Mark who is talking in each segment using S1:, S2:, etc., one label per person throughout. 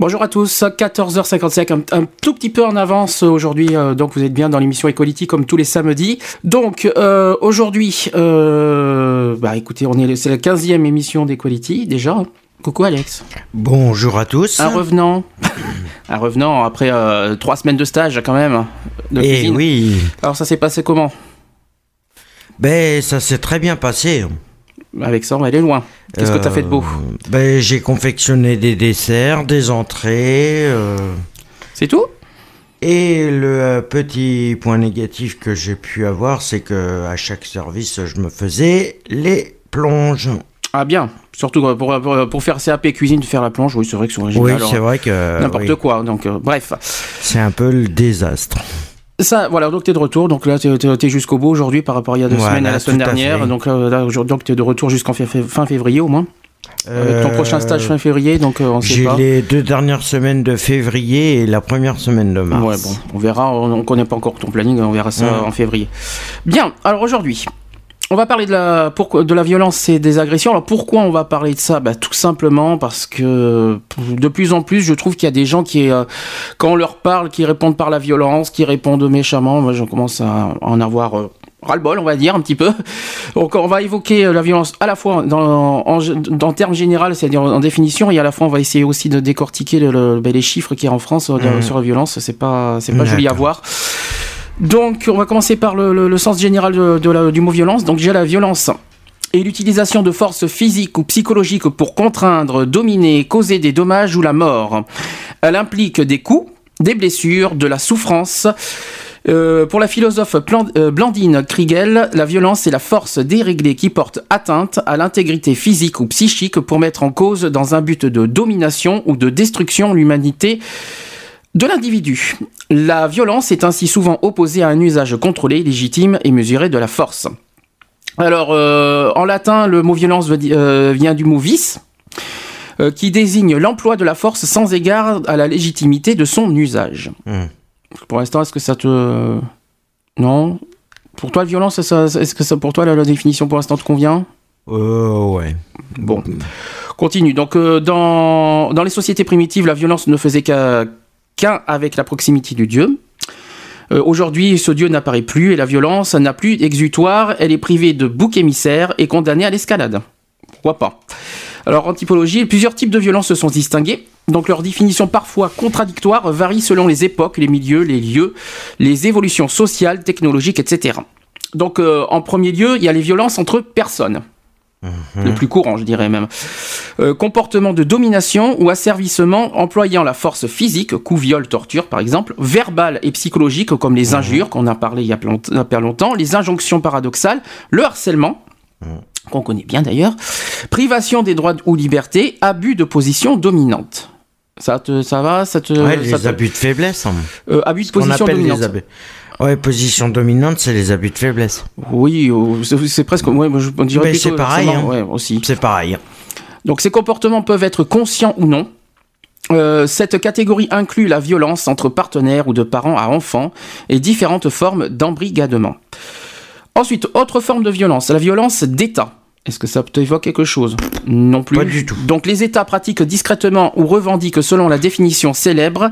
S1: Bonjour à tous, 14h55, un, un, tout petit peu en avance aujourd'hui, euh, donc vous êtes bien dans l'émission Equality comme tous les samedis. Donc euh, aujourd'hui, euh, bah écoutez, on est c'est la 15e émission d'Equality déjà. Coucou Alex.
S2: Bonjour à tous.
S1: Un revenant. un revenant après trois semaines de stage quand même. De
S2: Et
S1: cuisine.
S2: oui,
S1: Alors ça s'est passé comment?
S2: Ben ça s'est très bien passé.
S1: Avec ça, on va aller loin. Qu'est-ce que t'as fait de beau
S2: Euh, Ben j'ai confectionné des desserts, des entrées. euh,
S1: C'est tout?
S2: Et le euh, petit point négatif que j'ai pu avoir, c'est que à chaque service, je me faisais les plonges.
S1: Ah bien. Surtout pour, pour, pour faire CAP cuisine, faire la planche, oui c'est vrai que c'est original.
S2: Oui,
S1: Alors,
S2: c'est vrai que
S1: N'importe
S2: oui,
S1: quoi. Donc euh, bref.
S2: c'est un peu le désastre.
S1: Ça, voilà, donc t'es de retour. Donc là, t'es- t'es jusqu'au bout aujourd'hui par rapport à il y a deux
S2: Voilà,
S1: semaines à la semaine dernière. Donc euh, là, donc t'es de retour jusqu'en fin février au moins. Ton
S2: Euh,
S1: prochain stage fin février, donc euh, on sait
S2: J'ai
S1: pas.
S2: les deux dernières semaines de février et la première semaine de mars.
S1: Ouais, bon, on verra. On, on connaît pas encore ton planning. On verra ça
S2: Ouais.
S1: en février. Bien. Alors aujourd'hui. On va parler de la, de la violence et des agressions. Alors pourquoi on va parler de ça? Bah, Tout simplement parce que de plus en plus, je trouve qu'il y a des gens qui, euh, quand on leur parle, qui répondent par la violence, qui répondent méchamment. Moi, je commence à en avoir euh, ras-le-bol, on va dire, un petit peu. Donc on va évoquer euh, la violence à la fois dans, en, dans termes général, c'est-à-dire en définition, et à la fois on va essayer aussi de décortiquer le, le- ben, les chiffres qu'il y a en France
S2: Mhm.
S1: sur la violence. C'est pas, c'est pas joli à voir. Donc, on va commencer par le, sens général du mot violence. Donc, déjà la violence et l'utilisation de forces physiques ou psychologiques pour contraindre, dominer, causer des dommages ou la mort. Elle implique des coups, des blessures, de la souffrance. Euh, pour la philosophe euh, Blandine Kriegel, la violence est la force déréglée qui porte atteinte à l'intégrité physique ou psychique pour mettre en cause dans un but de domination ou de destruction l'humanité de l'individu. La violence est ainsi souvent opposée à un usage contrôlé, légitime et mesuré de la force. Alors, euh, en latin, le mot violence euh, vient du mot vice, euh, qui désigne l'emploi de la force sans égard à la légitimité de son usage.
S2: Hmm.
S1: Pour l'instant, est-ce que ça te... Non? Pour toi, la violence, est-ce que ça, pour toi, la, la définition pour l'instant te convient?
S2: Euh, ouais.
S1: Bon, continue. Donc, euh, dans, dans les sociétés primitives, la violence ne faisait qu'à- qu'un avec la proximité du Dieu. Euh, Aujourd'hui, ce Dieu n'apparaît plus et la violence n'a plus d'exutoire. Elle est privée de bouc émissaire et condamnée à l'escalade. Pourquoi pas? Alors, en typologie, plusieurs types de violences se sont distingués. Donc, leur définition parfois contradictoire varie selon les époques, les milieux, les lieux, les évolutions sociales, technologiques, etc. Donc, euh, en premier lieu, il y a les violences entre personnes le plus courant, je dirais même. Euh, comportement de domination ou asservissement employant la force physique, coup, viol, torture par exemple, verbal et psychologique comme les injures qu'on a parlé il y a pas longtemps, les injonctions paradoxales, le harcèlement qu'on connaît bien d'ailleurs, privation des droits ou libertés, abus de position dominante. Ça te, ça va, ça te,
S2: Ouais,
S1: ça
S2: les
S1: te-
S2: abus de faiblesse. hein.
S1: euh, abus de position dominante.
S2: les abus. Ouais, position dominante, c'est les abus de faiblesse.
S1: Oui, c'est presque, ouais, je
S2: c'est pareil, hein.
S1: ouais, aussi.
S2: C'est pareil.
S1: Donc ces comportements peuvent être conscients ou non. Euh, cette catégorie inclut la violence entre partenaires ou de parents à enfants et différentes formes d'embrigadement. Ensuite, autre forme de violence, la violence d'État. Est-ce que ça t'évoque quelque chose? Non plus.
S2: Pas du tout.
S1: Donc les États pratiquent discrètement ou revendiquent selon la définition célèbre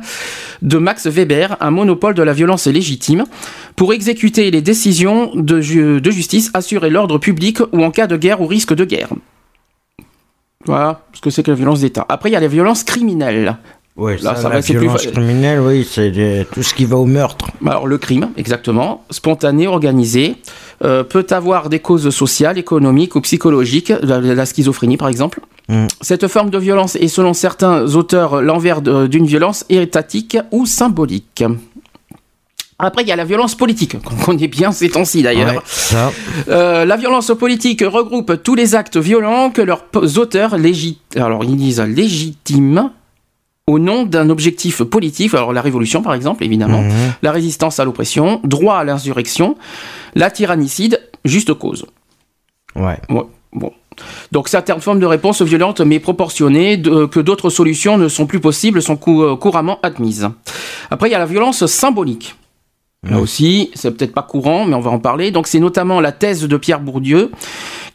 S1: de Max Weber un monopole de la violence légitime pour exécuter les décisions de, ju- de justice, assurer l'ordre public ou en cas de guerre ou risque de guerre. Voilà ce que c'est que la violence d'État. Après, il y a la violence criminelle. Là,
S2: ça,
S1: ça
S2: la
S1: plus
S2: violence
S1: fa-
S2: criminelle, oui, c'est tout ce qui va au meurtre.
S1: Alors le crime, exactement, spontané, organisé, euh, peut avoir des causes sociales, économiques ou psychologiques, la, la schizophrénie par exemple.
S2: Mm.
S1: Cette forme de violence est selon certains auteurs l'envers d'une violence étatique ou symbolique. Après, il y a la violence politique, qu'on connaît bien ces temps-ci d'ailleurs.
S2: Ouais.
S1: Euh, la violence politique regroupe tous les actes violents que leurs auteurs légit... alors ils disent légitimes au nom d'un objectif politique, alors la révolution par exemple évidemment,
S2: Mhm.
S1: la résistance à l'oppression, droit à l'insurrection, la tyrannicide, juste cause.
S2: Ouais.
S1: Ouais, bon. Donc certaines formes de réponse violentes mais proportionnées, de- que d'autres solutions ne sont plus possibles, sont cou- euh, couramment admises. Après, il y a la violence symbolique. Là aussi, c'est peut-être pas courant, mais on va en parler. Donc c'est notamment la thèse de Pierre Bourdieu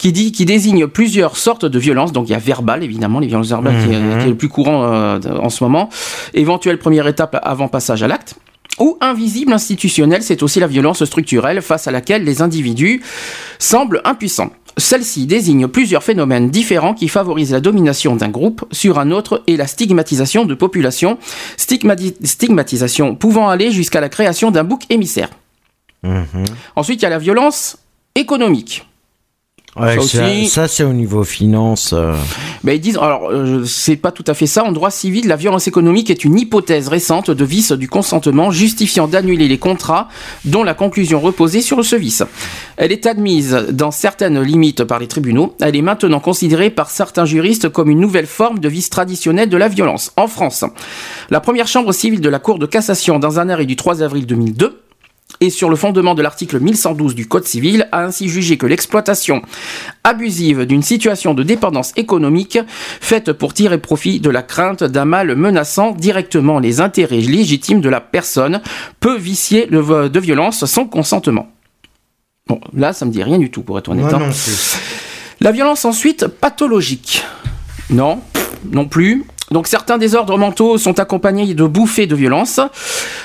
S1: qui dit, qui désigne plusieurs sortes de violences. Donc il y a verbal, évidemment, les violences verbales qui, est-
S2: Mhm.
S1: qui est le plus courant euh, en ce moment. Éventuelle première étape avant passage à l'acte. Ou invisible institutionnelle, c'est aussi la violence structurelle face à laquelle les individus semblent impuissants. Celle-ci désigne plusieurs phénomènes différents qui favorisent la domination d'un groupe sur un autre et la stigmatisation de populations, stigmati- stigmatisation pouvant aller jusqu'à la création d'un bouc émissaire.
S2: Mhm.
S1: Ensuite, il y a la violence économique.
S2: Ouais,
S1: Ça
S2: ça,
S1: aussi-
S2: ça, c'est au niveau finance. euh,
S1: Ben, ils disent, alors, euh, c'est pas tout à fait ça. En droit civil, la violence économique est une hypothèse récente de vice du consentement justifiant d'annuler les contrats dont la conclusion reposait sur ce vice. Elle est admise dans certaines limites par les tribunaux. Elle est maintenant considérée par certains juristes comme une nouvelle forme de vice traditionnel de la violence. En France, la première chambre civile de la Cour de cassation, dans un arrêt du 3 avril 2002, et sur le fondement de l'article 1112 du Code civil, a ainsi jugé que l'exploitation abusive d'une situation de dépendance économique faite pour tirer profit de la crainte d'un mal menaçant directement les intérêts légitimes de la personne peut vicier le de violence sans consentement. Bon, là, ça me dit rien du tout, pour être honnête. Hein. La violence ensuite pathologique. Non, non plus. Donc certains désordres mentaux sont accompagnés de bouffées de violence.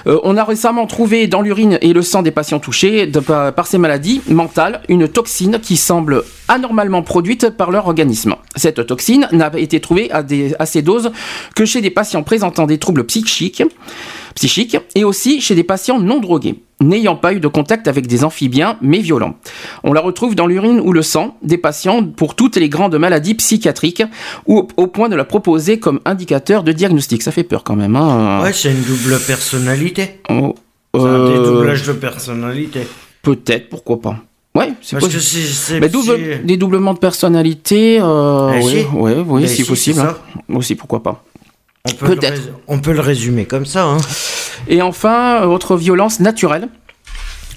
S1: Euh, on a récemment trouvé dans l'urine et le sang des patients touchés par, ces maladies mentales une toxine qui semble anormalement produite par leur organisme. Cette toxine n'a été trouvée à ces doses que chez des patients présentant des troubles psychiques, psychiques et aussi chez des patients non drogués, n'ayant pas eu de contact avec des amphibiens mais violents. On la retrouve dans l'urine ou le sang des patients pour toutes les grandes maladies psychiatriques ou au- point de la proposer comme indicateur de diagnostic. Ça fait peur quand même. Hein.
S2: Ouais, c'est une double personnalité.
S1: Oh,
S2: C'est un
S1: euh,
S2: dédoublage de personnalité.
S1: Peut-être, pourquoi pas. Ouais, c'est
S2: que
S1: possible. Mais double, des doublements de personnalité, euh,
S2: Eh,
S1: oui,
S2: si.
S1: oui, oui,
S2: Eh, si,
S1: possible. hein. Aussi, pourquoi pas.
S2: On peut, le on peut le résumer comme ça. Hein.
S1: Et enfin, autre violence naturelle.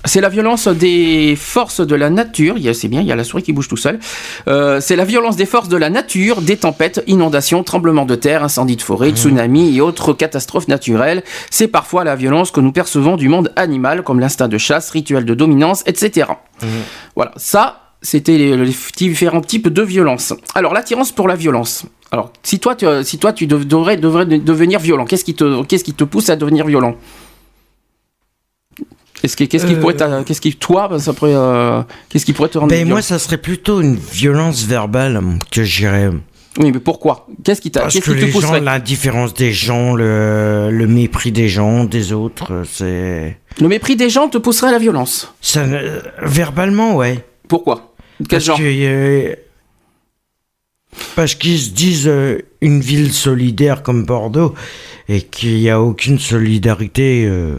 S1: C'est la violence des forces de la nature. Il y a- C'est bien, il y a la souris qui bouge tout seul. Euh, c'est la violence des forces de la nature, des tempêtes, inondations, tremblements de terre, incendies de forêt, tsunamis et autres catastrophes naturelles. C'est parfois la violence que nous percevons du monde animal, comme l'instinct de chasse, rituel de dominance, etc. Voilà, ça, c'était les, les différents types de violence. Alors, l'attirance pour la violence. Alors, si toi, tu, si toi, tu dev- devrais, devrais de- devenir violent, qu'est-ce qui, te, qu'est-ce qui te pousse à devenir violent? Qu'est-ce qui, qui
S2: Euh.
S1: pourrait, t'a- qu'est-ce qui, toi, ben, ça pourrait, euh, qu'est-ce qui pourrait te rendre
S2: Ben,
S1: violent?
S2: moi, ça serait plutôt une violence verbale que j'irais.
S1: Oui, mais pourquoi? Qu'est-ce qui, t'a,
S2: Parce que
S1: qui te
S2: les gens, l'indifférence des gens, le, le mépris des gens, des autres, c'est.
S1: Le mépris des gens te pousserait à la violence?
S2: Ça, verbalement, ouais.
S1: Pourquoi? Quel
S2: Parce
S1: genre
S2: que, euh, parce qu'ils se disent euh, une ville solidaire comme Bordeaux et qu'il n'y a aucune solidarité. euh,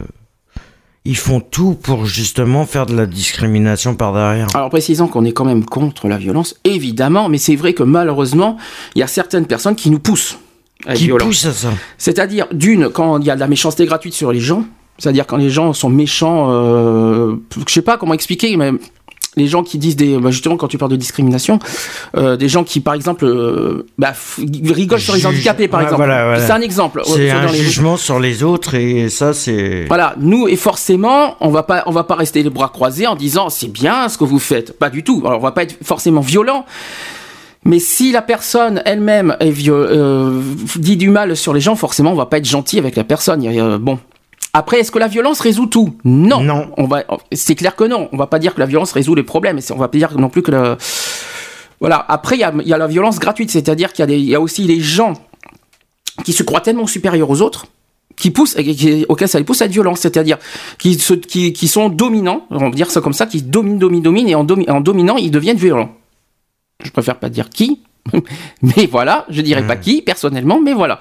S2: ils font tout pour justement faire de la discrimination par derrière.
S1: Alors précisons qu'on est quand même contre la violence, évidemment, mais c'est vrai que malheureusement, il y a certaines personnes qui nous poussent à
S2: qui
S1: violents.
S2: pousse à ça.
S1: C'est-à-dire, d'une, quand il y a de la méchanceté gratuite sur les gens, c'est-à-dire quand les gens sont méchants, euh, je sais pas comment expliquer, mais les gens qui disent des, bah, justement quand tu parles de discrimination, euh, des gens qui par exemple euh, bah, rigolent sur les handicapés par exemple.
S2: voilà, voilà.
S1: C'est un exemple.
S2: C'est
S1: Euh,
S2: un
S1: dans les-
S2: jugement sur les autres et ça, c'est.
S1: Voilà, nous et forcément, on va pas, on va pas rester les bras croisés en disant c'est bien ce que vous faites. Pas du tout. Alors on va pas être forcément violent. Mais si la personne elle-même euh, dit du mal sur les gens, forcément on va pas être gentil avec la personne. Euh, bon. Après, est-ce que la violence résout tout Non.
S2: Non.
S1: On va, c'est clair que non. On va pas dire que la violence résout les problèmes. On va pas dire non plus que le. Voilà. Après, il y a, il y a la violence gratuite, c'est-à-dire qu'il y a des, il y a aussi les gens qui se croient tellement supérieurs aux autres qui poussent, qui, auquel ça les pousse à être violents, c'est-à-dire qui, se- qui, qui sont dominants, on va dire ça comme ça, qui dominent, dominent, dominent, et en, domi- en dominant, ils deviennent violents. Je préfère pas dire qui, mais voilà, je dirais pas qui personnellement, mais voilà.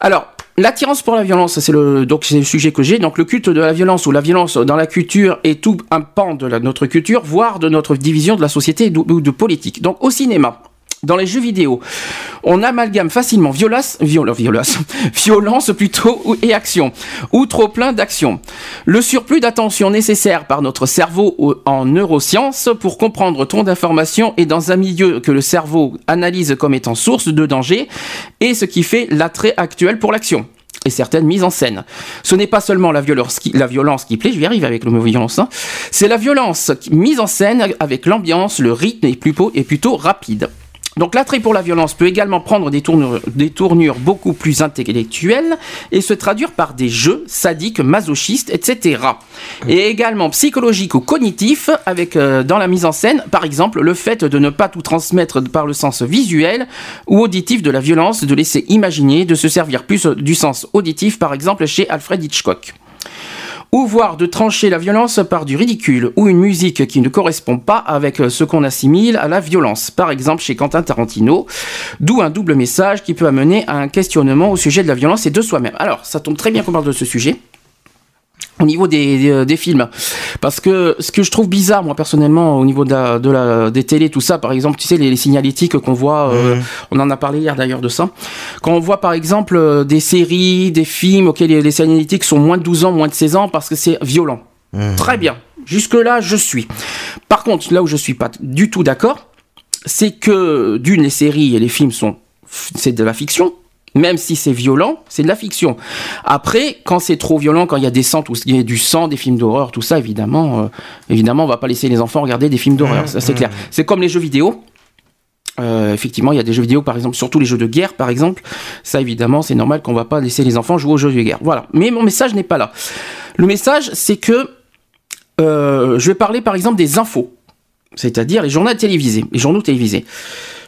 S1: Alors, l'attirance pour la violence, c'est le donc c'est le sujet que j'ai. Donc le culte de la violence ou la violence dans la culture est tout un pan de notre culture, voire de notre division de la société ou de politique. Donc au cinéma. Dans les jeux vidéo, on amalgame facilement violence, viol- violence, violence plutôt et action, ou trop plein d'action. Le surplus d'attention nécessaire par notre cerveau au- en neurosciences pour comprendre tant d'informations et dans un milieu que le cerveau analyse comme étant source de danger et ce qui fait l'attrait actuel pour l'action et certaines mises en scène. Ce n'est pas seulement la violence qui, plaît, je vais arriver avec le mot violence, hein. c'est la violence mise en scène avec l'ambiance, le rythme est est plutôt rapide. Donc l'attrait pour la violence peut également prendre des tournures, des tournures beaucoup plus intellectuelles et se traduire par des jeux sadiques, masochistes, etc. Et également psychologiques ou cognitifs avec euh, dans la mise en scène, par exemple, le fait de ne pas tout transmettre par le sens visuel ou auditif de la violence, de laisser imaginer, de se servir plus du sens auditif, par exemple chez Alfred Hitchcock ou voire de trancher la violence par du ridicule ou une musique qui ne correspond pas avec ce qu'on assimile à la violence. Par exemple chez Quentin Tarantino, d'où un double message qui peut amener à un questionnement au sujet de la violence et de soi-même. Alors, ça tombe très bien qu'on parle de ce sujet au niveau des, des, des films. Parce que ce que je trouve bizarre moi personnellement au niveau de la, de la des télés tout ça par exemple tu sais les, les signalétiques qu'on voit euh, on en a parlé hier d'ailleurs de ça. Quand on voit par exemple euh, des séries des films auxquels les, les signalétiques sont moins de 12 ans moins de 16 ans parce que c'est violent. Très bien. Jusque là je suis. Par contre là où je suis pas du tout d'accord c'est que d'une les séries et les films sont c'est de la fiction même si c'est violent, c'est de la fiction. Après, quand c'est trop violent, quand il y a des sangs, tout, il y a du sang, des films d'horreur, tout ça, évidemment, euh, évidemment, on va pas laisser les enfants regarder des films d'horreur, ça c'est clair. C'est comme les jeux vidéo. Euh, effectivement, il y a des jeux vidéo, par exemple, surtout les jeux de guerre, par exemple. Ça, évidemment, c'est normal qu'on va pas laisser les enfants jouer aux jeux de guerre. Voilà. Mais mon message n'est pas là. Le message, c'est que euh, je vais parler, par exemple, des infos, c'est-à-dire les journaux télévisés, les journaux télévisés.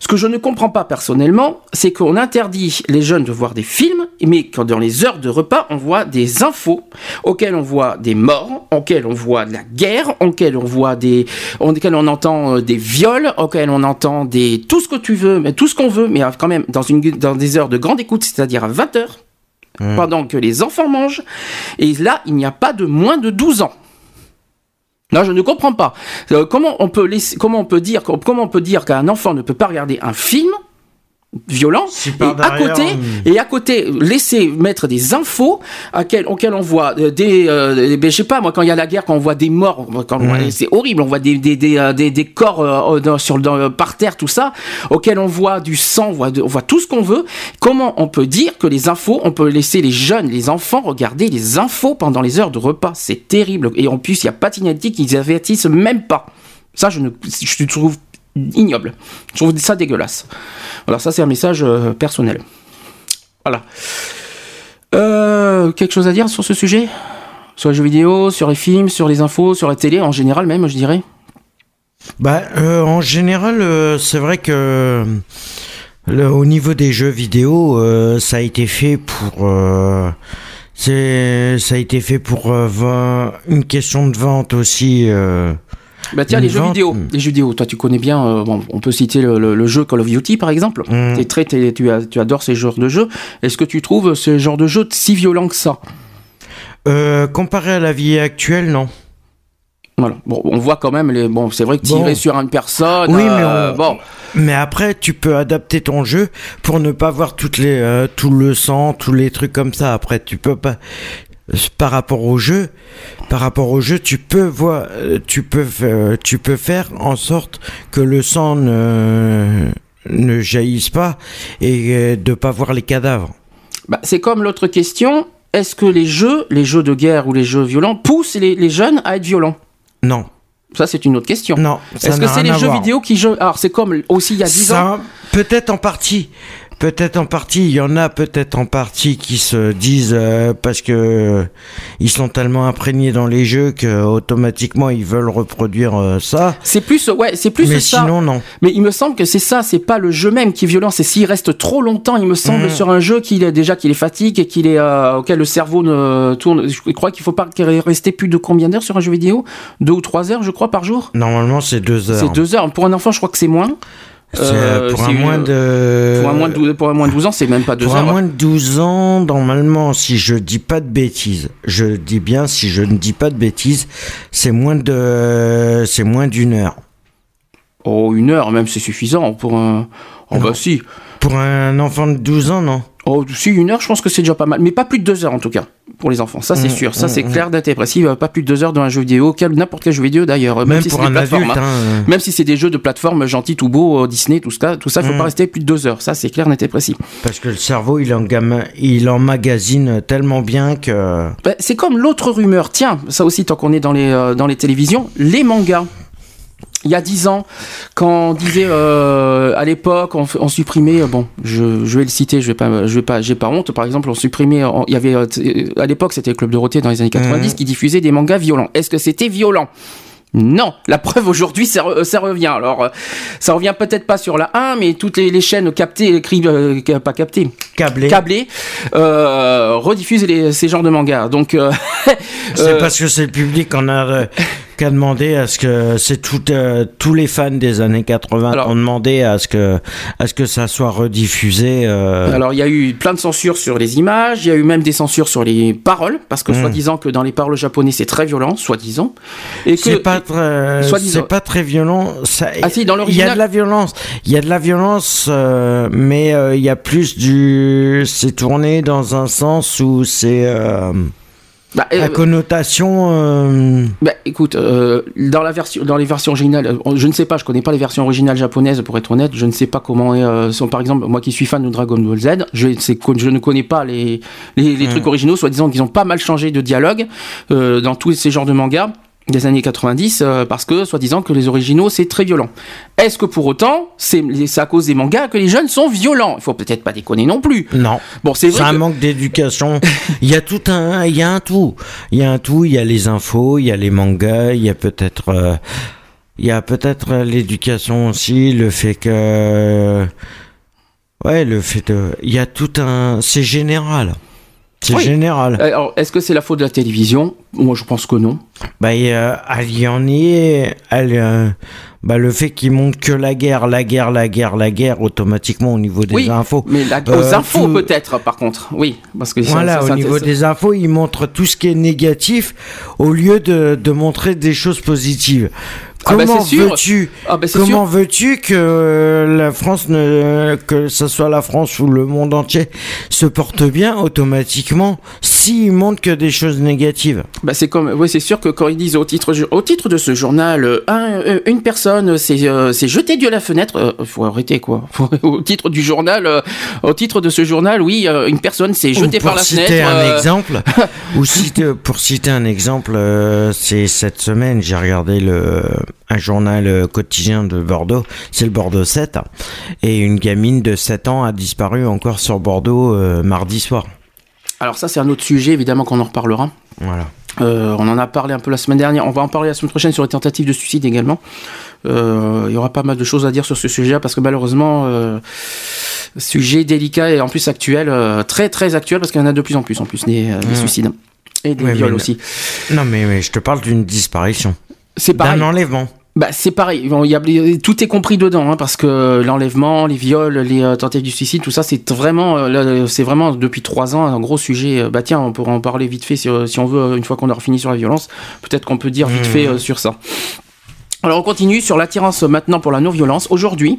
S1: Ce que je ne comprends pas personnellement, c'est qu'on interdit les jeunes de voir des films, mais quand dans les heures de repas, on voit des infos auxquelles on voit des morts, auxquelles on voit de la guerre, auxquelles on voit des, auxquelles on entend euh, des viols, auxquelles on entend des tout ce que tu veux, mais tout ce qu'on veut, mais quand même dans une dans des heures de grande écoute, c'est-à-dire à 20 heures, pendant que les enfants mangent. Et là, il n'y a pas de moins de 12 ans. Là, je ne comprends pas. Euh, comment on peut laisser, comment on peut dire qu'un enfant ne peut pas regarder un film violent et à côté
S2: hum.
S1: et à côté laisser mettre des infos à quel, auxquelles on voit euh, des euh, ben, je sais pas moi quand il y a la guerre quand on voit des morts c'est horrible on voit des des, des, euh, des, des corps euh, dans- sur dans- par terre tout ça auxquels on voit du sang on voit, de- on voit tout ce qu'on veut. Comment on peut dire que les infos on peut laisser les jeunes les enfants regarder les infos pendant les heures de repas? C'est terrible. Et en plus il y a pas signalétique qu'ils avertissent même pas. Ça je ne je trouve ignoble je trouve ça dégueulasse voilà, ça c'est un message euh, personnel. Voilà. Euh, quelque chose à dire sur ce sujet? Sur les jeux vidéo, sur les films, sur les infos, sur la télé en général même, je dirais?
S2: Bah, euh, en général, c'est vrai que au niveau des jeux vidéo, ça a été fait pour. c'est, ça a été fait pour une question de vente aussi.
S1: Bah tiens, les jeux vidéo. Les jeux vidéo, toi tu connais bien, euh, bon, on peut citer le, le- le jeu Call of Duty par exemple. T'es très, t'es- tu, as- tu adores ces genres de jeux. Est-ce que tu trouves ce genre de jeu si violent que ça?
S2: Euh, comparé à la vie actuelle, non.
S1: Voilà. Bon, on voit quand même les. Bon, c'est vrai que tirer
S2: Bon.
S1: sur une personne.
S2: Oui, mais
S1: euh,
S2: on-
S1: bon.
S2: Mais après, tu peux adapter ton jeu pour ne pas voir toutes les, euh, tout le sang, tous les trucs comme ça. Après, tu peux pas. Par rapport au jeu, par rapport au jeu, tu peux voir, euh, tu peux, fa- tu peux faire en sorte que le sang ne, ne jaillisse pas et euh, de pas voir les cadavres.
S1: Bah, c'est comme l'autre question. Est-ce que les jeux, les jeux de guerre ou les jeux violents poussent les, les jeunes à être violents?
S2: Non,
S1: Ça, c'est une autre question.
S2: non.
S1: Est-ce que c'est les jeux
S2: voir.
S1: vidéo qui jouent? Alors, c'est comme aussi il y a 10 ans.
S2: Peut-être en partie, peut-être en partie, il y en a peut-être en partie qui se disent euh, parce que euh, ils sont tellement imprégnés dans les jeux que automatiquement ils veulent reproduire euh, ça.
S1: C'est plus, ouais, c'est plus
S2: Mais
S1: ça.
S2: sinon non.
S1: Mais il me semble que c'est ça, c'est pas le jeu même qui est violent, c'est s'il reste trop longtemps, il me semble,
S2: Mhm.
S1: sur un jeu qu'il est déjà qu'il est fatigue et qu'il est auquel le cerveau ne tourne. Je crois qu'il faut pas qu'il rester plus de combien d'heures sur un jeu vidéo? Deux ou trois heures, je crois, par jour?
S2: Normalement c'est deux heures.
S1: C'est deux heures. Pour un enfant, je crois que c'est moins.
S2: C'est,
S1: Euh,
S2: pour un moins
S1: euh,
S2: de.
S1: Pour un moins de 12, pour un moins de 12 ans, c'est même pas deux
S2: Pour
S1: heures.
S2: un moins de 12 ans, normalement, si je dis pas de bêtises, je dis bien si je ne dis pas de bêtises, c'est moins de, c'est moins d'une heure.
S1: Oh, une heure, même, c'est suffisant pour un. Oh, bah si.
S2: Pour un enfant de 12 ans, non?
S1: Oh, si, une heure, je pense que c'est déjà pas mal. Mais pas plus de deux heures, en tout cas, pour les enfants. Ça, c'est
S2: Mm,
S1: sûr. Ça,
S2: mm,
S1: c'est
S2: mm.
S1: clair, net et précis. Pas plus de deux heures dans un jeu vidéo, quel- n'importe quel jeu vidéo d'ailleurs. Même,
S2: Même
S1: si c'est des
S2: un
S1: plateformes,
S2: adulte,
S1: hein.
S2: hein.
S1: Même si c'est des jeux de plateforme gentils, tout beau, euh, Disney, tout ça, tout ça, il faut pas rester plus de deux heures. Ça, c'est clair, net et précis.
S2: Parce que le cerveau, il, en gamin, il emmagasine tellement bien que.
S1: Ben, c'est comme l'autre rumeur. Tiens, ça aussi, tant qu'on est dans les, euh, dans les télévisions, les mangas. Il y a dix ans, quand on disait euh, à l'époque, on, supprimait, euh, bon, je, je vais le citer, je vais pas, je vais pas, j'ai pas honte. Par exemple, on supprimait, il y avait euh, à l'époque, c'était le Club Dorothée dans les années 90
S2: Mhm.
S1: qui diffusait des mangas violents. Est-ce que c'était violent? Non, la preuve aujourd'hui, ça, re- ça revient. Alors, euh, ça revient peut-être pas sur la 1, mais toutes les, les chaînes captées, écrites, euh, pas captées,
S2: Câblé.
S1: câblées, euh, rediffusent les- ces genres de mangas. Donc, euh,
S2: C'est parce que c'est le public qu'on a euh, qu'à demander à ce que c'est tout, euh, tous les fans des années 80
S1: Alors-
S2: ont demandé à ce que à ce que ça soit rediffusé. euh,
S1: Alors il y a eu plein de censures sur les images, il y a eu même des censures sur les paroles, parce que
S2: Mm.
S1: soi-disant que dans les paroles japonais c'est très violent, soi-disant. Et que
S2: c'est pas très,
S1: soi-disant-
S2: c'est pas très violent. Ça,
S1: Ah si, dans
S2: il y a
S1: l'original-
S2: de la violence. Il y a de la violence, euh, mais il y a plus du. C'est tourné dans un sens où c'est
S1: bah, euh,
S2: la connotation. euh,
S1: bah, écoute, euh, dans la version, dans les versions originales, euh, je ne sais pas, je connais pas les versions originales japonaises pour être honnête, je ne sais pas comment euh, sont par exemple moi qui suis fan de Dragon Ball Z, je, ne connais pas les les, les
S2: Mm.
S1: trucs originaux, soi-disant qu'ils ont pas mal changé de dialogue euh, dans tous ces genres de mangas des années 90 euh, parce que soi-disant que les originaux c'est très violent. Est-ce que pour autant c'est à cause des mangas que les jeunes sont violents? Il faut peut-être pas déconner non plus.
S2: non.
S1: Bon, c'est vrai
S2: un
S1: que-
S2: manque d'éducation. Il y a tout un, il y a un tout. Il y a un tout. Il y a les infos, il y a les mangas, il y a peut-être, euh, il y a peut-être l'éducation aussi, le fait que, ouais, le fait de, il y a tout un, c'est général. C'est
S1: Oui.
S2: général.
S1: Alors, est-ce que c'est la faute de la télévision? Moi, je pense que non.
S2: Bah, il y a- elle y en est, elle, euh, bah, le fait qu'ils montrent que la guerre, la guerre, la guerre, la guerre, automatiquement au niveau des
S1: oui,
S2: infos.
S1: mais la- aux
S2: Euh,
S1: infos
S2: tout-
S1: peut-être, par contre. Oui, parce que
S2: Voilà,
S1: ça-
S2: au niveau des infos, ils montrent tout ce qui est négatif au lieu de, de montrer des choses positives.
S1: Ah bah,
S2: Comment veux-tu
S1: Ah bah,
S2: Comment veux-tu que la France ne que ce soit la France ou le monde entier se porte bien automatiquement s'ils montrent que des choses négatives?
S1: Bah, c'est comme, c'est sûr que quand ils disent au titre, au titre de ce journal, euh, un- euh, une personne s'est euh, jetée de la fenêtre, euh, faut arrêter quoi. Faut- au titre du journal, euh, au titre de ce journal, oui, une personne s'est jetée
S2: pour
S1: par la
S2: citer
S1: fenêtre.
S2: un
S1: euh,
S2: exemple, ou citer- pour citer un exemple, c'est cette semaine j'ai regardé le un journal euh, quotidien de Bordeaux, c'est le Bordeaux 7, et une gamine de 7 ans a disparu encore sur Bordeaux euh, mardi soir.
S1: Alors ça, c'est un autre sujet, évidemment qu'on en reparlera.
S2: Voilà.
S1: Euh, on en a parlé un peu la semaine dernière. On va en parler la semaine prochaine sur les tentatives de suicide également. Euh, il y aura pas mal de choses à dire sur ce sujet parce que malheureusement, euh, sujet délicat et en plus actuel, très très actuel parce qu'il y en a de plus en plus en plus des, euh, des
S2: Mm.
S1: suicides et des
S2: Ouais,
S1: viols
S2: mais-
S1: aussi.
S2: Non mais, mais je te parle d'une disparition,
S1: C'est pareil.
S2: d'un enlèvement.
S1: Bah, c'est pareil. Bon, y a, tout est compris dedans, hein, parce que l'enlèvement, les viols, les euh, tentatives du suicide, tout ça, c'est vraiment, euh, là, c'est vraiment depuis trois ans un gros sujet. Euh, Bah tiens, on pourra en parler vite fait si, euh, si on veut, euh, une fois qu'on aura fini sur la violence. Peut-être qu'on peut dire vite
S2: Mmh.
S1: fait euh, sur ça. Alors on continue sur l'attirance euh, maintenant pour la non-violence. Aujourd'hui,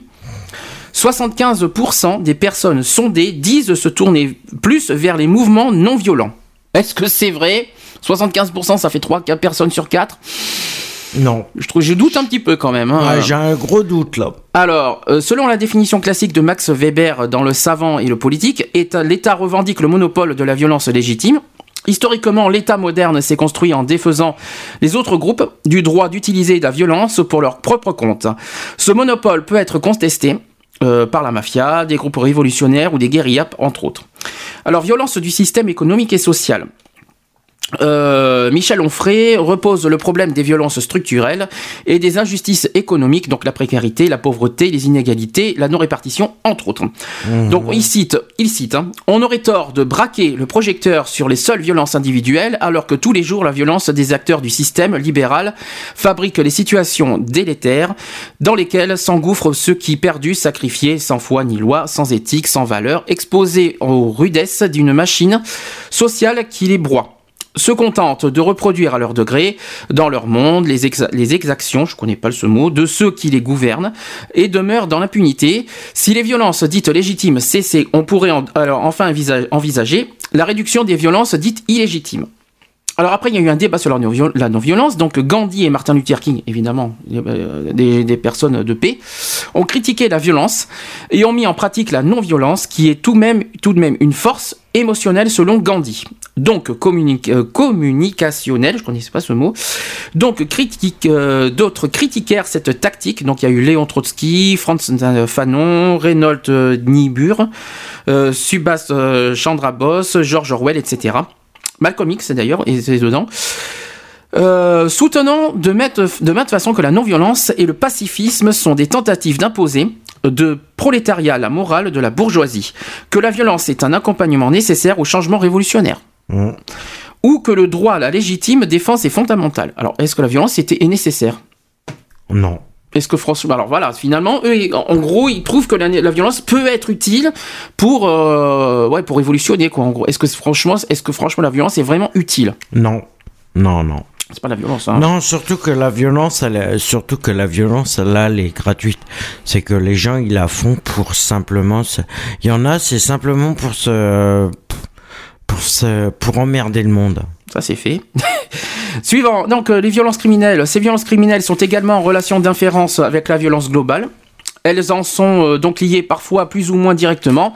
S1: 75% des personnes sondées disent se tourner plus vers les mouvements non violents. Est-ce que c'est vrai? 75%, ça fait 3 personnes sur 4.
S2: Non,
S1: Je trouve, je doute un petit peu quand même. hein.
S2: Ouais, j'ai un gros doute là.
S1: Alors, euh, selon la définition classique de Max Weber dans Le savant et le politique, État- l'État revendique le monopole de la violence légitime. Historiquement, l'État moderne s'est construit en défaisant les autres groupes du droit d'utiliser la violence pour leur propre compte. Ce monopole peut être contesté. euh, par la mafia, des groupes révolutionnaires ou des guérillas, entre autres. Alors, violence du système économique et social. Euh, Michel Onfray repose le problème des violences structurelles et des injustices économiques, donc la précarité, la pauvreté, les inégalités, la non-répartition, entre autres. Donc il cite, il cite, hein, on aurait tort de braquer le projecteur sur les seules violences individuelles, alors que tous les jours la violence des acteurs du système libéral fabrique les situations délétères dans lesquelles s'engouffrent ceux qui perdus, sacrifiés, sans foi ni loi, sans éthique, sans valeur, exposés aux rudesses d'une machine sociale qui les broie se contentent de reproduire à leur degré, dans leur monde, les, exa- les exactions, je connais pas ce mot, de ceux qui les gouvernent, et demeurent dans l'impunité. Si les violences dites légitimes cessaient, on pourrait alors enfin envisa- envisager la réduction des violences dites illégitimes. Alors après, il y a eu un débat sur la non- la non-violence. Donc Gandhi et Martin Luther King, évidemment, euh, des, personnes de paix, ont critiqué la violence et ont mis en pratique la non-violence, qui est tout de même une force émotionnelle selon Gandhi. Donc euh, communicationnelle, je connaissais pas ce mot. Donc euh, d'autres critiquèrent cette tactique. Donc il y a eu Léon Trotsky, Franz Fanon, Reynold euh, Niebuhr, euh, Subhas Chandra George Orwell, etc. Malcolm X d'ailleurs, et c'est dedans. Soutenant de mettre de maintes façons que la non-violence et le pacifisme sont des tentatives d'imposer de prolétariat la morale de la bourgeoisie, que la violence est un accompagnement nécessaire au changement révolutionnaire, Ou que le droit à la légitime défense est fondamental. Alors, est-ce que la violence était est nécessaire?
S2: Non.
S1: est-ce que franchement, alors voilà, finalement, eux, en gros, ils trouvent que la, la violence peut être utile pour, euh, ouais, pour révolutionner, quoi. En gros, est-ce que franchement, est-ce que franchement la violence est vraiment utile?
S2: Non. Non, non.
S1: C'est pas la violence, hein.
S2: Non, surtout que la violence, elle, surtout que la violence, là, elle est gratuite. C'est que les gens, ils la font pour simplement se... Il y en a, c'est simplement pour se... Pour emmerder le monde.
S1: Ça, c'est fait. Suivant, donc euh, les violences criminelles. Ces violences criminelles sont également en relation d'inférence avec la violence globale. Elles en sont euh, donc liées parfois plus ou moins directement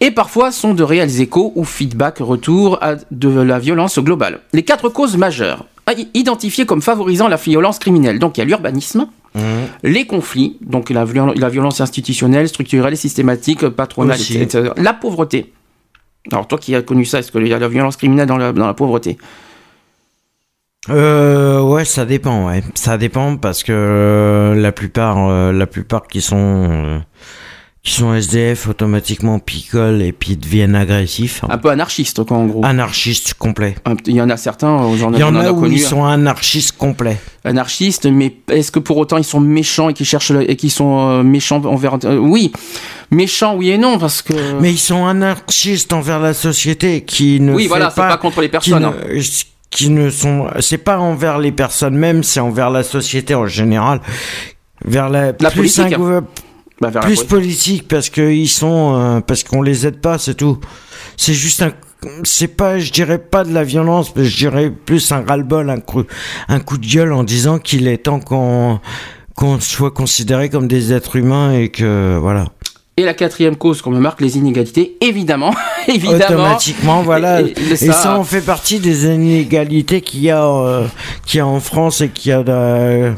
S1: et parfois sont de réels échos ou feedback retour à de la violence globale. Les quatre causes majeures identifiées comme favorisant la violence criminelle. Donc il y a l'urbanisme, les conflits, donc la, viol- la violence institutionnelle, structurelle, systématique, patronale, etc. La pauvreté. Alors toi qui as connu ça, est-ce qu'il y a la violence criminelle dans la, pauvreté?
S2: Euh, ouais, ça dépend, ouais. Ça dépend parce que euh, la plupart, euh, la plupart qui sont, euh, qui sont SDF automatiquement picolent et puis deviennent agressifs.
S1: Un peu anarchiste, quoi, en gros.
S2: Anarchistes complets.
S1: Il y en a certains, ai-
S2: Il y en a
S1: a
S2: où
S1: connu,
S2: ils sont anarchistes complets.
S1: anarchistes, mais est-ce que pour autant ils sont méchants et qui cherchent le- et qui sont euh, méchants envers euh, oui, méchants oui et non parce que
S2: Mais ils sont anarchistes envers la société qui ne
S1: oui voilà, c'est
S2: pas,
S1: contre les
S2: qui
S1: personnes. hein.
S2: qui ne sont, c'est pas envers les personnes mêmes, c'est envers la société en général. Vers la,
S1: La
S2: plus
S1: politique.
S2: un gouver-
S1: Bah, vers
S2: plus
S1: politique.
S2: parce que ils sont, euh, parce qu'on les aide pas, c'est tout. C'est juste un, c'est pas, je dirais pas de la violence, mais je dirais plus un ras-le-bol, un coup, un coup de gueule en disant qu'il est temps qu'on, qu'on soit considéré comme des êtres humains et que, voilà.
S1: Et la quatrième cause qu'on me marque, les inégalités, évidemment, évidemment.
S2: Automatiquement, voilà.
S1: Et- et
S2: Et,
S1: ça-
S2: ça, on fait partie des inégalités qu'il y a, euh, qu'il y a en France et qu'il y a. de-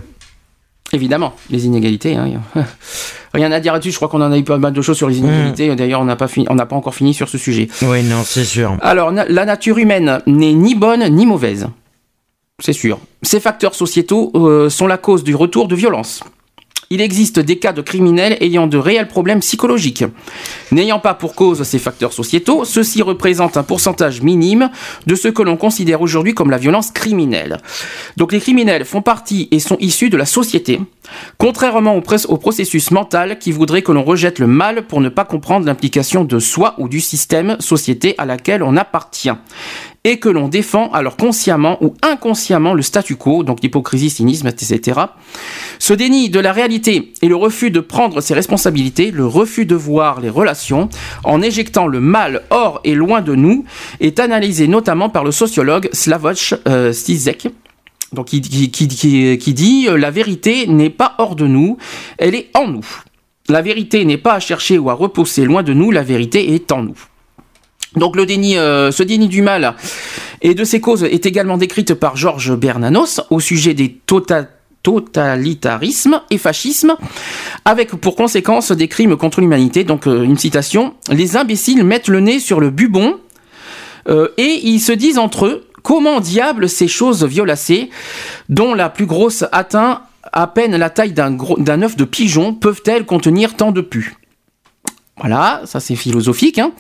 S1: Évidemment, les inégalités. hein, Rien à dire là-dessus. Je crois qu'on en a eu pas mal de choses sur les inégalités. D'ailleurs, on n'a pas fini, on n'a pas encore fini sur ce sujet.
S2: Oui, non, c'est sûr.
S1: Alors, na- la nature humaine n'est ni bonne ni mauvaise. C'est sûr. Ces facteurs sociétaux euh, sont la cause du retour de violence. Il existe des cas de criminels ayant de réels problèmes psychologiques. N'ayant pas pour cause ces facteurs sociétaux, ceux-ci représentent un pourcentage minime de ce que l'on considère aujourd'hui comme la violence criminelle. Donc les criminels font partie et sont issus de la société, contrairement au, au processus mental qui voudrait que l'on rejette le mal pour ne pas comprendre l'implication de soi ou du système société à laquelle on appartient et que l'on défend alors consciemment ou inconsciemment le statu quo, donc l'hypocrisie, cynisme, etc. Ce déni de la réalité et le refus de prendre ses responsabilités, le refus de voir les relations, en éjectant le mal hors et loin de nous, est analysé notamment par le sociologue Slavoj euh, donc qui dit euh, la vérité n'est pas hors de nous, elle est en nous. La vérité n'est pas à chercher ou à repousser loin de nous, la vérité est en nous. Donc le déni, euh, ce déni du mal et de ses causes est également décrite par Georges Bernanos au sujet des tota- totalitarisme et fascisme, avec pour conséquence des crimes contre l'humanité. Donc euh, une citation, les imbéciles mettent le nez sur le bubon euh, et ils se disent entre eux, comment diable ces choses violacées, dont la plus grosse atteint à peine la taille d'un œuf de pigeon, peuvent-elles contenir tant de pus? Voilà, ça c'est philosophique. hein.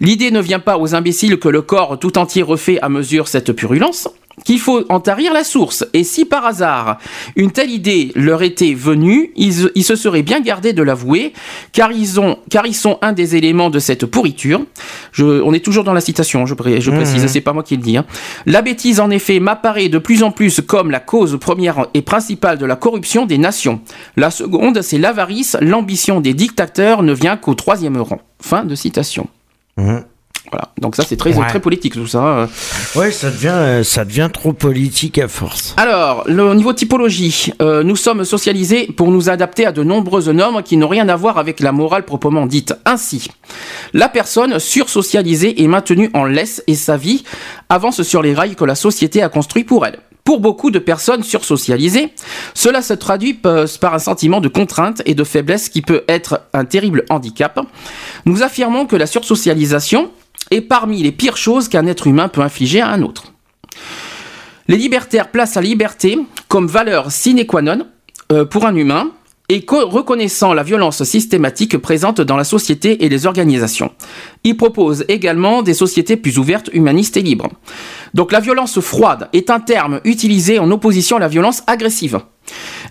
S1: L'idée ne vient pas aux imbéciles que le corps tout entier refait à mesure cette purulence, qu'il faut en tarir la source. Et si par hasard une telle idée leur était venue, ils, ils se seraient bien gardés de l'avouer, car ils ont, car ils sont un des éléments de cette pourriture. Je, on est toujours dans la citation, je, pré- je précise, c'est pas moi qui le dis. hein. La bêtise, en effet, m'apparaît de plus en plus comme la cause première et principale de la corruption des nations. La seconde, c'est l'avarice, l'ambition des dictateurs ne vient qu'au troisième rang. Fin de citation.
S2: Mhm.
S1: Voilà. Donc ça, c'est très,
S2: Ouais.
S1: très politique tout ça. euh.
S2: Ouais, ça devient, euh, ça devient trop politique à force.
S1: Alors, le au niveau typologie, euh, nous sommes socialisés pour nous adapter à de nombreuses normes qui n'ont rien à voir avec la morale proprement dite. Ainsi, la personne sursocialisée est maintenue en laisse et sa vie avance sur les rails que la société a construits pour elle. Pour beaucoup de personnes sursocialisées, cela se traduit par un sentiment de contrainte et de faiblesse qui peut être un terrible handicap. Nous affirmons que la sursocialisation est parmi les pires choses qu'un être humain peut infliger à un autre. Les libertaires placent la liberté comme valeur sine qua non euh, pour un humain et co- reconnaissant la violence systématique présente dans la société et les organisations. Ils proposent également des sociétés plus ouvertes, humanistes et libres. Donc la violence froide est un terme utilisé en opposition à la violence agressive.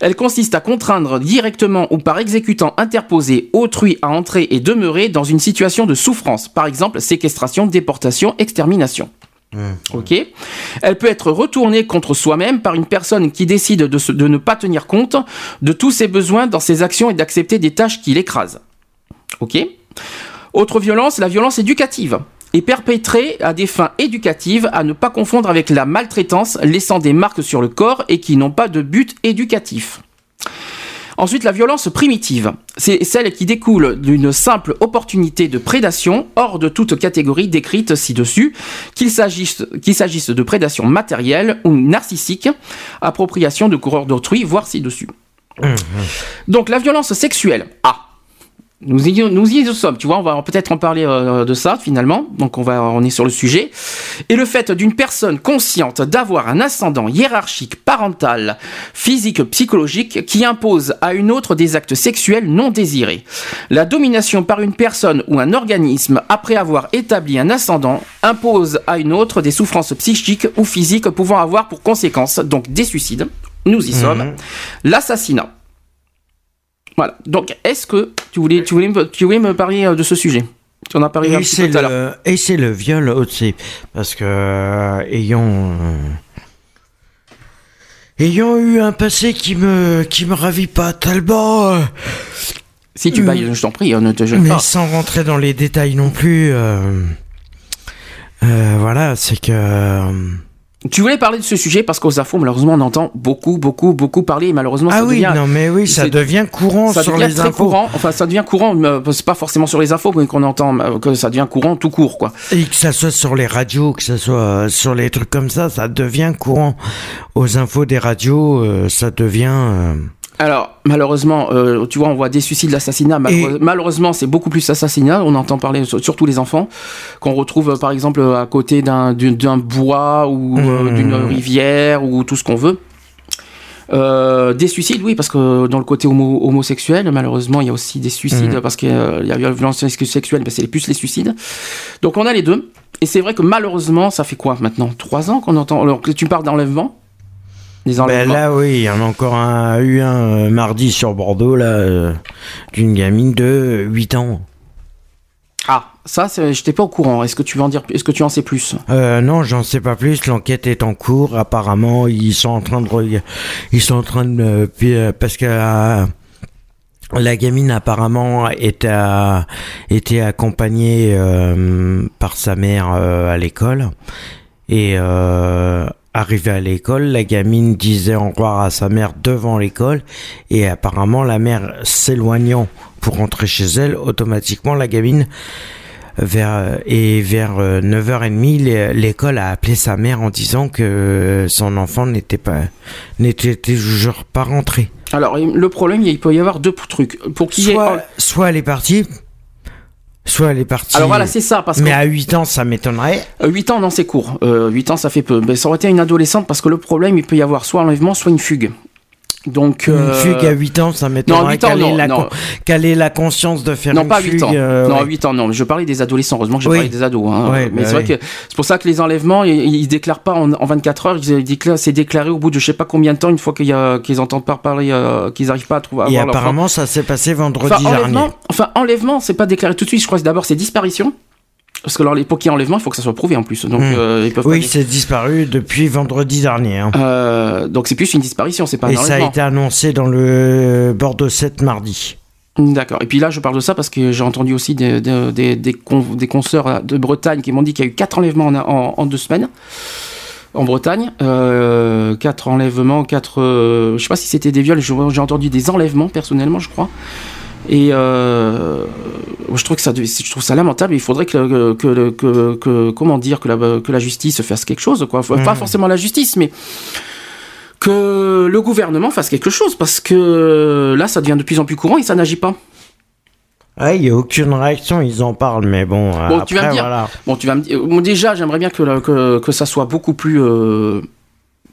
S1: Elle consiste à contraindre directement ou par exécutant interposé autrui à entrer et demeurer dans une situation de souffrance, par exemple séquestration, déportation, extermination. Elle peut être retournée contre soi-même par une personne qui décide de, ne pas tenir compte de tous ses besoins dans ses actions et d'accepter des tâches qui l'écrasent. Autre violence, la violence éducative est perpétrée à des fins éducatives à ne pas confondre avec la maltraitance laissant des marques sur le corps et qui n'ont pas de but éducatif. Ensuite, la violence primitive, c'est celle qui découle d'une simple opportunité de prédation hors de toute catégorie décrite ci-dessus, qu'il s'agisse qu'il s'agisse de prédation matérielle ou narcissique, appropriation de coureurs d'autrui, voire ci-dessus. Donc la violence sexuelle. Ah, nous y, nous y sommes, tu vois, on va peut-être en parler euh, de ça finalement. Donc on va, on est sur le sujet. Et le fait d'une personne consciente d'avoir un ascendant hiérarchique, parental, physique, psychologique qui impose à une autre des actes sexuels non désirés. La domination par une personne ou un organisme après avoir établi un ascendant impose à une autre des souffrances psychiques ou physiques pouvant avoir pour conséquence donc des suicides. Nous y sommes. L'assassinat. Voilà. Donc, est-ce que tu voulais, tu voulais, me- tu voulais me parler euh, de ce sujet? Tu en as parlé un
S2: Et
S1: petit
S2: c'est
S1: peu tout à l'heure.
S2: le, et c'est le viol aussi. Parce que, euh, ayant. euh, ayant eu un passé qui me, qui me ravit pas tellement. euh,
S1: Si tu bailles, je t'en prie, euh, ne te gêne
S2: mais
S1: pas.
S2: sans rentrer dans les détails non plus. voilà, c'est que.
S1: Tu voulais parler de ce sujet parce qu'aux infos, malheureusement, on entend beaucoup, beaucoup, beaucoup parler. Et malheureusement,
S2: Ah
S1: ça
S2: oui,
S1: devient,
S2: non mais oui, ça devient courant
S1: ça
S2: sur
S1: devient
S2: les
S1: très
S2: infos.
S1: courant. Enfin, ça devient courant. euh, C'est pas forcément sur les infos mais qu'on entend euh, que ça devient courant tout court, quoi.
S2: Et que ça soit sur les radios, que ça soit euh, sur les trucs comme ça, ça devient courant. Aux infos des radios, euh, ça devient. euh,
S1: Alors, malheureusement, euh, tu vois, on voit des suicides, l'assassinat. Malheure- Malheureusement, c'est beaucoup plus assassinat. On entend parler sur- surtout les enfants qu'on retrouve, euh, par exemple, à côté d'un bois ou euh,
S2: Mmh.
S1: d'une rivière ou tout ce qu'on veut. Euh, des suicides, oui, parce que dans le côté homo- homosexuel, malheureusement, il y a aussi des suicides parce qu'il y a la violence sexuelle, mais c'est plus les suicides. Donc on a les deux. Et c'est vrai que malheureusement, ça fait quoi maintenant? Trois ans qu'on entend. Alors que tu parles d'enlèvement?
S2: Ben là, oui, il y en a encore un, eu un euh, mardi sur Bordeaux, là, euh, d'une gamine de 8 ans.
S1: Ah, ça, j'étais pas au courant. Est-ce que tu veux en dire Est-ce que tu en sais plus?
S2: Euh, non, j'en sais pas plus. L'enquête est en cours. Apparemment, ils sont en train de, ils sont en train de, euh, parce que la gamine apparemment était, à- était accompagnée par sa mère à l'école et euh, arrivée à l'école, la gamine disait au revoir à sa mère devant l'école et apparemment la mère s'éloignant pour rentrer chez elle, automatiquement la gamine vers et vers 9h30 l'é- l'école a appelé sa mère en disant que son enfant n'était pas n'était toujours pas rentré.
S1: Alors, le problème, il peut y avoir deux trucs. Pour qu'il ait-
S2: Soit, soit elle est partie, soit elle est partie.
S1: Alors voilà, c'est ça, parce que
S2: mais à 8 ans, ça m'étonnerait.
S1: 8 ans, non, c'est court. Euh, 8 ans, ça fait peu. Mais ça aurait été une adolescente parce que le problème, il peut y avoir soit enlèvement, soit une fugue. Donc,
S2: Une
S1: euh,
S2: fugue à 8 ans, ça
S1: non,
S2: m'étonnerait
S1: 8 ans,
S2: qu'elle ait,
S1: non,
S2: la ait conscience de faire
S1: Non,
S2: une
S1: pas
S2: fugue.
S1: 8 ans.
S2: euh,
S1: non,
S2: ouais.
S1: 8 ans, non. Je parlais des adolescents. Heureusement que j'ai
S2: Oui.
S1: parlé des ados. Hein.
S2: Ouais,
S1: mais
S2: bah
S1: c'est vrai que c'est pour ça que les enlèvements, ils, ils déclarent pas en, en 24 heures. Ils déclarent, c'est déclaré au bout de je sais pas combien de temps, une fois qu'ils entendent pas parler, euh, qu'ils arrivent pas à trouver. à
S2: Et apparemment, ça s'est passé vendredi
S1: Enfin, enlèvement,
S2: dernier.
S1: enfin, enlèvement, c'est pas déclaré tout de suite. Je crois que d'abord c'est disparition. Parce que alors, les- ait enlèvement, il faut que ça soit prouvé en plus. Donc,
S2: Hmm.
S1: euh, ils peuvent
S2: Oui, c'est disparu depuis vendredi dernier. hein.
S1: Euh, donc c'est plus une disparition, c'est pas un
S2: Et ça a été annoncé dans le Bordeaux 7 mardi.
S1: D'accord. Et puis là, je parle de ça parce que j'ai entendu aussi des, des, des, des, con- des consoeurs de Bretagne qui m'ont dit qu'il y a eu quatre enlèvements en, en, en deux semaines. En Bretagne, euh, quatre enlèvements, quatre. euh, je sais pas si c'était des viols. J'ai entendu des enlèvements personnellement, je crois. Et euh, je trouve que ça, je trouve ça lamentable. Il faudrait que, que, que, que- comment dire, que la, que la justice fasse quelque chose, quoi. Pas
S2: Mhm.
S1: forcément la justice, mais que le gouvernement fasse quelque chose, parce que là, ça devient de plus en plus courant et ça n'agit pas.
S2: Ouais, il n'y a aucune réaction, ils en parlent, mais bon,
S1: Bon,
S2: après,
S1: tu vas me dire-
S2: voilà.
S1: Bon, tu vas me dire. Bon, déjà, j'aimerais bien que, que, que ça soit beaucoup plus. euh,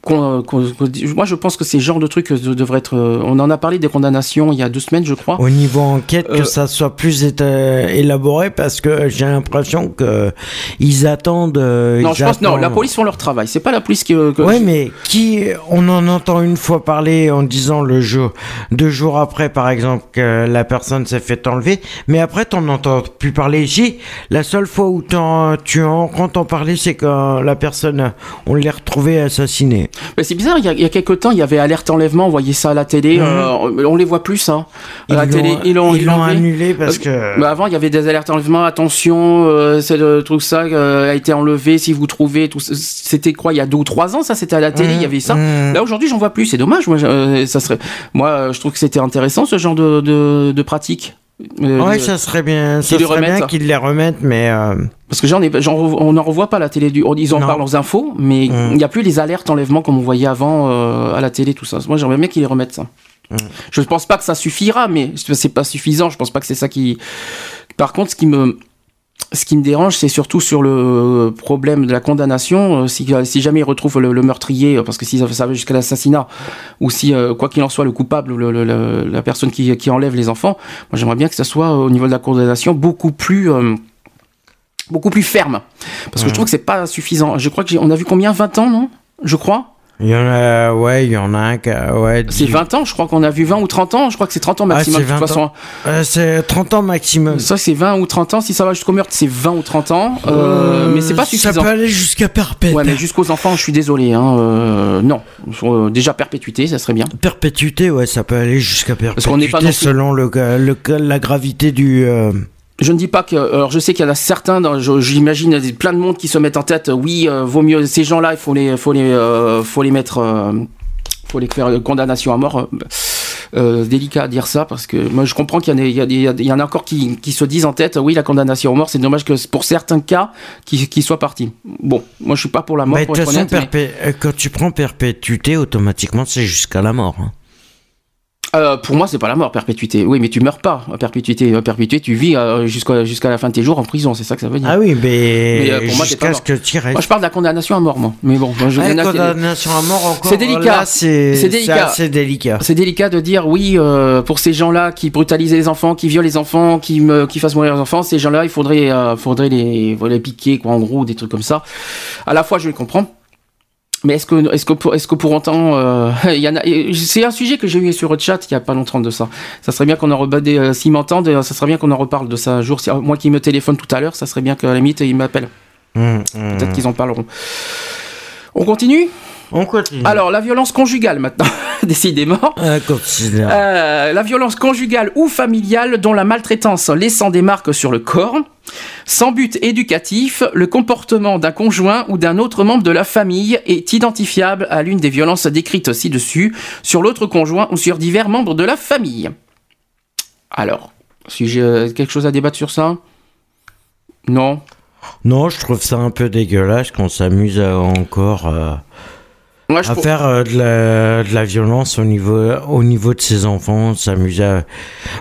S1: moi, je pense que ces genres de trucs euh, devraient être. euh, on en a parlé des condamnations il y a deux semaines, je crois.
S2: Au niveau enquête, que
S1: Euh,
S2: ça soit plus élaboré, parce que j'ai l'impression que ils attendent.
S1: non, je pense non. La
S2: attendent-
S1: police font leur travail. C'est pas la police qui.
S2: Ouais, mais qui on en entend une fois parler en disant le jour, deux jours après, par exemple, que la personne s'est fait enlever, mais après t'en entends plus parler ici. La seule fois où t'en- tu en entends parler, c'est quand la personne, on l'a retrouvée assassinée.
S1: Mais c'est bizarre. Il y, a, il y a quelques temps, il y avait alerte enlèvement. On voyait ça à la télé.
S2: Mhm.
S1: euh, on les voit plus, ça. À la
S2: Ils
S1: télé,
S2: l'ont-
S1: ils l'ont
S2: ils l'ont annulé parce que.
S1: Bah, avant, il y avait des alertes enlèvement. Attention, euh, c'est truc ça euh, a été enlevé. Si vous trouvez, tout c'était quoi Il y a deux ou trois ans, ça c'était à la télé. Il y avait ça.
S2: Mmh.
S1: Là aujourd'hui, j'en vois plus. C'est dommage. Moi, euh, ça serait. Moi, euh, je trouve que c'était intéressant ce genre de, de, de pratique. Euh,
S2: Ouais,
S1: de-
S2: ça serait bien, ça serait bien qu'ils les remettent, mais euh,
S1: Parce que j'en ai, j'en on n'en revoit pas à la télé. Du, ils en
S2: Non.
S1: parlent aux infos, mais il
S2: Mm.
S1: n'y a plus les alertes enlèvement comme on voyait avant euh, à la télé, tout ça. Moi, j'aimerais bien qu'ils les remettent ça.
S2: Mm.
S1: Je ne pense pas que ça suffira, mais c'est pas suffisant. Je pense pas que c'est ça qui. Par contre, ce qui me ce qui me dérange, c'est surtout sur le problème de la condamnation. Euh, Si, si jamais ils retrouvent le, le meurtrier, euh, parce que si ça va jusqu'à l'assassinat, ou si, euh, quoi qu'il en soit, le coupable, le- le- la personne qui, qui enlève les enfants, moi j'aimerais bien que ça soit euh, au niveau de la condamnation beaucoup plus, euh, beaucoup plus ferme. Parce que je trouve que c'est pas suffisant. Je crois que j'ai- on a vu combien? 20 ans, non? Je crois.
S2: il y en a, ouais, il y en a un qui a, ouais.
S1: C'est
S2: dix-
S1: 20 ans, je crois qu'on a vu 20 ou 30 ans. Je crois que c'est 30 ans maximum
S2: Ah, c'est
S1: de toute
S2: 20
S1: façon.
S2: Euh, c'est 30 ans maximum.
S1: Ça, c'est 20 ou 30 ans. Si ça va jusqu'au meurtre, c'est 20 ou 30 ans. Euh, mais c'est pas suffisant.
S2: Ça peut aller jusqu'à perpète.
S1: Ouais, mais jusqu'aux enfants, je suis désolé. Hein, euh, non, Euh, déjà perpétuité, ça serait bien.
S2: Perpétuité, ouais, ça peut aller jusqu'à perpétuité
S1: qu'on n'est pas non plus-
S2: selon le, le, la gravité du.
S1: Je ne dis pas que. Alors, je sais qu'il y en a certains. J'imagine plein de monde qui se mettent en tête. euh, Oui, euh, vaut mieux ces gens-là. Il faut les, faut les, euh, faut les mettre. euh, faut les faire condamnation à mort. Délicat à dire ça parce que moi je comprends qu'il y en a, il y, a des- il y a des- il y en a encore qui, qui se disent en tête oui la condamnation à mort c'est dommage que pour certains cas qui qui soient partis bon moi je suis pas pour la mort
S2: bah,
S1: pour
S2: façon,
S1: honnête, mais-
S2: perpé- quand tu prends perpétuité, automatiquement, c'est jusqu'à la mort. hein.
S1: Euh, pour moi, c'est pas la mort, perpétuité. Oui, mais tu meurs pas à perpétuité. À perpétuité, tu vis euh, jusqu'à jusqu'à la fin de tes jours en prison, c'est ça que ça veut dire.
S2: Ah oui, mais,
S1: Mais, euh, pour moi,
S2: jusqu'à ce que tu restes.
S1: Moi, je parle de la condamnation à mort, moi. Mais bon, moi, je
S2: Ah, condamnation à mort encore.
S1: C'est délicat.
S2: C'est
S1: délicat.
S2: c'est délicat.
S1: C'est délicat de dire oui euh, pour ces gens-là qui brutalisent les enfants, qui violent les enfants, qui me, qui fassent mourir les enfants. Ces gens-là, il faudrait, euh, faudrait les, les piquer, quoi, en gros, des trucs comme ça. À la fois, je le comprends. Mais est-ce que, est-ce que, pour- est-ce que pour autant, euh, il y en a, c'est un sujet que j'ai eu sur le chat il y a pas longtemps de ça. Ça serait bien qu'on en rebat des, euh, s'ils m'entendent, euh, ça serait bien qu'on en reparle de ça un jour. Si, moi qui me téléphone tout à l'heure, ça serait bien qu'à la limite, ils m'appellent.
S2: Hum, hum.
S1: Peut-être qu'ils en parleront. On continue?
S2: On continue.
S1: Alors, la violence conjugale maintenant, décidément.
S2: Ah.
S1: Euh, la violence conjugale ou familiale dont la maltraitance laissant des marques sur le corps. Sans but éducatif, le comportement d'un conjoint ou d'un autre membre de la famille est identifiable à l'une des violences décrites ci-dessus sur l'autre conjoint ou sur divers membres de la famille. Alors, si j'ai quelque chose à débattre sur ça? Non?
S2: Non, je trouve ça un peu dégueulasse qu'on s'amuse encore euh,
S1: Moi, je
S2: à faire euh, de, la, de la violence au niveau, au niveau de ses enfants, s'amuser à...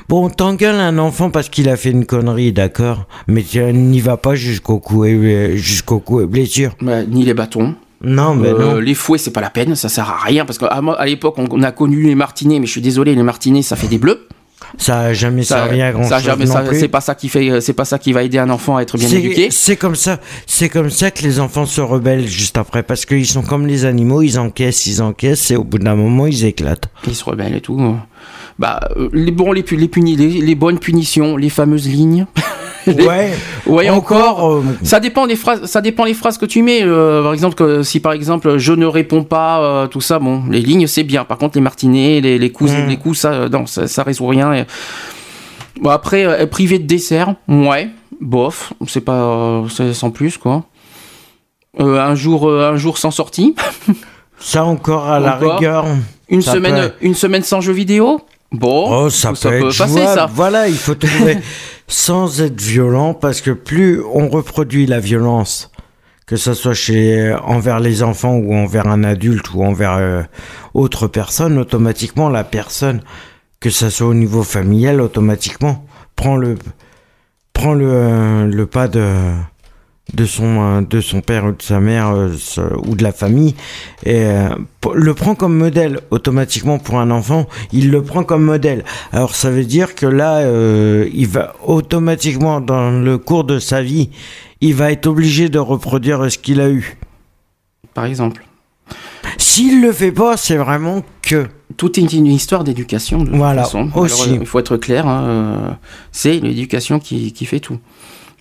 S2: Bon, t'engueules un enfant parce qu'il a fait une connerie, d'accord, mais tu n'y vas pas jusqu'au cou et, jusqu'au cou et blessure.
S1: Bah, ni les bâtons.
S2: Non, mais
S1: Euh,
S2: non.
S1: les fouets, c'est pas la peine, ça sert à rien. Parce qu'à à l'époque, on, on a connu les martinets, mais je suis désolé, les martinets, ça fait des bleus.
S2: Ça jamais
S1: Ça,
S2: servi à grand
S1: ça
S2: chose
S1: jamais-
S2: non
S1: ça-
S2: plus.
S1: c'est pas ça qui fait, c'est pas ça qui va aider un enfant à être bien
S2: C'est-
S1: éduqué.
S2: C'est comme ça, c'est comme ça que les enfants se rebellent juste après, parce qu'ils sont comme les animaux, ils encaissent, ils encaissent, et au bout d'un moment, ils éclatent.
S1: Ils se rebellent et tout. Bah, euh, les, bon, les, les bonnes punitions, les fameuses lignes.
S2: Ouais,
S1: Ouais, encore.
S2: euh,
S1: Ça dépend des phrases. Ça dépend les phrases que tu mets. euh, par exemple, que si par exemple je ne réponds pas, euh, tout ça, bon, les lignes c'est bien. Par contre, les martinets, les, les coups,
S2: Mm.
S1: les coups, ça, euh, non, ça, ça résout rien. Et- Bon après, euh, privé de dessert, ouais, bof, c'est pas, euh, sans plus quoi. Euh, un jour, euh, un jour sans sortie,
S2: ça encore à la rigueur.
S1: une
S2: Ça
S1: semaine,
S2: peut-
S1: une semaine sans jeu vidéo. Bon,
S2: Oh, ça, peut, être
S1: passer
S2: jouable.
S1: ça.
S2: Voilà, il faut trouver sans être violent, parce que plus on reproduit la violence, que ce soit chez envers les enfants ou envers un adulte ou envers euh, autre personne, automatiquement la personne, que ça soit au niveau familial, automatiquement prend le prend le euh, le pas de de son euh, de son père ou de sa mère euh, ou de la famille et euh, le prend comme modèle automatiquement pour un enfant il le prend comme modèle alors ça veut dire que là euh, il va automatiquement dans le cours de sa vie il va être obligé de reproduire ce qu'il a eu
S1: par exemple.
S2: s'il le fait pas c'est vraiment que
S1: Tout est une histoire d'éducation. De toute
S2: Voilà,
S1: façon.
S2: aussi.
S1: Il faut être clair. hein, c'est l'éducation qui, qui fait tout.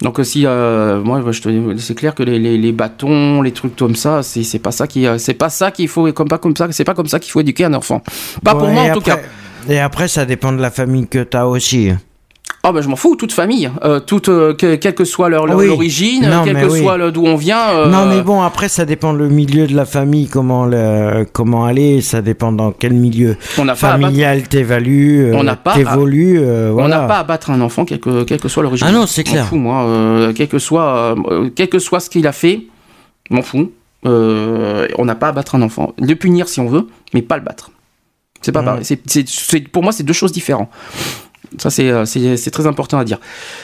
S1: Donc euh, si euh, moi je te c'est clair que les, les, les bâtons, les trucs comme ça, c'est c'est pas ça qui euh, c'est pas ça qu'il faut comme pas comme ça, c'est pas comme ça qu'il faut éduquer un enfant. Pas pour moi en tout cas.
S2: et après ça dépend de la famille que t'as aussi
S1: Ah ben je m'en fous, toute famille, euh, toute euh, que- quelle que soit leur, leur
S2: Oui.
S1: origine,
S2: Non,
S1: que
S2: oui.
S1: soit d'où on vient. euh,
S2: Non, mais bon, après, ça dépend le milieu de la famille, comment, le, comment aller, ça dépend dans quel milieu
S1: on battre,
S2: familial t'évalues,
S1: On n'a pas à-
S2: t'évolues,
S1: on
S2: voilà.
S1: n'a pas à battre un enfant quelle que, quelle que soit l'origine.
S2: Ah non, c'est
S1: Je m'en
S2: clair.
S1: fous, moi, quel que soit quel que soit ce qu'il a fait, je m'en fous. On n'a pas à battre un enfant. Le punir si on veut, mais pas le battre. C'est pas
S2: Mm.
S1: pareil. C'est- pour moi, c'est deux choses différentes. Ça, c'est, euh, c'est, c'est très important à dire.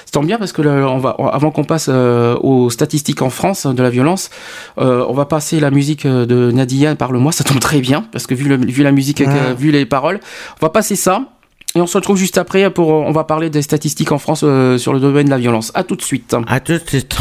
S1: Ça tombe bien parce que on va, avant qu'on passe euh, aux statistiques en France de la violence, euh, on va passer la musique de Nadia Parle-moi. Ça tombe très bien parce que vu, le- vu la musique, vu les paroles, on va passer ça. Et on se retrouve juste après pour, on va parler des statistiques en France euh, sur le domaine de la violence. À tout de suite.
S2: À tout de suite.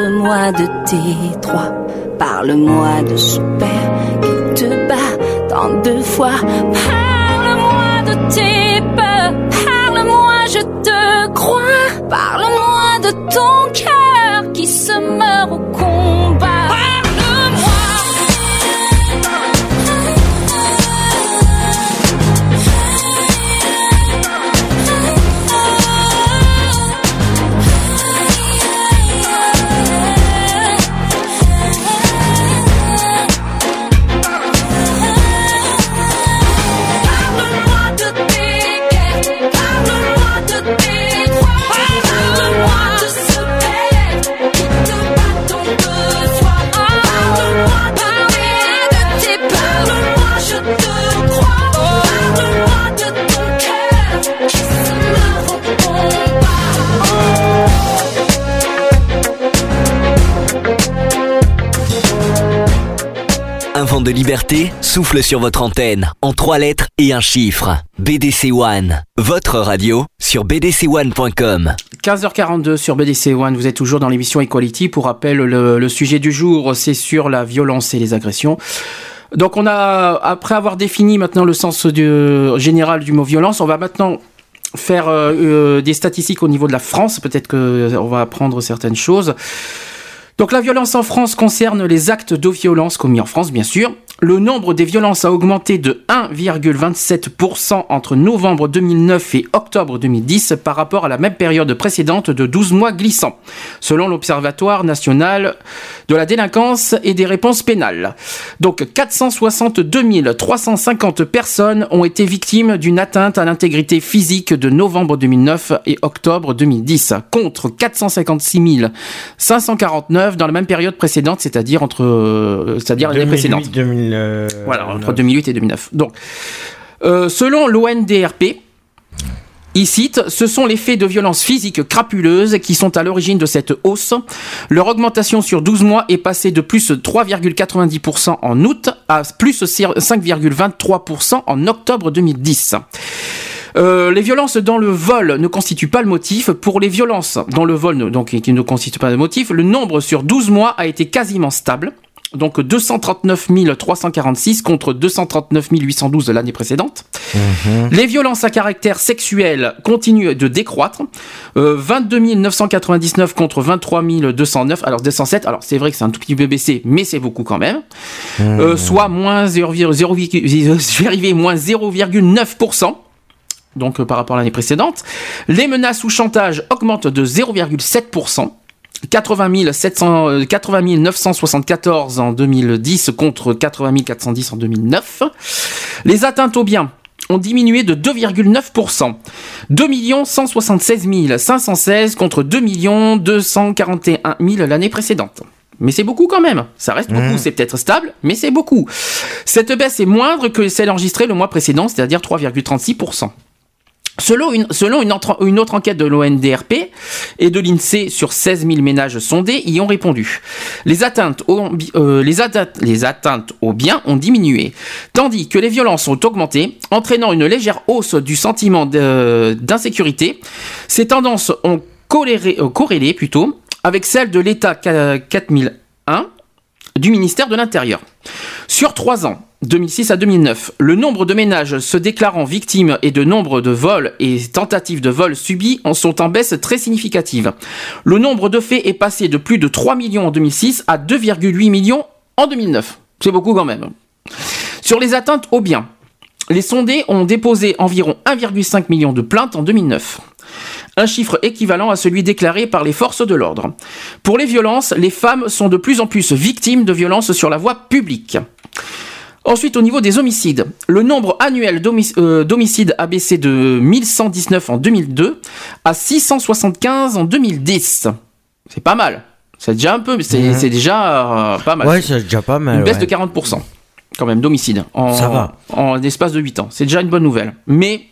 S3: Parle-moi de tes droits, parle-moi de ce père qui te bat tant de fois.
S4: Souffle sur votre antenne en trois lettres et un chiffre. BDC One, votre radio sur bdc1.com.
S1: 15h42 sur BDC One, vous êtes toujours dans l'émission Equality. Pour rappel, le, sujet du jour, c'est sur la violence et les agressions. Donc on a, après avoir défini maintenant le sens général du mot violence, on va maintenant faire euh, euh, des statistiques au niveau de la France. Peut-être qu'on va apprendre certaines choses. Donc la violence en France concerne les actes de violence commis en France, bien sûr. Le nombre des violences a augmenté de 1,27% entre novembre 2009 et octobre 2010 par rapport à la même période précédente de 12 mois glissants, selon l'Observatoire national de la délinquance et des réponses pénales. Donc 462 350 personnes ont été victimes d'une atteinte à l'intégrité physique de novembre 2009 et octobre 2010, contre 456 549 dans la même période précédente, c'est-à-dire entre, euh, c'est-à-dire l'année précédente.
S2: 2008, 2000, euh,
S1: Voilà, entre 2008 et 2009. Donc, euh, selon l'ONDRP, il cite, ce sont les faits de violence physique crapuleuses qui sont à l'origine de cette hausse. Leur augmentation sur 12 mois est passée de plus 3,90% en août à plus 5,23% en octobre 2010. Euh, les violences dans le vol ne constituent pas le motif. Pour les violences dans le vol, donc qui ne constituent pas le motif, le nombre sur 12 mois a été quasiment stable. Donc 239 346 contre 239 812 l'année précédente. Les violences à caractère sexuel continuent de décroître. Euh, 22 999 contre 23 209. Alors 207. Alors c'est vrai que c'est un tout petit peu baissé, mais c'est beaucoup quand même. Euh, soit moins 0,0, je vais arriver, moins 0,9%. Donc euh, par rapport à l'année précédente. Les menaces ou chantage augmentent de 0,7%. 80 700, euh, 80 974 en 2010 contre 80 410 en 2009. Les atteintes aux biens ont diminué de 2,9%. 2 176 516 contre 2 241 000 l'année précédente. Mais c'est beaucoup quand même. Ça reste beaucoup. C'est peut-être stable, mais c'est beaucoup. Cette baisse est moindre que celle enregistrée le mois précédent, c'est-à-dire 3,36%. Selon, une, autre, enquête de l'ONDRP et de l'INSEE sur 16 000 ménages sondés y ont répondu. Les atteintes, aux, euh, les, atteintes, aux biens ont diminué, tandis que les violences ont augmenté, entraînant une légère hausse du sentiment d'insécurité. Ces tendances ont corrélé, euh, corrélé avec celles de l'État 4001 du ministère de l'Intérieur. Sur trois ans, 2006 à 2009, le nombre de ménages se déclarant victimes et de nombre de vols et tentatives de vol subis en sont en baisse très significative. Le nombre de faits est passé de plus de 3 millions en 2006 à 2,8 millions en 2009. C'est beaucoup quand même. Sur les atteintes aux biens, les sondés ont déposé environ 1,5 million de plaintes en 2009. Un chiffre équivalent à celui déclaré par les forces de l'ordre. Pour les violences, les femmes sont de plus en plus victimes de violences sur la voie publique. Ensuite, au niveau des homicides, le nombre annuel euh, d'homicides a baissé de 1119 en 2002 à 675 en 2010. C'est pas mal. C'est déjà un peu, mais c'est déjà euh, pas mal.
S2: Ouais, c'est déjà pas mal.
S1: Une baisse
S2: ouais.
S1: de 40% quand même d'homicides en,
S2: Ça va.
S1: en l'espace de 8 ans. C'est déjà une bonne nouvelle. Mais,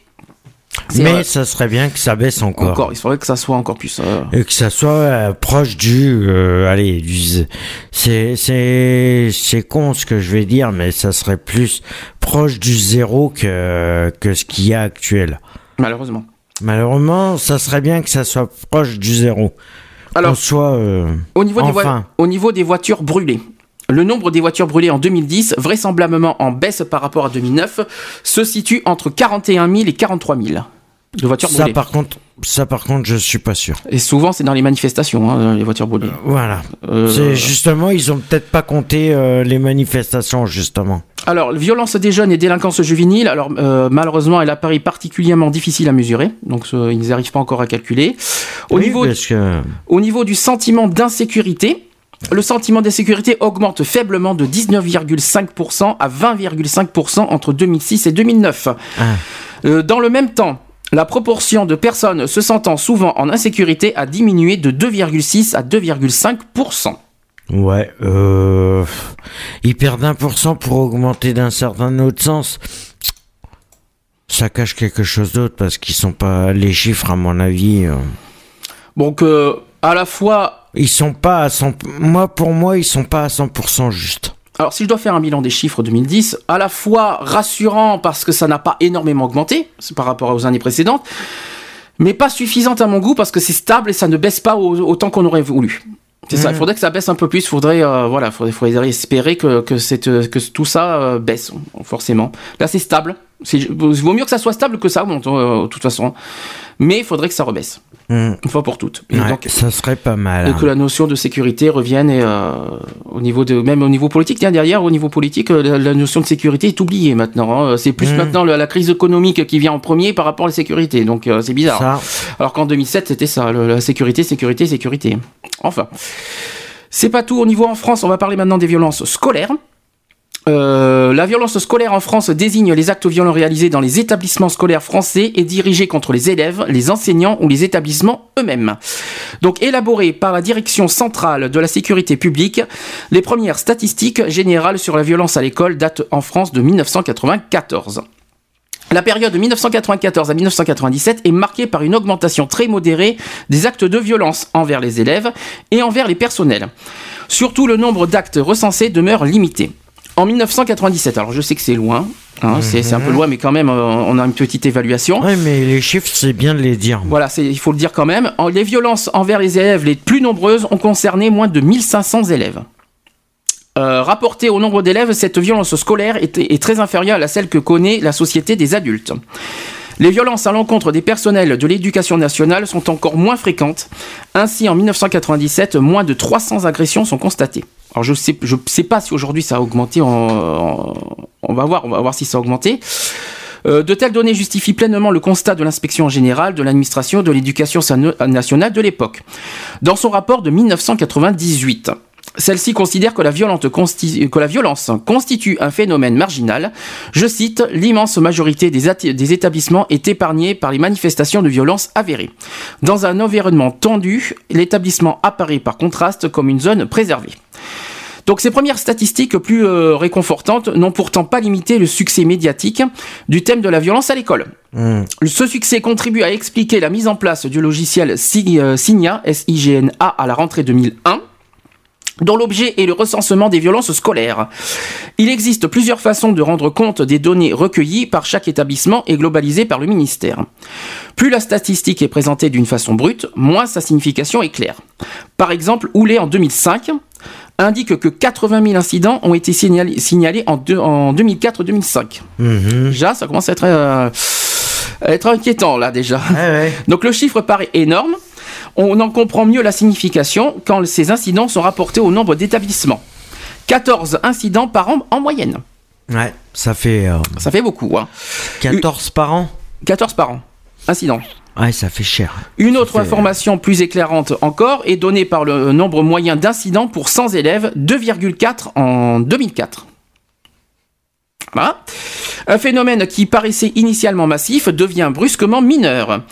S2: Mais
S1: vrai,
S2: ça serait bien que ça baisse encore.
S1: encore, il faudrait que ça soit encore plus. euh,
S2: Et que ça soit euh, proche du, euh, allez, du, c'est, c'est, c'est con ce que je vais dire, mais ça serait plus proche du zéro que, que ce qu'il y a actuel.
S1: malheureusement.
S2: Malheureusement, ça serait bien que ça soit proche du zéro.
S1: Alors,
S2: soit,
S1: Au niveau, des voi-
S2: Enfin.
S1: au niveau des voitures brûlées. Le nombre des voitures brûlées en 2010, vraisemblablement en baisse par rapport à 2009, se situe entre 41 000 et 43 000 de voitures
S2: ça
S1: brûlées.
S2: par contre, ça par contre, je suis pas sûr.
S1: Et souvent, c'est dans les manifestations, hein, les voitures brûlées.
S2: Voilà.
S1: Euh,
S2: C'est justement, ils ont peut-être pas compté euh, les manifestations justement.
S1: Alors, violence des jeunes et délinquance juvénile, alors euh, malheureusement, elle apparaît particulièrement difficile à mesurer, donc euh, ils n'arrivent pas encore à calculer. Au,
S2: Oui,
S1: niveau,
S2: parce que
S1: au niveau du sentiment d'insécurité, le sentiment d'insécurité augmente faiblement de 19,5% à 20,5% entre 2006 et 2009.
S2: Ah.
S1: Euh, dans le même temps, la proportion de personnes se sentant souvent en insécurité a diminué de 2,6 à 2,5%.
S2: Ouais, euh, ils perdent 1% pour augmenter d'un certain autre sens. Ça cache quelque chose d'autre parce qu'ils sont pas les chiffres à mon avis. euh,
S1: Donc, euh, à la fois
S2: ils sont pas à 100 moi pour moi ils sont pas à 100% juste.
S1: Alors, si je dois faire un bilan des chiffres 2010, à la fois rassurant parce que ça n'a pas énormément augmenté par rapport aux années précédentes, mais pas suffisante à mon goût parce que c'est stable et ça ne baisse pas au- autant qu'on aurait voulu. C'est ça, il faudrait que ça baisse un peu plus, faudrait, euh, voilà, faudrait, faudrait espérer que, que, cette, que tout ça euh, baisse, forcément. Là, c'est stable. Il vaut mieux que ça soit stable que ça augmente, euh, de toute façon. Mais il faudrait que ça rebaisse,
S2: Hmm.
S1: une fois pour toutes. Et
S2: Ouais,
S1: donc,
S2: ça serait pas mal.
S1: et
S2: hein.
S1: que la notion de sécurité revienne et euh, au niveau de même au niveau politique tiens derrière au niveau politique euh, la, la notion de sécurité est oubliée maintenant hein. c'est plus
S2: Mm.
S1: maintenant la, la crise économique qui vient en premier par rapport à la sécurité donc euh, c'est bizarre
S2: Ça,
S1: alors qu'en 2007 c'était ça le- la sécurité sécurité sécurité enfin c'est pas tout au niveau en France on va parler maintenant des violences scolaires Euh, la violence scolaire en France désigne les actes violents réalisés dans les établissements scolaires français et dirigés contre les élèves, les enseignants ou les établissements eux-mêmes. Donc élaboré par la Direction centrale de la sécurité publique, les premières statistiques générales sur la violence à l'école datent en France de 1994. La période de 1994 à 1997 est marquée par une augmentation très modérée des actes de violence envers les élèves et envers les personnels. Surtout, le nombre d'actes recensés demeure limité. En 1997, alors je sais que c'est loin, hein, c'est c'est un peu loin, mais quand même, euh, on a une petite évaluation.
S2: ouais, mais les chiffres c'est bien de les dire.
S1: Voilà, il faut le dire quand même. Les violences envers les élèves les plus nombreuses ont concerné moins de 1500 élèves. Euh, rapportée au nombre d'élèves, cette violence scolaire est, est très inférieure à celle que connaît la société des adultes. Les violences à l'encontre des personnels de l'éducation nationale sont encore moins fréquentes. Ainsi, en 1997, moins de 300 agressions sont constatées. Alors, je sais, sais pas si aujourd'hui ça a augmenté. en- en- on va voir, on va voir si ça a augmenté. Euh, de telles données justifient pleinement le constat de l'inspection générale de l'administration de l'éducation nationale de l'époque. Dans son rapport de 1998, celle-ci considère que la, violence constitue un phénomène marginal. Je cite, l'immense majorité des, des établissements est épargnée par les manifestations de violence avérées. Dans un environnement tendu, l'établissement apparaît par contraste comme une zone préservée. Donc ces premières statistiques plus euh, réconfortantes n'ont pourtant pas limité le succès médiatique du thème de la violence à l'école.
S2: Hmm.
S1: Ce succès contribue à expliquer la mise en place du logiciel Si- euh, Signa, S-I-G-N-A, à la rentrée 2001 dont l'objet est le recensement des violences scolaires. Il existe plusieurs façons de rendre compte des données recueillies par chaque établissement et globalisées par le ministère. Plus la statistique est présentée d'une façon brute, moins sa signification est claire. Par exemple, Houlet en 2005 indique que 80 000 incidents ont été signalés, signalés en, deux- en 2004-2005.
S2: Mhm.
S1: Déjà, ça commence à être, euh, à être inquiétant là déjà.
S2: Ouais.
S1: Donc le chiffre paraît énorme. On en comprend mieux la signification quand ces incidents sont rapportés au nombre d'établissements. 14 incidents par an en moyenne.
S2: Ouais, ça fait euh,
S1: Ça fait beaucoup, hein.
S2: 14 par an?
S1: 14 par an. Incidents.
S2: Ouais, ça fait cher.
S1: Une
S2: Ça
S1: autre
S2: fait-
S1: information plus éclairante encore est donnée par le nombre moyen d'incidents pour 100 élèves, 2,4 en 2004. Voilà. Un phénomène qui paraissait initialement massif devient brusquement mineur.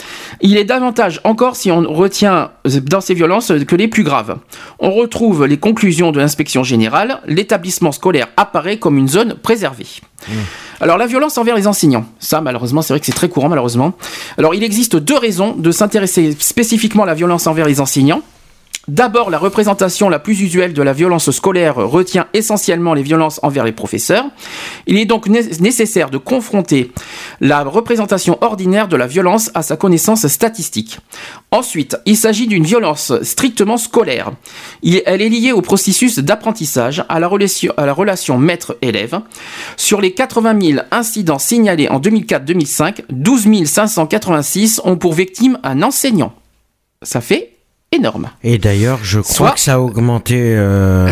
S1: Il est davantage encore si on retient dans ces violences que les plus graves. On retrouve les conclusions de l'inspection générale. L'établissement scolaire apparaît comme une zone préservée. Alors la violence envers les enseignants, ça malheureusement c'est vrai que c'est très courant malheureusement. Alors il existe deux raisons de s'intéresser spécifiquement à la violence envers les enseignants. D'abord, la représentation la plus usuelle de la violence scolaire retient essentiellement les violences envers les professeurs. Il est donc né- nécessaire de confronter la représentation ordinaire de la violence à sa connaissance statistique. Ensuite, il s'agit d'une violence strictement scolaire. Elle est liée au processus d'apprentissage, à la relation maître-élève. Sur les 80 000 incidents signalés en 2004-2005, 12 586 ont pour victime un enseignant. Ça fait énorme.
S2: Et d'ailleurs, je crois
S1: Soit-
S2: que ça a augmenté. euh,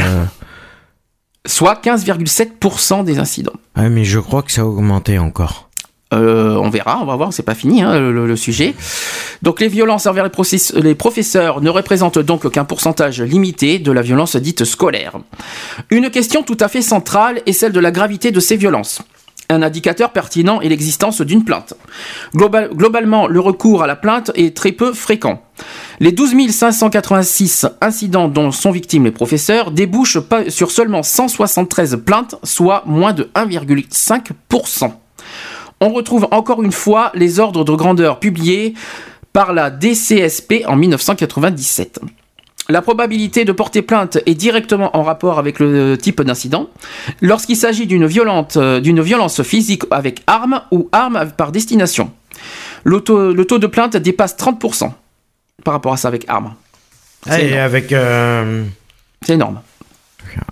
S1: Soit 15,7% des incidents.
S2: Ouais, mais je crois que ça a augmenté encore.
S1: Euh, on verra, on va voir, c'est pas fini hein, le, le sujet. Donc les violences envers les, les professeurs ne représentent donc qu'un pourcentage limité de la violence dite scolaire. Une question tout à fait centrale est celle de la gravité de ces violences. Un indicateur pertinent est l'existence d'une plainte. Global- globalement, le recours à la plainte est très peu fréquent. Les 12 586 incidents dont sont victimes les professeurs débouchent sur seulement 173 plaintes, soit moins de 1,5%. On retrouve encore une fois les ordres de grandeur publiés par la DCSP en 1997. La probabilité de porter plainte est directement en rapport avec le type d'incident. Lorsqu'il s'agit d'une violente- euh, d'une violence physique avec arme ou arme par destination. Le taux, le taux de plainte dépasse 30% par rapport à ça avec arme. C'est
S2: Et
S1: énorme.
S2: avec. euh,
S1: C'est énorme.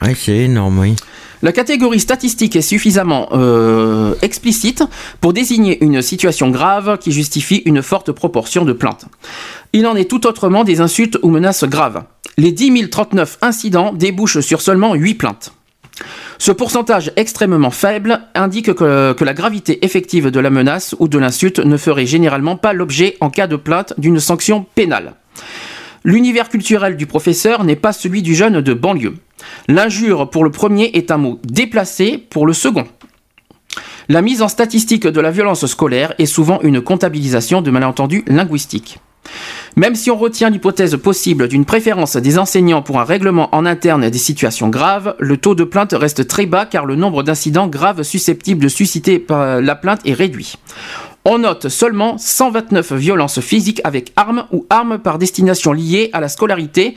S2: Ouais, c'est énorme, oui.
S1: La catégorie statistique est suffisamment euh, explicite pour désigner une situation grave qui justifie une forte proportion de plaintes. Il en est tout autrement des insultes ou menaces graves. Les 10 039 incidents débouchent sur seulement 8 plaintes. Ce pourcentage extrêmement faible indique que, que la gravité effective de la menace ou de l'insulte ne ferait généralement pas l'objet, en cas de plainte, d'une sanction pénale. L'univers culturel du professeur n'est pas celui du jeune de banlieue. L'injure pour le premier est un mot déplacé pour le second. La mise en statistique de la violence scolaire est souvent une comptabilisation de malentendus linguistiques. Même si on retient l'hypothèse possible d'une préférence des enseignants pour un règlement en interne des situations graves, le taux de plainte reste très bas car le nombre d'incidents graves susceptibles de susciter par la plainte est réduit. On note seulement 129 violences physiques avec armes ou armes par destination liées à la scolarité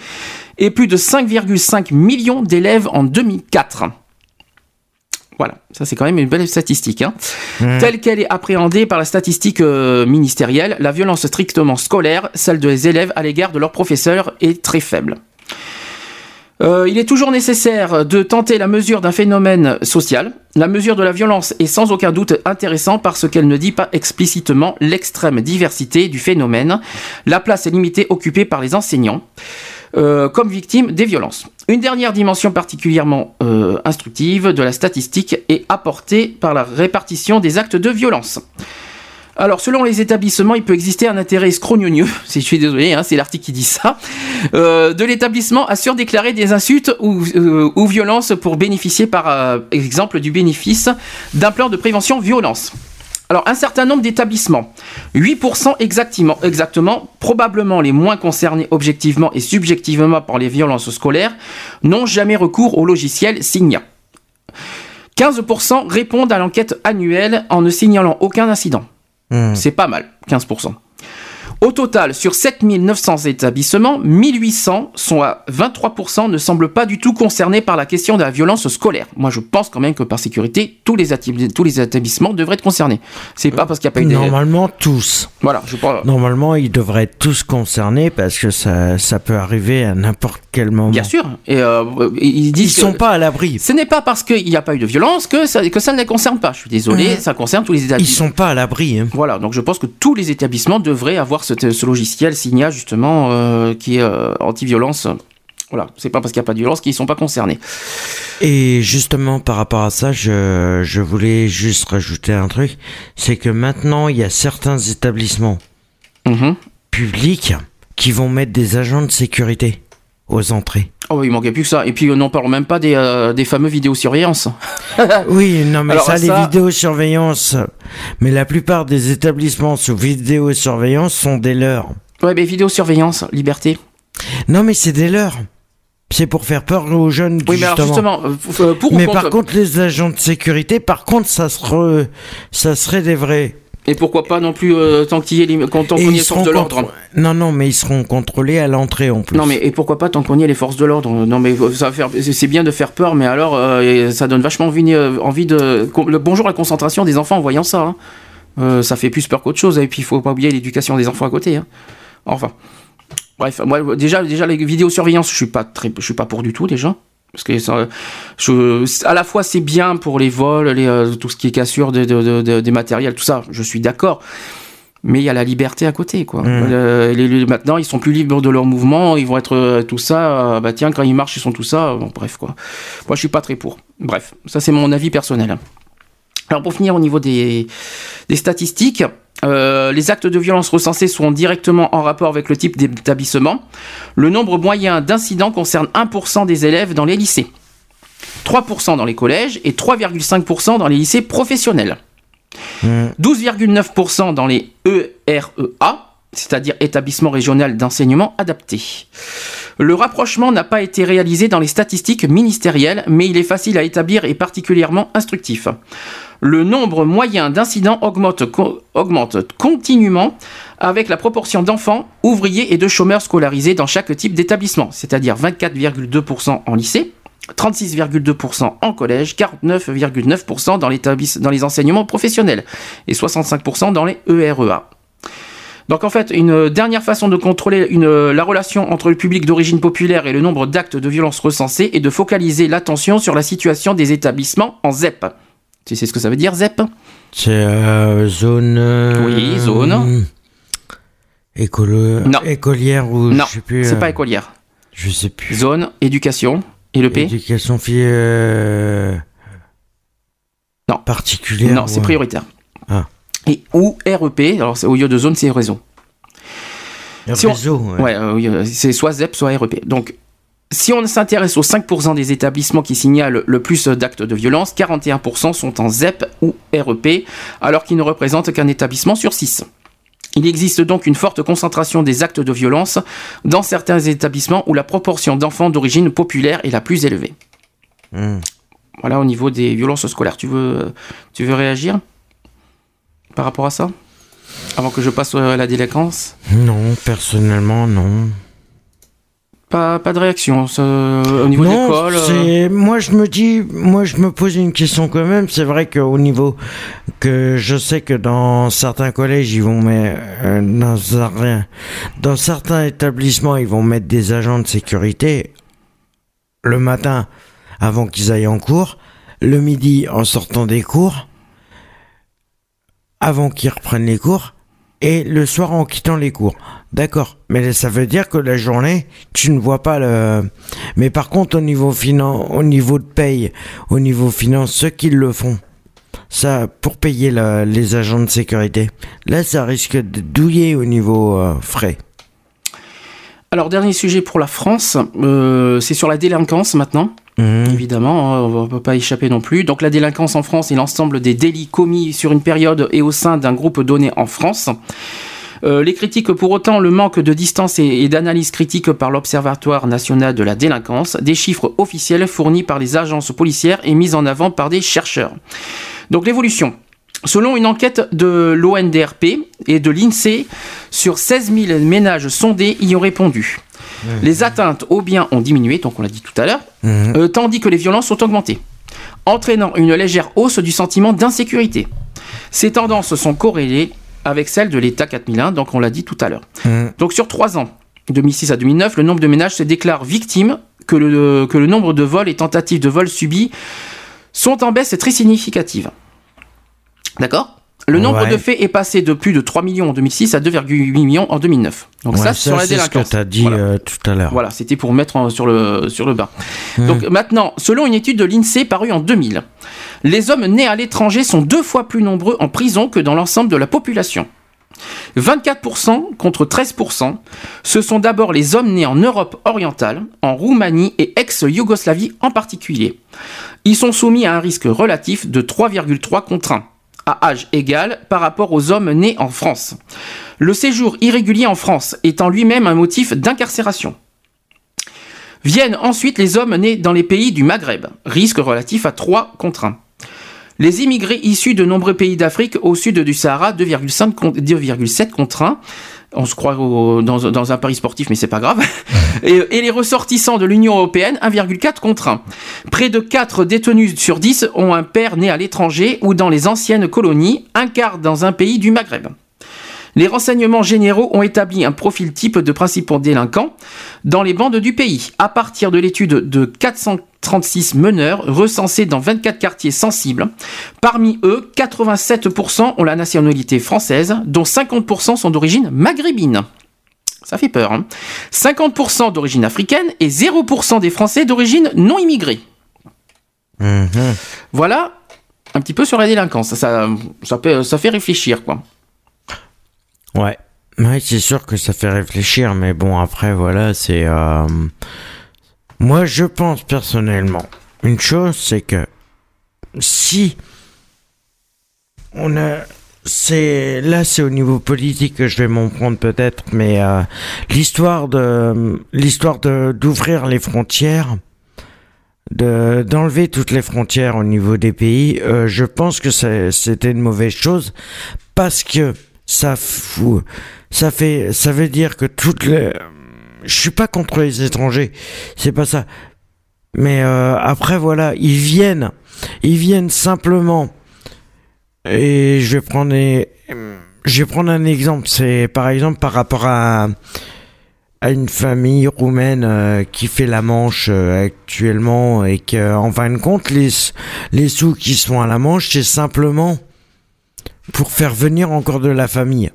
S1: et plus de 5,5 millions d'élèves en 2004. Voilà, ça c'est quand même une belle statistique. hein. Telle qu'elle est appréhendée par la statistique euh, ministérielle, la violence strictement scolaire, celle des élèves à l'égard de leurs professeurs, est très faible. Euh, il est toujours nécessaire de tenter la mesure d'un phénomène social. La mesure de la violence est sans aucun doute intéressante parce qu'elle ne dit pas explicitement l'extrême diversité du phénomène. La place est limitée occupée par les enseignants euh, comme victimes des violences. Une dernière dimension particulièrement euh, instructive de la statistique est apportée par la répartition des actes de violence. Alors, selon les établissements, il peut exister un intérêt scrognonieux, si je suis désolé, hein, c'est l'article qui dit ça, euh, de l'établissement à surdéclarer des insultes ou, violences pour bénéficier, par exemple, du bénéfice d'un plan de prévention violence. Alors, un certain nombre d'établissements, 8% exactement, exactement, probablement les moins concernés objectivement et subjectivement par les violences scolaires, n'ont jamais recours au logiciel Signia. 15% répondent à l'enquête annuelle en ne signalant aucun incident.
S2: Hmm.
S1: C'est pas mal, 15%. Au total, sur 7900 établissements, 1800 sont à 23% ne semblent pas du tout concernés par la question de la violence scolaire. Moi, je pense quand même que par sécurité, tous les, tous les établissements devraient être concernés. C'est pas parce qu'il n'y a pas eu des...
S2: Normalement, tous.
S1: Voilà, je pense...
S2: Normalement, ils devraient être tous concernés parce que ça, ça peut arriver à n'importe quel moment.
S1: Bien sûr. Et euh, ils
S2: Ils
S1: disent
S2: sont
S1: que
S2: pas à l'abri.
S1: Ce n'est pas parce qu'il n'y a pas eu de violence que ça, que ça ne les concerne pas. Je suis désolé,
S2: Mhm.
S1: ça concerne tous les
S2: Ils
S1: établissements.
S2: sont pas à l'abri. hein.
S1: Voilà, donc je pense que tous les établissements devraient avoir ce, ce logiciel Signia justement euh, qui est euh, anti-violence. Voilà, c'est pas parce qu'il n'y a pas de violence qu'ils sont pas concernés.
S2: Et justement, par rapport à ça, je, je voulais juste rajouter un truc. C'est que maintenant, il y a certains établissements
S1: Mhm.
S2: publics qui vont mettre des agents de sécurité aux entrées.
S1: Oh, il manquait plus que ça. Et puis, euh, n'en parlons même pas des, euh, des fameux vidéosurveillance.
S2: Oui, non, mais
S1: Alors,
S2: ça,
S1: ça-
S2: les vidéosurveillance. Mais la plupart des établissements sous vidéosurveillance sont des leurs.
S1: Ouais, mais vidéosurveillance, liberté.
S2: Non, mais c'est des leurs. C'est pour faire peur aux jeunes,
S1: Oui, mais alors
S2: justement.
S1: justement, euh, f- euh, pour ou
S2: mais
S1: contre
S2: par contre, les agents de sécurité, par contre, ça, serait, ça serait des vrais.
S1: Et pourquoi pas non plus euh, tant qu'il y ait les, quand tant qu'on y les forces de l'ordre
S2: Non, non, mais ils seront contrôlés à l'entrée en plus.
S1: Non mais et pourquoi pas tant qu'on y ait les forces de l'ordre? Non mais ça va faire c'est bien de faire peur mais alors euh, ça donne vachement envie, euh, envie de le bonjour à la concentration des enfants en voyant ça. hein. Euh, ça fait plus peur qu'autre chose et puis il faut pas oublier l'éducation des enfants à côté. hein. Enfin bref moi déjà déjà les vidéosurveillance je suis pas très je suis pas pour du tout déjà. Parce que je, à la fois c'est bien pour les vols, les, euh, tout ce qui est cassure de, de- de- de- des matériels, tout ça, je suis d'accord. Mais il y a la liberté à côté, quoi.
S2: Mm.
S1: Euh, les- maintenant, ils sont plus libres de leurs mouvements, ils vont être euh, tout ça. bah tiens, quand ils marchent, ils sont tout ça. Bon, bref, quoi. Moi, je suis pas très pour. Bref, ça c'est mon avis personnel. Alors pour finir au niveau des, des statistiques, euh, les actes de violence recensés sont directement en rapport avec le type d'établissement. Le nombre moyen d'incidents concerne 1% des élèves dans les lycées, 3% dans les collèges et 3,5% dans les lycées professionnels.
S2: Mm.
S1: 12,9% dans les EREA, c'est-à-dire établissement régional d'enseignement adapté. Le rapprochement n'a pas été réalisé dans les statistiques ministérielles, mais il est facile à établir et particulièrement instructif. Le nombre moyen d'incidents augmente, co- augmente continuellement avec la proportion d'enfants, ouvriers et de chômeurs scolarisés dans chaque type d'établissement, c'est-à-dire 24,2% en lycée, 36,2% en collège, 49,9% dans, dans les enseignements professionnels et 65% dans les EREA. Donc en fait, une dernière façon de contrôler une- la relation entre le public d'origine populaire et le nombre d'actes de violence recensés est de focaliser l'attention sur la situation des établissements en ZEP. Tu sais ce que ça veut dire ZEP?
S2: C'est euh, zone. euh,
S1: Oui, zone.
S2: Écolo...
S1: Non.
S2: Écolière ou
S1: Non,
S2: je sais plus.
S1: c'est
S2: euh,
S1: pas écolière.
S2: Je sais plus.
S1: Zone, éducation et le P?
S2: Éducation fille. euh,
S1: Non.
S2: Particulière.
S1: Non, c'est prioritaire.
S2: Ah.
S1: Et ou REP, alors au lieu de zone, c'est réseau. Si on-
S2: Réseau, ouais.
S1: Ouais, euh, euh, c'est soit ZEP, soit REP. Donc, si on s'intéresse aux 5% des établissements qui signalent le plus d'actes de violence, 41% sont en ZEP ou REP, alors qu'ils ne représentent qu'un établissement sur 6. Il existe donc une forte concentration des actes de violence dans certains établissements où la proportion d'enfants d'origine populaire est la plus élevée.
S2: Hmm.
S1: Voilà au niveau des violences scolaires. Tu veux, tu veux réagir? Par rapport à ça? Avant que je passe à la délinquance?
S2: Non, personnellement, non.
S1: pas, pas de réaction ça, au niveau de l'école euh,
S2: moi je me dis, moi je me pose une question quand même. C'est vrai qu'au niveau que je sais que dans certains collèges ils vont mettre euh, dans certains établissements ils vont mettre des agents de sécurité le matin avant qu'ils aillent en cours, le midi en sortant des cours, avant qu'ils reprennent les cours et le soir en quittant les cours. D'accord, mais ça veut dire que la journée, tu ne vois pas le. Mais par contre, au niveau finan... au niveau de paye, au niveau finance, ceux qui le font, ça pour payer les agents de sécurité, là, ça risque de douiller au niveau euh, frais.
S1: Alors, dernier sujet pour la France, euh, c'est sur la délinquance maintenant.
S2: Mhm.
S1: Évidemment, hein, on ne peut pas échapper non plus. Donc la délinquance en France est l'ensemble des délits commis sur une période et au sein d'un groupe donné en France. Euh, les critiques pour autant le manque de distance et, d'analyse critique par l'Observatoire national de la délinquance, des chiffres officiels fournis par les agences policières et mis en avant par des chercheurs. Donc l'évolution. Selon une enquête de l'ONDRP et de l'INSEE, sur 16 000 ménages sondés y ont répondu. Les atteintes aux biens ont diminué, donc on l'a dit tout à l'heure,
S2: Mhm.
S1: euh, tandis que les violences ont augmenté, entraînant une légère hausse du sentiment d'insécurité. Ces tendances sont corrélées avec celles de l'État 4001, donc on l'a dit tout à l'heure.
S2: Mhm.
S1: Donc sur trois ans, 2006 à 2009, le nombre de ménages se déclarent victimes, que le, que le nombre de vols et tentatives de vol subis sont en baisse très significative. D'accord? Le nombre
S2: Ouais.
S1: de faits est passé de plus de 3 millions en 2006 à 2,8 millions en 2009. Donc
S2: Ouais,
S1: ça, sur la
S2: c'est ce que
S1: délinquance.
S2: tu as dit
S1: Voilà.
S2: euh, tout à l'heure.
S1: Voilà, c'était pour mettre en- sur le, sur le bas.
S2: Mmh.
S1: Donc maintenant, selon une étude de l'INSEE parue en 2000, les hommes nés à l'étranger sont deux fois plus nombreux en prison que dans l'ensemble de la population. 24% contre 13%, ce sont d'abord les hommes nés en Europe orientale, en Roumanie et ex-Yougoslavie en particulier. Ils sont soumis à un risque relatif de 3,3 contre 1, à âge égal par rapport aux hommes nés en France. Le séjour irrégulier en France est en lui-même un motif d'incarcération. Viennent ensuite les hommes nés dans les pays du Maghreb, risque relatif à 3 contre 1. Les immigrés issus de nombreux pays d'Afrique au sud du Sahara, 2,5 contre- 2,7 contre 1. On se croit dans un pari sportif, mais c'est pas grave. Et, et les ressortissants de l'Union européenne, 1,4 contre 1. Près de 4 détenus sur 10 ont un père né à l'étranger ou dans les anciennes colonies, un quart dans un pays du Maghreb. Les renseignements généraux ont établi un profil type de principaux délinquants dans les bandes du pays, à partir de l'étude de 436 meneurs recensés dans 24 quartiers sensibles. Parmi eux, 87% ont la nationalité française, dont 50% sont d'origine maghrébine. Ça fait peur. Hein 50% d'origine africaine et 0% des Français d'origine non immigrée.
S2: Mhm.
S1: Voilà un petit peu sur la délinquance. Ça, ça, ça fait, ça fait réfléchir, quoi.
S2: Ouais. Ouais, c'est sûr que ça fait réfléchir, mais bon, après, voilà, c'est. euh, Moi, je pense personnellement, une chose, c'est que si on a. C'est là, c'est au niveau politique que je vais m'en prendre peut-être, mais euh, l'histoire de l'histoire de d'ouvrir les frontières, de d'enlever toutes les frontières au niveau des pays, euh, je pense que c'était une mauvaise chose parce que ça fout, ça fait, ça veut dire que toutes les, je suis pas contre les étrangers, c'est pas ça. Mais euh, après voilà, ils viennent, ils viennent simplement. Et je vais prendre, je vais prendre un exemple. C'est par exemple par rapport à à une famille roumaine euh, qui fait la Manche euh, actuellement et que en fin de compte les les sous qui sont à la Manche c'est simplement pour faire venir encore de la famille.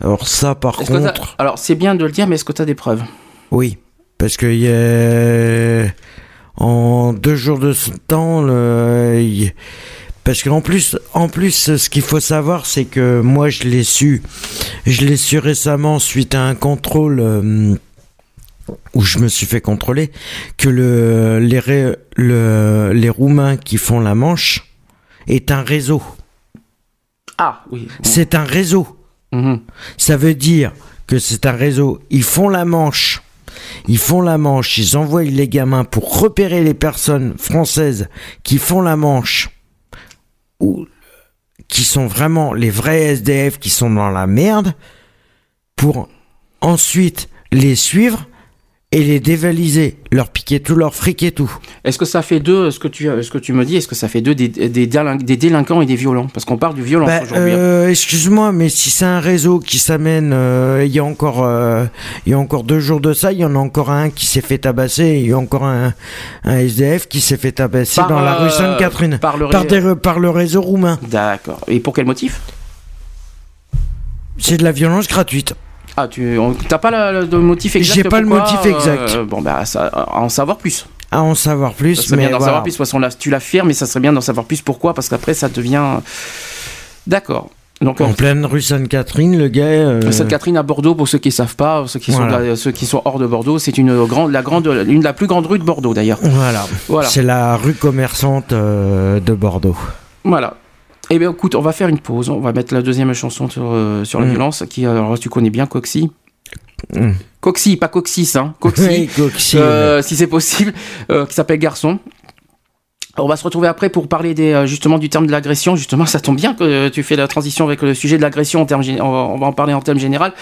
S2: Alors ça, par contre,
S1: Alors, c'est bien de le dire, mais est-ce que tu as des preuves?
S2: Oui, parce que y a... en deux jours de ce temps, le... y- parce qu'en plus, en plus, ce qu'il faut savoir, c'est que moi, je l'ai su, je l'ai su récemment suite à un contrôle. euh, où je me suis fait contrôler que le, les, Ré- le, les Roumains qui font la Manche est un réseau.
S1: Ah, oui.
S2: C'est un réseau.
S1: Mhm.
S2: Ça veut dire que c'est un réseau. Ils font la manche. Ils font la manche. Ils envoient les gamins pour repérer les personnes françaises qui font la manche. Ou qui sont vraiment les vrais SDF qui sont dans la merde. Pour ensuite les suivre et les dévaliser. Leur piquer tout leur fric et tout.
S1: Est-ce que ça fait deux, ce que tu, ce que tu me dis, est-ce que ça fait deux des, des, des délinquants et des violents? Parce qu'on parle du violence
S2: Bah,
S1: aujourd'hui. hein.
S2: euh, excuse-moi, mais si c'est un réseau qui s'amène, euh, il y a encore, euh, il y a encore deux jours de ça, il y en a encore un qui s'est fait tabasser, il y a encore un, un SDF qui s'est fait tabasser
S1: Par,
S2: dans la rue Sainte-Catherine
S1: par le
S2: par,
S1: ré-
S2: des- par le réseau roumain.
S1: D'accord. Et pour quel motif?
S2: C'est de la violence gratuite.
S1: Ah, tu t'as pas le, le motif exact
S2: J'ai pas le motif exact.
S1: euh, bon, bah, ça, à en savoir plus.
S2: À en savoir plus,
S1: Ça serait
S2: mais
S1: bien d'en
S2: voilà.
S1: savoir plus. De toute façon, là, tu l'affirmes, mais ça serait bien d'en savoir plus. Pourquoi Parce qu'après, ça devient. D'accord. Donc,
S2: En
S1: euh,
S2: pleine rue Sainte-Catherine, le gars. euh,
S1: Sainte-Catherine à Bordeaux, pour ceux qui savent pas, ceux qui,
S2: Voilà.
S1: sont, ceux qui sont hors de Bordeaux, c'est une grande, la grande, une de la plus grande rue de Bordeaux d'ailleurs.
S2: Voilà.
S1: Voilà.
S2: C'est la rue commerçante euh, de Bordeaux.
S1: Voilà. Eh bien, écoute, on va faire une pause. On va mettre la deuxième chanson sur, euh, sur la
S2: Mm.
S1: violence, qui, alors, tu connais bien Coxy.
S2: Mm.
S1: Coxy, pas Coxis, hein. Coxy.
S2: Oui, Coxy,
S1: Euh, si c'est possible, euh, qui s'appelle Garçon. On va se retrouver après pour parler des, euh, justement du terme de l'agression. Justement, ça tombe bien que tu fais la transition avec le sujet de l'agression. En termes on, va, en parler en termes général.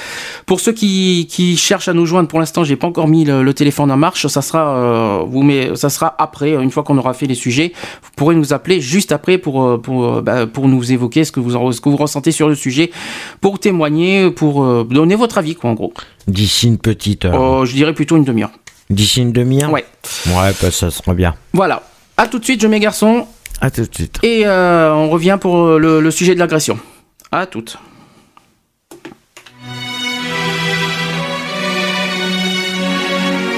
S1: Pour ceux qui, qui cherchent à nous joindre, pour l'instant, j'ai pas encore mis le, le téléphone en marche. Ça sera, euh, vous mais ça sera après, une fois qu'on aura fait les sujets. Vous pourrez nous appeler juste après pour euh, pour bah, pour nous évoquer ce que vous en- ce que vous ressentez sur le sujet, pour témoigner, pour euh, donner votre avis, quoi, en gros.
S2: D'ici une petite heure.
S1: Euh, je dirais plutôt une demi-heure.
S2: D'ici une demi-heure?
S1: Ouais.
S2: Ouais, bah, ça sera bien.
S1: Voilà. À tout de suite, je mets garçon.
S2: À tout de suite.
S1: Et euh, on revient pour euh, le, le sujet de l'agression. À toutes.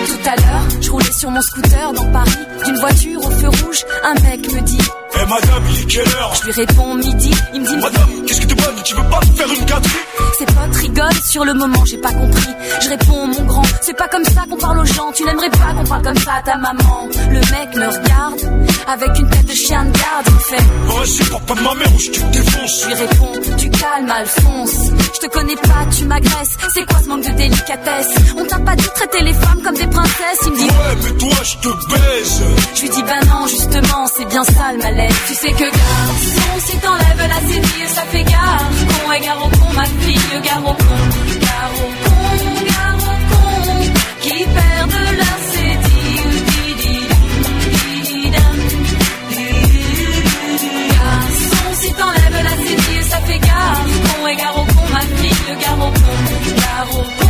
S3: Tout à l'heure, je roulais sur mon scooter dans Paris. D'une voiture au feu rouge, un mec me dit
S5: Eh madame, il est quelle heure
S3: Je lui réponds midi, il me dit
S5: Madame, qu'est-ce que tu bonne Tu veux pas faire une gâterie
S3: Ses potes rigolent sur le moment, j'ai pas compris. Je réponds, mon grand, c'est pas comme ça qu'on parle aux gens. Tu n'aimerais pas qu'on parle comme ça à ta maman. Le mec me regarde avec une tête de chien de garde. Il me fait,
S5: Vas-y, parle pas de ma mère ou je te défonce
S3: je lui réponds, tu calmes, Alphonse. Je te connais pas, tu m'agresses. C'est quoi ce manque de délicatesse? On t'a pas dit traiter les femmes comme des princesses. Il me dit,
S5: Ouais, mais toi, je te baise
S3: je lui dis, bah non, justement, c'est bien ça le malaise. Tu sais que garçon, si t'enlèves la cédille, ça fait gare. Con et con, ma fille, gare au con. Gare au con, con, qui perdent la cédille. Garçon, si t'enlèves la cédille, ça fait gare. Con et con, ma fille, gare au con. Gare con,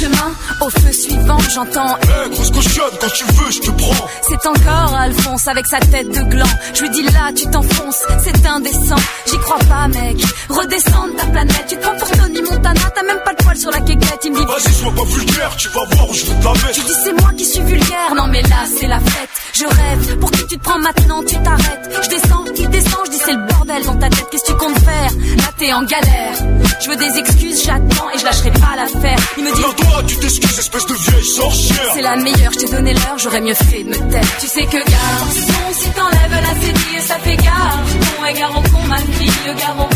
S3: chemin, au feu suivant, j'entends
S5: Eh, grosse cochonne, quand tu veux, je te prends
S3: c'est encore Alphonse avec sa tête de gland. Je lui dis là, tu t'enfonces, c'est indécent. J'y crois pas, mec. Redescends de ta planète. Tu te prends pour Tony Montana, t'as même pas de poil sur la quéquette. Il me dit,
S5: Vas-y, sois pas vulgaire, tu vas voir où je vais te la
S3: tu dis c'est moi qui suis vulgaire. Non, mais là, c'est la fête. Je rêve. Pour qui tu te prends maintenant, tu t'arrêtes. Je descends, il descend, je dis c'est le bordel dans ta tête. Qu'est-ce que tu comptes faire? Là, t'es en galère. Je veux des excuses, j'attends et je lâcherai pas l'affaire. Il me dit,
S5: tu t'excuses, espèce de vieille sorcière
S3: c'est la meilleure, je t'ai donné l'heure, j'aurais mieux fait de me taire. Tu sais que garçon, si t'enlèves la cédille, ça fait gare. Con et con, ma fille, gare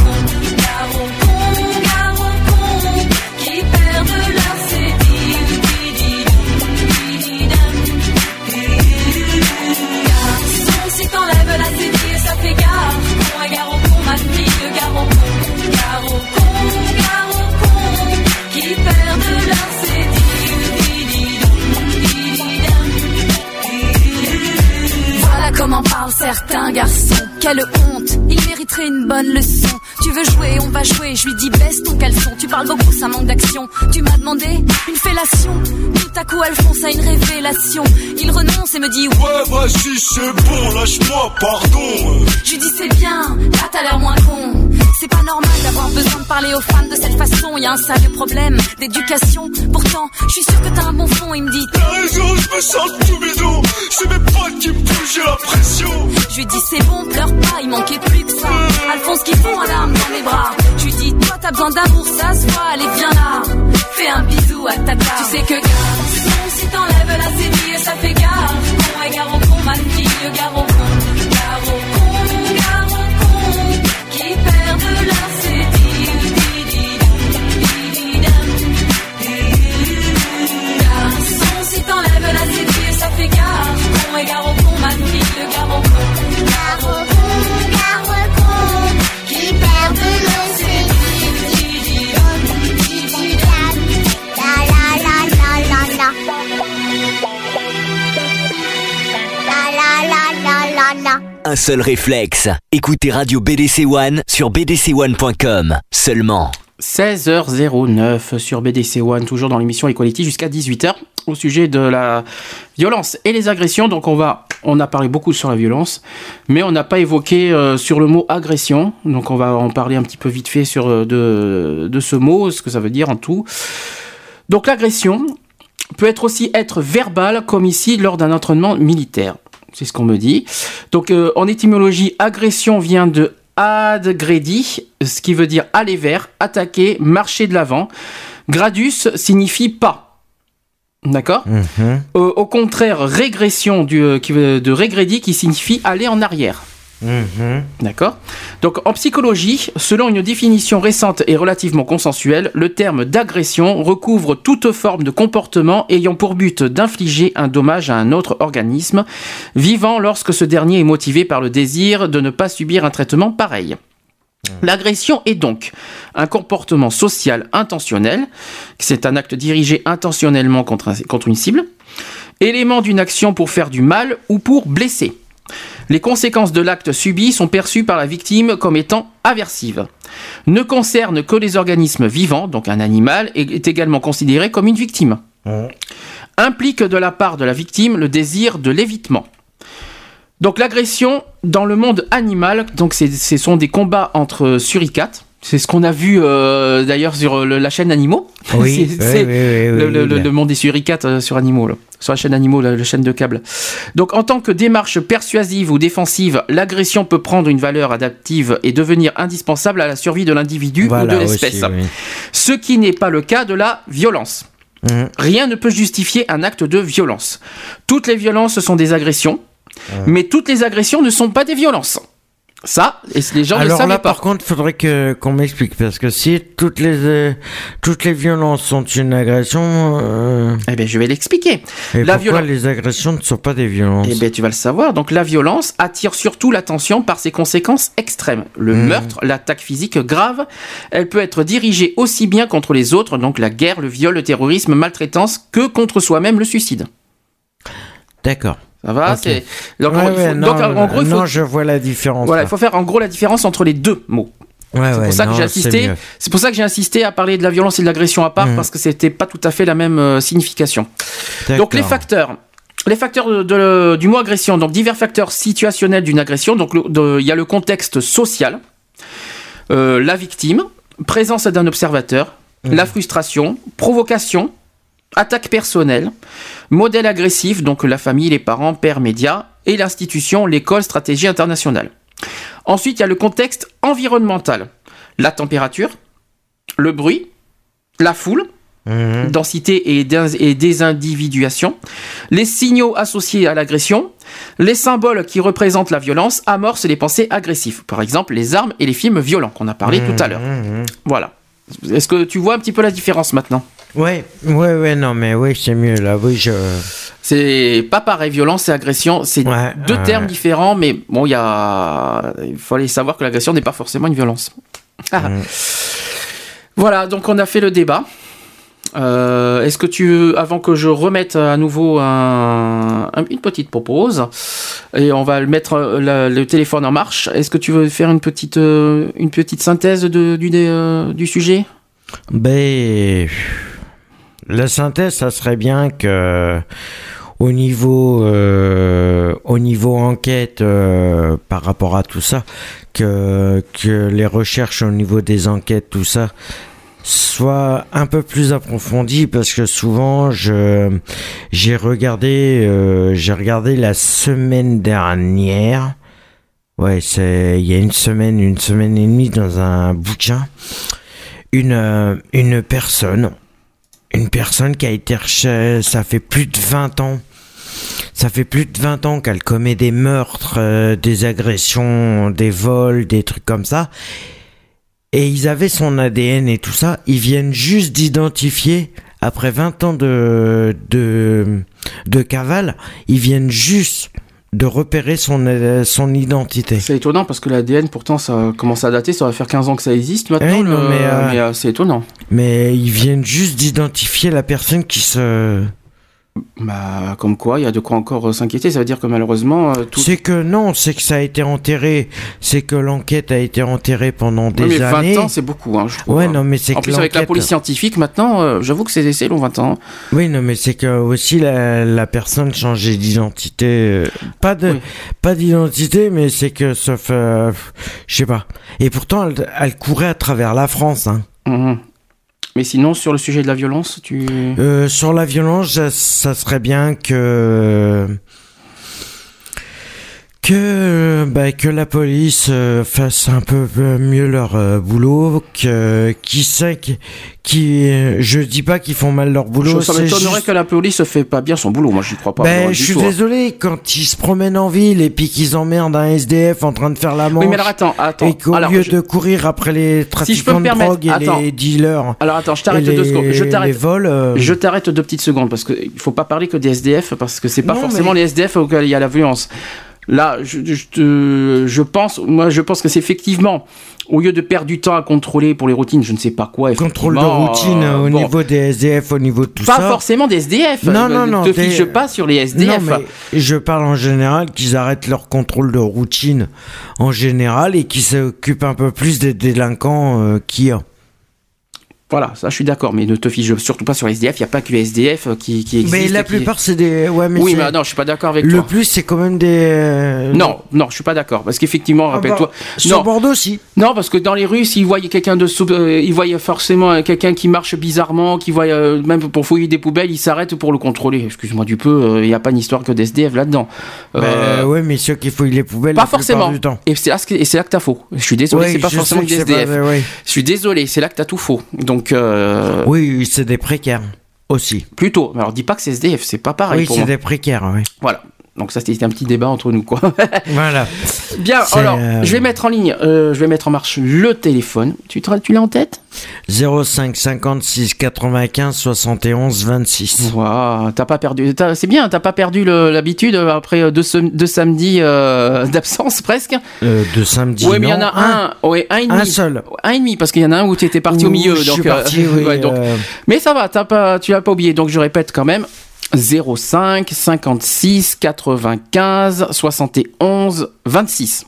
S3: certains garçons. Quelle honte, il mériterait une bonne leçon. Tu veux jouer, on va jouer. Je lui dis baisse ton caleçon. Tu parles beaucoup, ça manque d'action. Tu m'as demandé une fellation. Tout à coup, Alphonse a une révélation. Il renonce et me dit
S5: Ouais, vas-y, c'est bon, lâche-moi, pardon
S3: je lui dis c'est bien, là t'as l'air moins con. C'est pas normal d'avoir besoin de parler aux femmes de cette façon. Y a un sérieux problème d'éducation. Pourtant, je suis sûr que t'as un bon fond. Il me dit,
S5: T'as raison, je me sens tout bidon C'est mes potes qui me poussent, j'ai la pression
S3: je lui dis c'est bon, pleure pas. Il manquait plus que ça. Alphonse qui fond en larmes dans mes bras. Je lui dis toi t'as besoin d'amour, ça se voit. Allez viens là, fais un bisou à ta part. Tu sais que garçon, si t'enlèves la cédille, ça fait gare. Con et gare au con, ma fille, gare
S4: Un seul réflexe. Écoutez Radio BDC One sur bdc1.com. Seulement.
S1: 16h09 sur BDC One, toujours dans l'émission Equality jusqu'à 18h au sujet de la violence et les agressions. Donc on va, on a parlé beaucoup sur la violence, mais on n'a pas évoqué euh, sur le mot agression. Donc on va en parler un petit peu vite fait sur euh, de, de ce mot, ce que ça veut dire en tout. Donc l'agression peut être aussi être verbale, comme ici lors d'un entraînement militaire. C'est ce qu'on me dit. Donc euh, en étymologie, agression vient de adgredi, ce qui veut dire aller vers, attaquer, marcher de l'avant. Gradus signifie pas. D'accord Euh, Au contraire, régression du, euh, de régredi qui signifie aller en arrière.
S2: Mhm.
S1: D'accord Donc en psychologie, selon une définition récente et relativement consensuelle, le terme d'agression recouvre toute forme de comportement ayant pour but d'infliger un dommage à un autre organisme vivant lorsque ce dernier est motivé par le désir de ne pas subir un traitement pareil. L'agression est donc un comportement social intentionnel, c'est un acte dirigé intentionnellement contre, un- contre une cible, élément d'une action pour faire du mal ou pour blesser. Les conséquences de l'acte subi sont perçues par la victime comme étant aversives. Ne concerne que les organismes vivants, donc un animal est est également considéré comme une victime. Implique de la part de la victime le désir de l'évitement. Donc l'agression dans le monde animal, donc c'est- ce sont des combats entre suricates. C'est ce qu'on a vu euh, d'ailleurs sur le- la chaîne Animaux.
S2: Oui,
S1: C'est-
S2: oui, oui, oui,
S1: le, le- le- monde des suricates euh, sur Animaux, là. sur la chaîne Animaux, la, la chaîne de câble. Donc en tant que démarche persuasive ou défensive, l'agression peut prendre une valeur adaptive et devenir indispensable à la survie de l'individu
S2: Voilà,
S1: ou de l'espèce. Ce qui n'est pas le cas de la violence.
S2: Mhm.
S1: Rien ne peut justifier un acte de violence. Toutes les violences sont des agressions, mais toutes les agressions ne sont pas des violences. Ça, et les gens ne
S2: Alors
S1: savaient
S2: là,
S1: pas.
S2: par contre, faudrait que qu'on m'explique parce que si toutes les euh, toutes les violences sont une agression, euh,
S1: Eh bien, je vais l'expliquer. La
S2: pourquoi les agressions ne sont pas des violences
S1: Eh bien, tu vas le savoir. Donc, la violence attire surtout l'attention par ses conséquences extrêmes. Le
S2: Mhm.
S1: meurtre, l'attaque physique grave, elle peut être dirigée aussi bien contre les autres, donc la guerre, le viol, le terrorisme, maltraitance, que contre soi-même, le suicide.
S2: D'accord.
S1: Ça va c'est- Donc,
S2: Ouais, ouais,
S1: donc,
S2: non,
S1: en gros, il faut,
S2: non, je vois la différence.
S1: voilà,
S2: là.
S1: il faut faire en gros la différence entre les deux mots.
S2: Ouais,
S1: C'est
S2: ouais,
S1: pour ça que
S2: non,
S1: j'ai insisté. C'est pour ça que j'ai insisté à parler de la violence et de l'agression à part
S2: Mhm.
S1: parce que c'était pas tout à fait la même euh, signification. Donc les facteurs. Les facteurs de- de- du mot agression, donc divers facteurs situationnels d'une agression. Donc il y a le contexte social, euh, la victime, présence d'un observateur, la frustration, provocation, attaque personnelle, modèle agressif, donc la famille, les parents, pères, médias, et l'institution, l'école, stratégie internationale. Ensuite, il y a le contexte environnemental, la température, le bruit, la foule,
S2: Mhm.
S1: densité et, dés- et désindividuation, les signaux associés à l'agression, les symboles qui représentent la violence amorcent les pensées agressives. Par exemple, les armes et les films violents qu'on a parlé tout à l'heure.
S2: Mhm.
S1: Voilà. Est-ce que tu vois un petit peu la différence maintenant?
S2: Ouais, ouais, ouais, non, mais oui, c'est mieux là. Oui, je.
S1: C'est pas pareil, violence et agression, c'est
S2: Ouais,
S1: deux
S2: ouais.
S1: termes différents, mais bon, il y a, il fallait savoir que l'agression n'est pas forcément une violence. Ah.
S2: Mm.
S1: Voilà, donc on a fait le débat. Euh, Est-ce que tu, avant que je remette à nouveau un- un- une petite propose, et on va le mettre le téléphone en marche, est-ce que tu veux faire une petite, euh, une petite synthèse de- du, euh, du sujet?
S2: Ben, la synthèse, ça serait bien que au niveau euh, au niveau enquête euh, par rapport à tout ça, que que les recherches au niveau des enquêtes, tout ça soient un peu plus approfondies parce que souvent je j'ai regardé euh, j'ai regardé la semaine dernière. Ouais c'est il y a une semaine une semaine et demie dans un bouquin. Une, une personne, une personne qui a été recherchée, ça fait plus de 20 ans, ça fait plus de 20 ans qu'elle commet des meurtres, euh, des agressions, des vols, des trucs comme ça. Et ils avaient son ADN et tout ça, ils viennent juste d'identifier, après 20 ans de, de, de cavale, ils viennent juste de repérer son, euh, son identité.
S1: C'est étonnant parce que l'ADN, pourtant, ça commence à dater, ça va faire 15 ans que ça existe maintenant.
S2: Oui, non,
S1: le-
S2: mais, euh,
S1: euh, c'est étonnant.
S2: Mais ils viennent juste d'identifier la personne qui se...
S1: Bah, comme quoi, il y a de quoi encore euh, s'inquiéter. Ça veut dire que malheureusement, euh, tout.
S2: C'est que non, c'est que ça a été enterré. C'est que l'enquête a été enterrée pendant des
S1: Oui, mais 20
S2: années.
S1: ans, c'est beaucoup, hein, je trouve.
S2: Ouais,
S1: hein.
S2: non, mais c'est
S1: En
S2: que
S1: plus, avec la police scientifique, maintenant, euh, j'avoue que c'est c'est long, 20 ans.
S2: Oui, non, mais c'est que aussi la, la personne changeait d'identité. euh, Pas de,
S1: Oui.
S2: pas d'identité, mais c'est que sauf, je sais pas. Et pourtant, elle, elle courait à travers la France. Hein.
S1: Mhm. Mais sinon, sur le sujet de la violence, tu.
S2: Euh, sur la violence, ça, serait bien que que bah, que la police euh, fasse un peu mieux leur euh, boulot, que qui sait qui, qui je dis pas qu'ils font mal leur boulot,
S1: Je- ça m'étonnerait
S2: juste-
S1: que la police fait pas bien son boulot. Moi, j'y crois pas.
S2: ben,
S1: vraiment
S2: je suis
S1: tout, hein.
S2: désolé quand ils se promènent en ville et puis qu'ils emmerdent un SDF en train de faire la manche
S1: Oui, mais alors attends, attends.
S2: et qu'au lieu
S1: je-
S2: de courir après les
S1: Si
S2: trafiquants
S1: me
S2: de drogue et
S1: attends.
S2: les dealers,
S1: Alors attends, je t'arrête deux secondes. Je t'arrête.
S2: vols, euh,
S1: Je t'arrête deux petites secondes parce qu'il faut pas parler que des SDF parce que c'est pas
S2: Non,
S1: forcément
S2: mais-
S1: les SDF auxquels il y a la violence. Là, je, je, te- je pense, moi, je pense que c'est effectivement, au lieu de perdre du temps à contrôler pour les routines, je ne sais pas quoi.
S2: Contrôle de routine
S1: euh,
S2: au
S1: bon,
S2: niveau des SDF, au niveau de tout
S1: Pas
S2: ça.
S1: forcément des SDF.
S2: Non,
S1: Ne
S2: non, non,
S1: te
S2: des-
S1: fiche pas sur les SDF.
S2: Non, mais je parle en général qu'ils arrêtent leur contrôle de routine en général et qu'ils s'occupent un peu plus des délinquants euh, a.
S1: Voilà, ça, je suis d'accord. Mais ne te fiche surtout pas sur les SDF. Il n'y a pas que les SDF qui, qui existent.
S2: Mais la
S1: qui-
S2: plupart, c'est des. Ouais, mais
S1: oui, mais non, je suis pas d'accord avec
S2: Le
S1: toi.
S2: plus, c'est quand même des. euh,
S1: Non, non, je suis pas d'accord. Parce qu'effectivement,
S2: Ah bah,
S1: rappelle-toi.
S2: Sur
S1: non,
S2: Bordeaux aussi.
S1: non, parce que dans les rues, s'ils voyaient quelqu'un de sous, euh, ils voyaient forcément euh, quelqu'un qui marche bizarrement, qui voit euh, même pour fouiller des poubelles, ils s'arrêtent pour le contrôler. Excuse-moi du peu, euh, il n'y a pas une histoire que d'SDF là-dedans. Euh,
S2: Euh, ouais, mais ceux qui fouillent les poubelles.
S1: pas
S2: la
S1: forcément.
S2: Du temps.
S1: Et c'est là, que- t'as faux. Je suis désolé,
S2: Ouais,
S1: c'est pas forcément des SDF.
S2: pas- ouais.
S1: Je suis désolé, c'est là que t'as tout faux. Donc, euh,
S2: Oui, c'est des précaires aussi.
S1: plutôt. Alors, dis pas que c'est SDF, c'est pas pareil
S2: oui, c'est des précaires, oui.
S1: Voilà. Donc ça, c'était un petit débat entre nous, quoi.
S2: Voilà.
S1: Bien, alors,
S2: euh,
S1: je vais mettre en ligne, euh, je vais mettre en marche le téléphone. Tu, te- tu l'as en tête?
S2: 05 56 95 71 26.
S1: Waouh, t'as pas perdu. t'as- C'est bien, t'as pas perdu l'habitude euh, après deux, deux samedis euh, d'absence presque.
S2: Euh, de samedi.
S1: ouais, mais il y en a un, ouais, un et demi.
S2: Un seul.
S1: Un et demi, parce qu'il y en a un où tu étais parti au milieu.
S2: je
S1: donc,
S2: suis parti, oui,
S1: ouais, donc- Mais ça va, t'as pas, tu l'as pas oublié. Donc je répète quand même 05 56 95 71 26.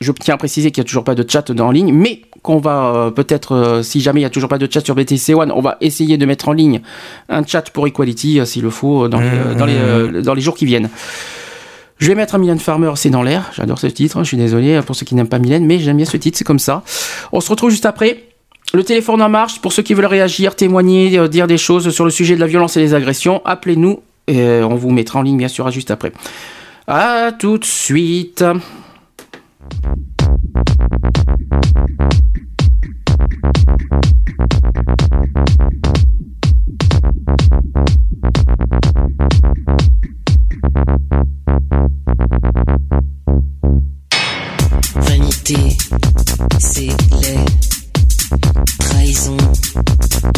S1: Je tiens à préciser qu'il n'y a toujours pas de chat dans en ligne, mais qu'on va euh, peut-être, euh, si jamais il n'y a toujours pas de chat sur BTC One, on va essayer de mettre en ligne un chat pour Equality, euh, s'il le faut, euh, dans les, dans, les, dans les jours qui viennent. Je vais mettre un Mylène Farmer, c'est dans l'air. J'adore ce titre, hein, je suis désolé pour ceux qui n'aiment pas Mylène, mais j'aime bien ce titre, c'est comme ça. On se retrouve juste après. Le téléphone en marche, pour ceux qui veulent réagir, témoigner, euh, dire des choses sur le sujet de la violence et des agressions, appelez-nous et euh, on vous mettra en ligne bien sûr juste après. À tout de suite.
S6: Trahison,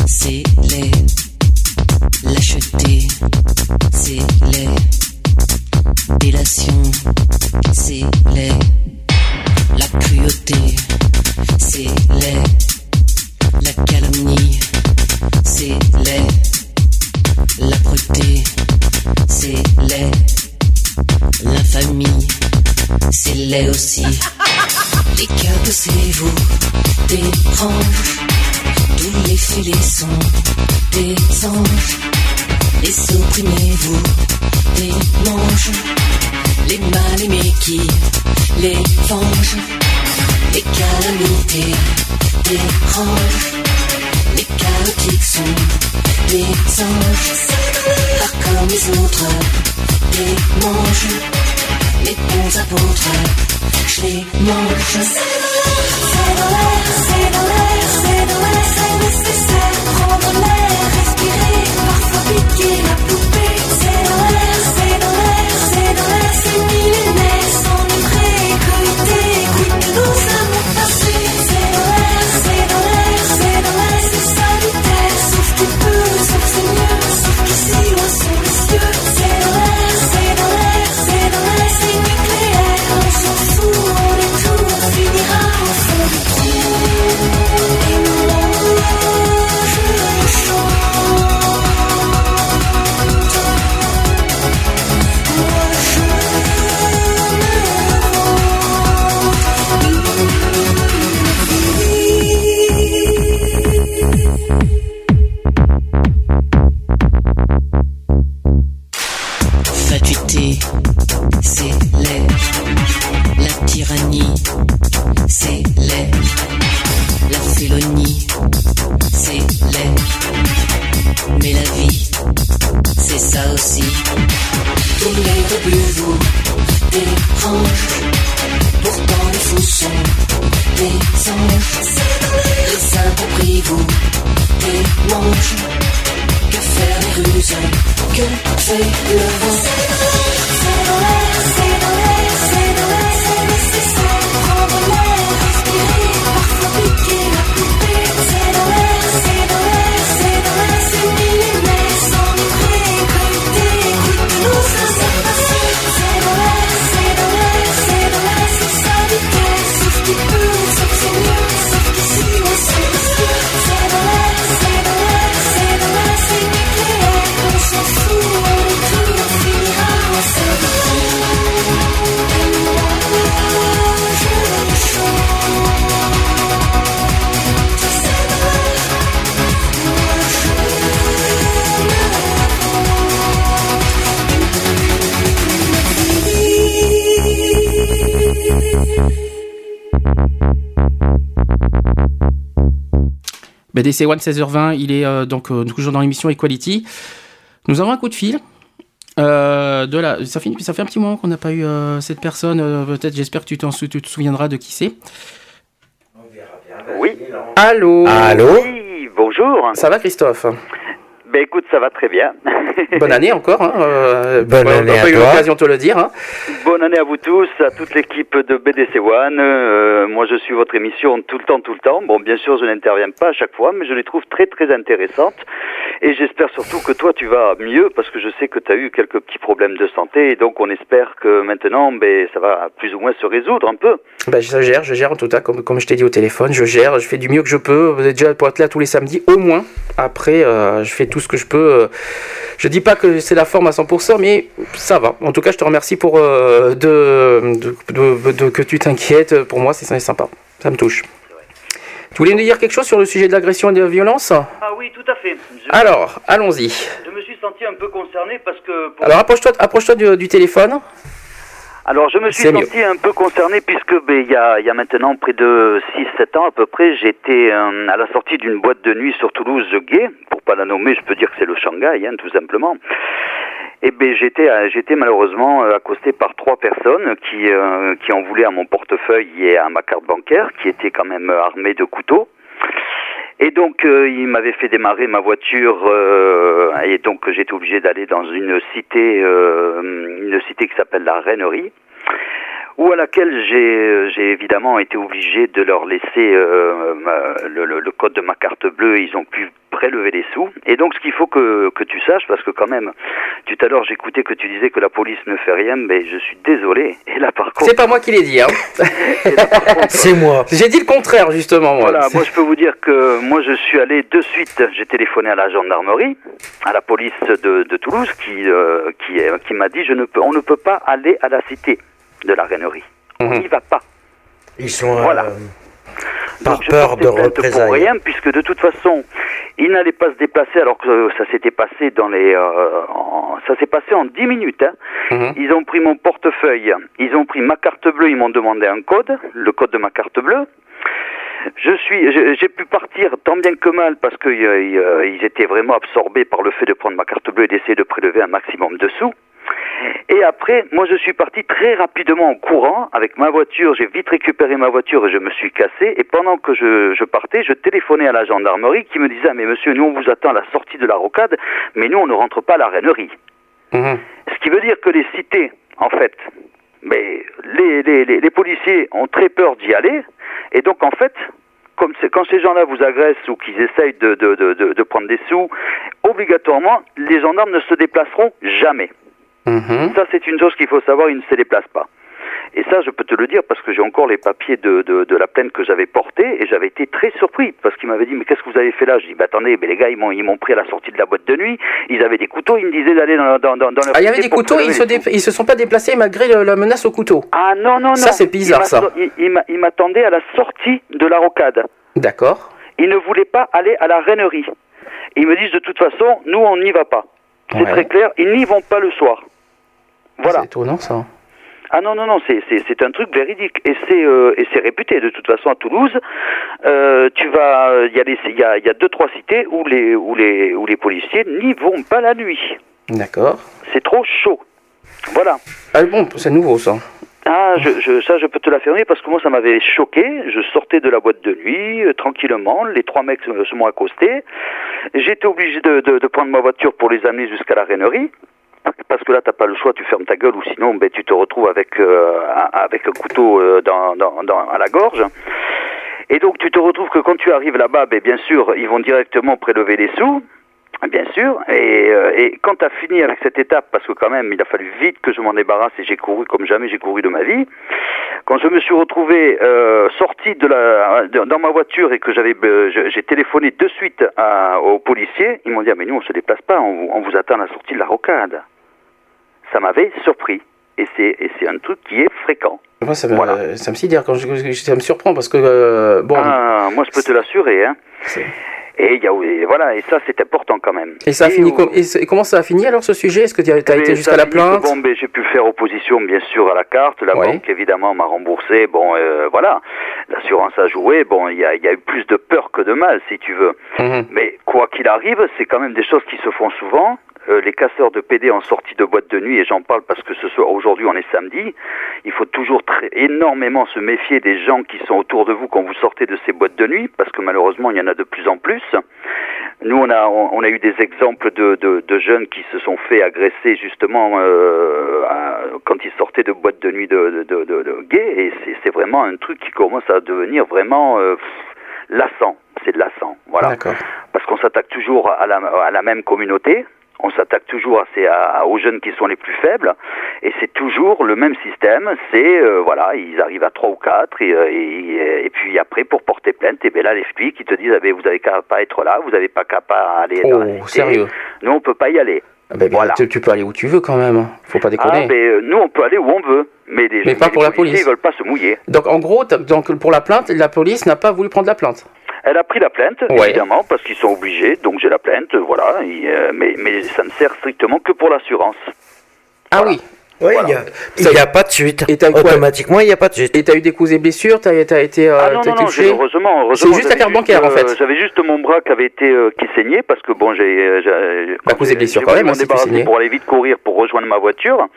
S6: c'est laid. Lâcheté, c'est laid. Délation, c'est laid. La cruauté, c'est laid. La calomnie, c'est laid. L'âpreté, c'est laid. L'infamie, c'est laid aussi. Les cœurs c'est vous dérangent. Tous les filets sont des anges. Les opprimés vous démangent. Les mal aimés qui les vengent. Les calamités dérangent. Les chaotiques sont des anges. Pas comme les autres, des manges. Les bons apôtres, je les mange. C'est dans l'air, c'est dans l'air, c'est dans l'air, c'est nécessaire. Prendre l'air, respirer, parfois piquer C'est laid. La tyrannie, c'est laid. La félonie, c'est laid. Mais la vie, c'est ça aussi. Tous les rebuts vous
S1: BDC One 16h20, il est euh, donc euh, toujours dans l'émission Equality. Nous avons un coup de fil. Euh, de la, ça, fait, ça fait un petit moment qu'on n'a pas eu euh, cette personne. euh, Peut-être, j'espère que tu, t'en sou- tu te souviendras de qui c'est.
S7: Oui.
S1: Allô
S2: Allô
S7: Oui, bonjour.
S1: Ça va, Christophe?
S7: Ben écoute, ça va très bien.
S1: Bonne année encore. Hein, euh,
S2: Bonne
S1: on n'a
S2: année
S1: pas
S2: à
S1: eu
S2: toi.
S1: l'occasion de te le dire. hein.
S7: Bonne année à vous tous, à toute l'équipe de BDC One. Euh, moi, je suis votre émission tout le temps, tout le temps. Bon, bien sûr, je n'interviens pas à chaque fois, mais je les trouve très, très intéressantes. Et j'espère surtout que toi, tu vas mieux, parce que je sais que tu as eu quelques petits problèmes de santé. Et donc, on espère que maintenant, ben, ça va plus ou moins se résoudre un peu.
S1: Bah, je gère, je gère en tout cas, comme, comme je t'ai dit au téléphone, je gère, je fais du mieux que je peux. Vous êtes déjà pour être là tous les samedis, au moins. Après, euh, je fais tout ce que je peux. euh, je dis pas que c'est la forme à 100%, mais ça va. En tout cas, je te remercie pour euh, de, de, de- que tu t'inquiètes. Pour moi, c'est c'est sympa. Ça me touche. Tu voulais nous dire quelque chose sur le sujet de l'agression et de la violence?
S7: Ah oui, tout à fait. Je,
S1: Alors, allons-y.
S7: je me suis senti un peu concerné parce que... pour-
S1: Alors, approche-toi approche du, du téléphone.
S7: Alors je me suis
S1: mieux.
S7: senti un peu concerné puisque ben, il y, a, il y a maintenant près de 6-7 ans à peu près, j'étais euh, à la sortie d'une boîte de nuit sur Toulouse gay, pour pas la nommer, je peux dire que c'est le Shanghai, hein, tout simplement. Et ben j'étais euh, j'étais malheureusement euh, accosté par trois personnes qui euh, qui en voulaient à mon portefeuille et à ma carte bancaire, qui étaient quand même euh, armés de couteaux. Et donc, euh, il m'avait fait démarrer ma voiture, euh, et donc j'étais obligé d'aller dans une cité, euh, une cité qui s'appelle la Rainerie, où à laquelle j'ai, j'ai évidemment été obligé de leur laisser euh, ma- le, le- le code de ma carte bleue. Ils ont pu prélever les sous. Et donc, ce qu'il faut que, que tu saches, parce que quand même, tout à l'heure j'écoutais que tu disais que la police ne fait rien, mais je suis désolé. Et là, par contre,
S1: C'est pas moi qui l'ai dit. Hein.
S2: C'est moi.
S1: J'ai dit le contraire, justement. moi.
S7: Voilà, moi je peux vous dire que moi je suis allé de suite, j'ai téléphoné à la gendarmerie, à la police de, de Toulouse qui euh, qui, euh, qui m'a dit je ne peux on ne peut pas aller à la cité de la Rainerie. On
S1: Mhm.
S7: n'y va pas.
S2: Ils sont
S7: Voilà.
S2: euh, par
S7: Donc, je
S2: peur de représailles.
S7: Pour rien, puisque de toute façon, il n'allait pas se déplacer alors que euh, ça s'était passé dans les, euh, en- ça s'est passé en 10 minutes. hein.
S1: Mhm.
S7: Ils ont pris mon portefeuille, ils ont pris ma carte bleue, ils m'ont demandé un code, le code de ma carte bleue. Je suis, j'ai j'ai pu partir tant bien que mal parce que euh, euh, ils étaient vraiment absorbés par le fait de prendre ma carte bleue et d'essayer de prélever un maximum de sous. Et après, moi je suis parti très rapidement en courant avec ma voiture. J'ai vite récupéré ma voiture et je me suis cassé. Et pendant que je, je partais, je téléphonais à la gendarmerie qui me disait ah, mais monsieur, nous on vous attend à la sortie de la rocade, mais nous on ne rentre pas à la rainerie.
S1: Mhm.
S7: Ce qui veut dire que les cités, en fait, mais les, les, les, les policiers ont très peur d'y aller, et donc en fait, comme quand ces gens-là vous agressent ou qu'ils essayent de, de, de prendre des sous, obligatoirement, les gendarmes ne se déplaceront jamais.
S1: Mhm.
S7: Ça, c'est une chose qu'il faut savoir, ils ne se déplacent pas. Et ça, je peux te le dire parce que j'ai encore les papiers de, de, de la plainte que j'avais portée et j'avais été très surpris parce qu'ils m'avaient dit mais qu'est-ce que vous avez fait là? Je dis bah attendez, mais les gars ils m'ont ils m'ont pris à la sortie de la boîte de nuit, ils avaient des couteaux, ils me disaient d'aller dans, dans, dans, dans leur
S1: Ah, il y avait des couteaux, ils se, dé- ils se sont pas déplacés malgré le- la menace au couteau.
S7: Ah non non non.
S1: Ça, c'est bizarre,
S7: Il
S1: ça.
S7: Il, il m'a- il m'attendait à la sortie de la rocade.
S1: D'accord.
S7: Ils ne voulaient pas aller à la rainerie. Ils me disent de toute façon, nous on n'y va pas. C'est
S1: Ouais.
S7: très clair, ils n'y vont pas le soir. Voilà.
S1: C'est étonnant ça.
S7: Ah non, non, non, c'est, c'est, c'est un truc véridique. Et c'est, euh, et c'est réputé. De toute façon, à Toulouse, euh, tu vas, il y, a il y, a, y a deux, trois cités où les, où les, où les policiers n'y vont pas la nuit.
S1: D'accord.
S7: C'est trop chaud. Voilà.
S1: Ah bon, c'est nouveau ça.
S7: Ah, je, je, ça, je peux te l'affirmer parce que moi, ça m'avait choqué. Je sortais de la boîte de nuit euh, tranquillement. Les trois mecs se, se m'ont accosté. J'étais obligé de, de, de prendre ma voiture pour les amener jusqu'à la rainerie. Parce que là, t'as pas le choix, tu fermes ta gueule ou sinon, ben, tu te retrouves avec euh, avec un couteau euh, dans, dans, dans, à la gorge. Et donc, tu te retrouves que quand tu arrives là-bas, ben, bien sûr, ils vont directement prélever les sous. Bien sûr, et, euh, et quand tu as fini avec cette étape, parce que quand même il a fallu vite que je m'en débarrasse et j'ai couru comme jamais j'ai couru de ma vie, quand je me suis retrouvé euh, sorti de la, dans ma voiture et que j'avais, euh, j'ai téléphoné de suite aux policiers, ils m'ont dit ah, mais nous on se déplace pas, on, on vous attend à la sortie de la rocade. Ça m'avait surpris et c'est un truc qui est fréquent.
S1: Moi, ça me,
S7: Voilà.
S1: ça me sidère quand je, ça me surprend parce que euh, bon.
S7: Ah, moi je peux te l'assurer. Hein. Et, il y a, et voilà, et ça c'est important quand même.
S1: Et ça a
S7: Et
S1: fini comment ça a fini alors ce sujet? Est-ce que tu as,
S7: mais
S1: été jusqu'à la plainte?
S7: Bon, ben, j'ai pu faire opposition, bien sûr, à la carte. La
S1: Ouais.
S7: banque, évidemment, m'a remboursé. Bon, euh, voilà. L'assurance a joué. Bon, il y a, il y a eu plus de peur que de mal, si tu veux.
S1: Mhm.
S7: Mais quoi qu'il arrive, c'est quand même des choses qui se font souvent. Euh, les casseurs de PD en sortie de boîte de nuit, et j'en parle parce que ce soir, aujourd'hui, on est samedi. Il faut toujours très, énormément se méfier des gens qui sont autour de vous quand vous sortez de ces boîtes de nuit, parce que malheureusement, il y en a de plus en plus. Nous, on a, on, on a eu des exemples de, de, de jeunes qui se sont fait agresser justement euh, à- quand ils sortaient de boîtes de nuit de, de, de, de gays, et c'est- c'est vraiment un truc qui commence à devenir vraiment euh, lassant. C'est lassant, voilà.
S1: D'accord.
S7: Parce qu'on s'attaque toujours à la, à la même communauté. On s'attaque toujours à- aux jeunes qui sont les plus faibles, et c'est toujours le même système. C'est euh, voilà, ils arrivent à trois ou quatre, et, euh, et, et puis après pour porter plainte, et bien là les flics qui te disent ah ben, vous avez qu'à pas être là, vous n'avez pas qu'à pas aller dans la
S1: Oh,
S7: cité.
S1: sérieux
S7: Nous on peut pas y aller.
S1: Ah ben,
S7: Voilà.
S1: tu, tu peux aller où tu veux quand même, hein. faut pas
S7: Ah
S1: déconner.
S7: ben euh, nous on peut aller où on veut, mais les,
S1: Mais pas pour la police.
S7: Ils veulent pas se mouiller.
S1: Donc en gros, donc, pour la plainte, la police n'a pas voulu prendre la plainte.
S7: Elle a pris la plainte,
S1: Ouais.
S7: évidemment, parce qu'ils sont obligés, donc j'ai la plainte, voilà, et, euh, mais, mais ça ne sert strictement que pour l'assurance.
S1: Ah oui.
S2: Oui, il n'y a, il y a pas de suite.
S1: Et
S2: Automatiquement, il n'y a pas de suite.
S1: Et t'as eu des coups et blessures T'as as été, euh,
S7: Ah non, non, non, heureusement, heureusement.
S1: C'est juste carte bancaire en
S7: euh,
S1: fait.
S7: J'avais juste mon bras qui avait été, euh, qui saignait, parce que bon, j'ai... euh, j'ai-
S1: Bah, coups et blessures quand même, hein,
S7: pour aller vite courir pour rejoindre ma voiture.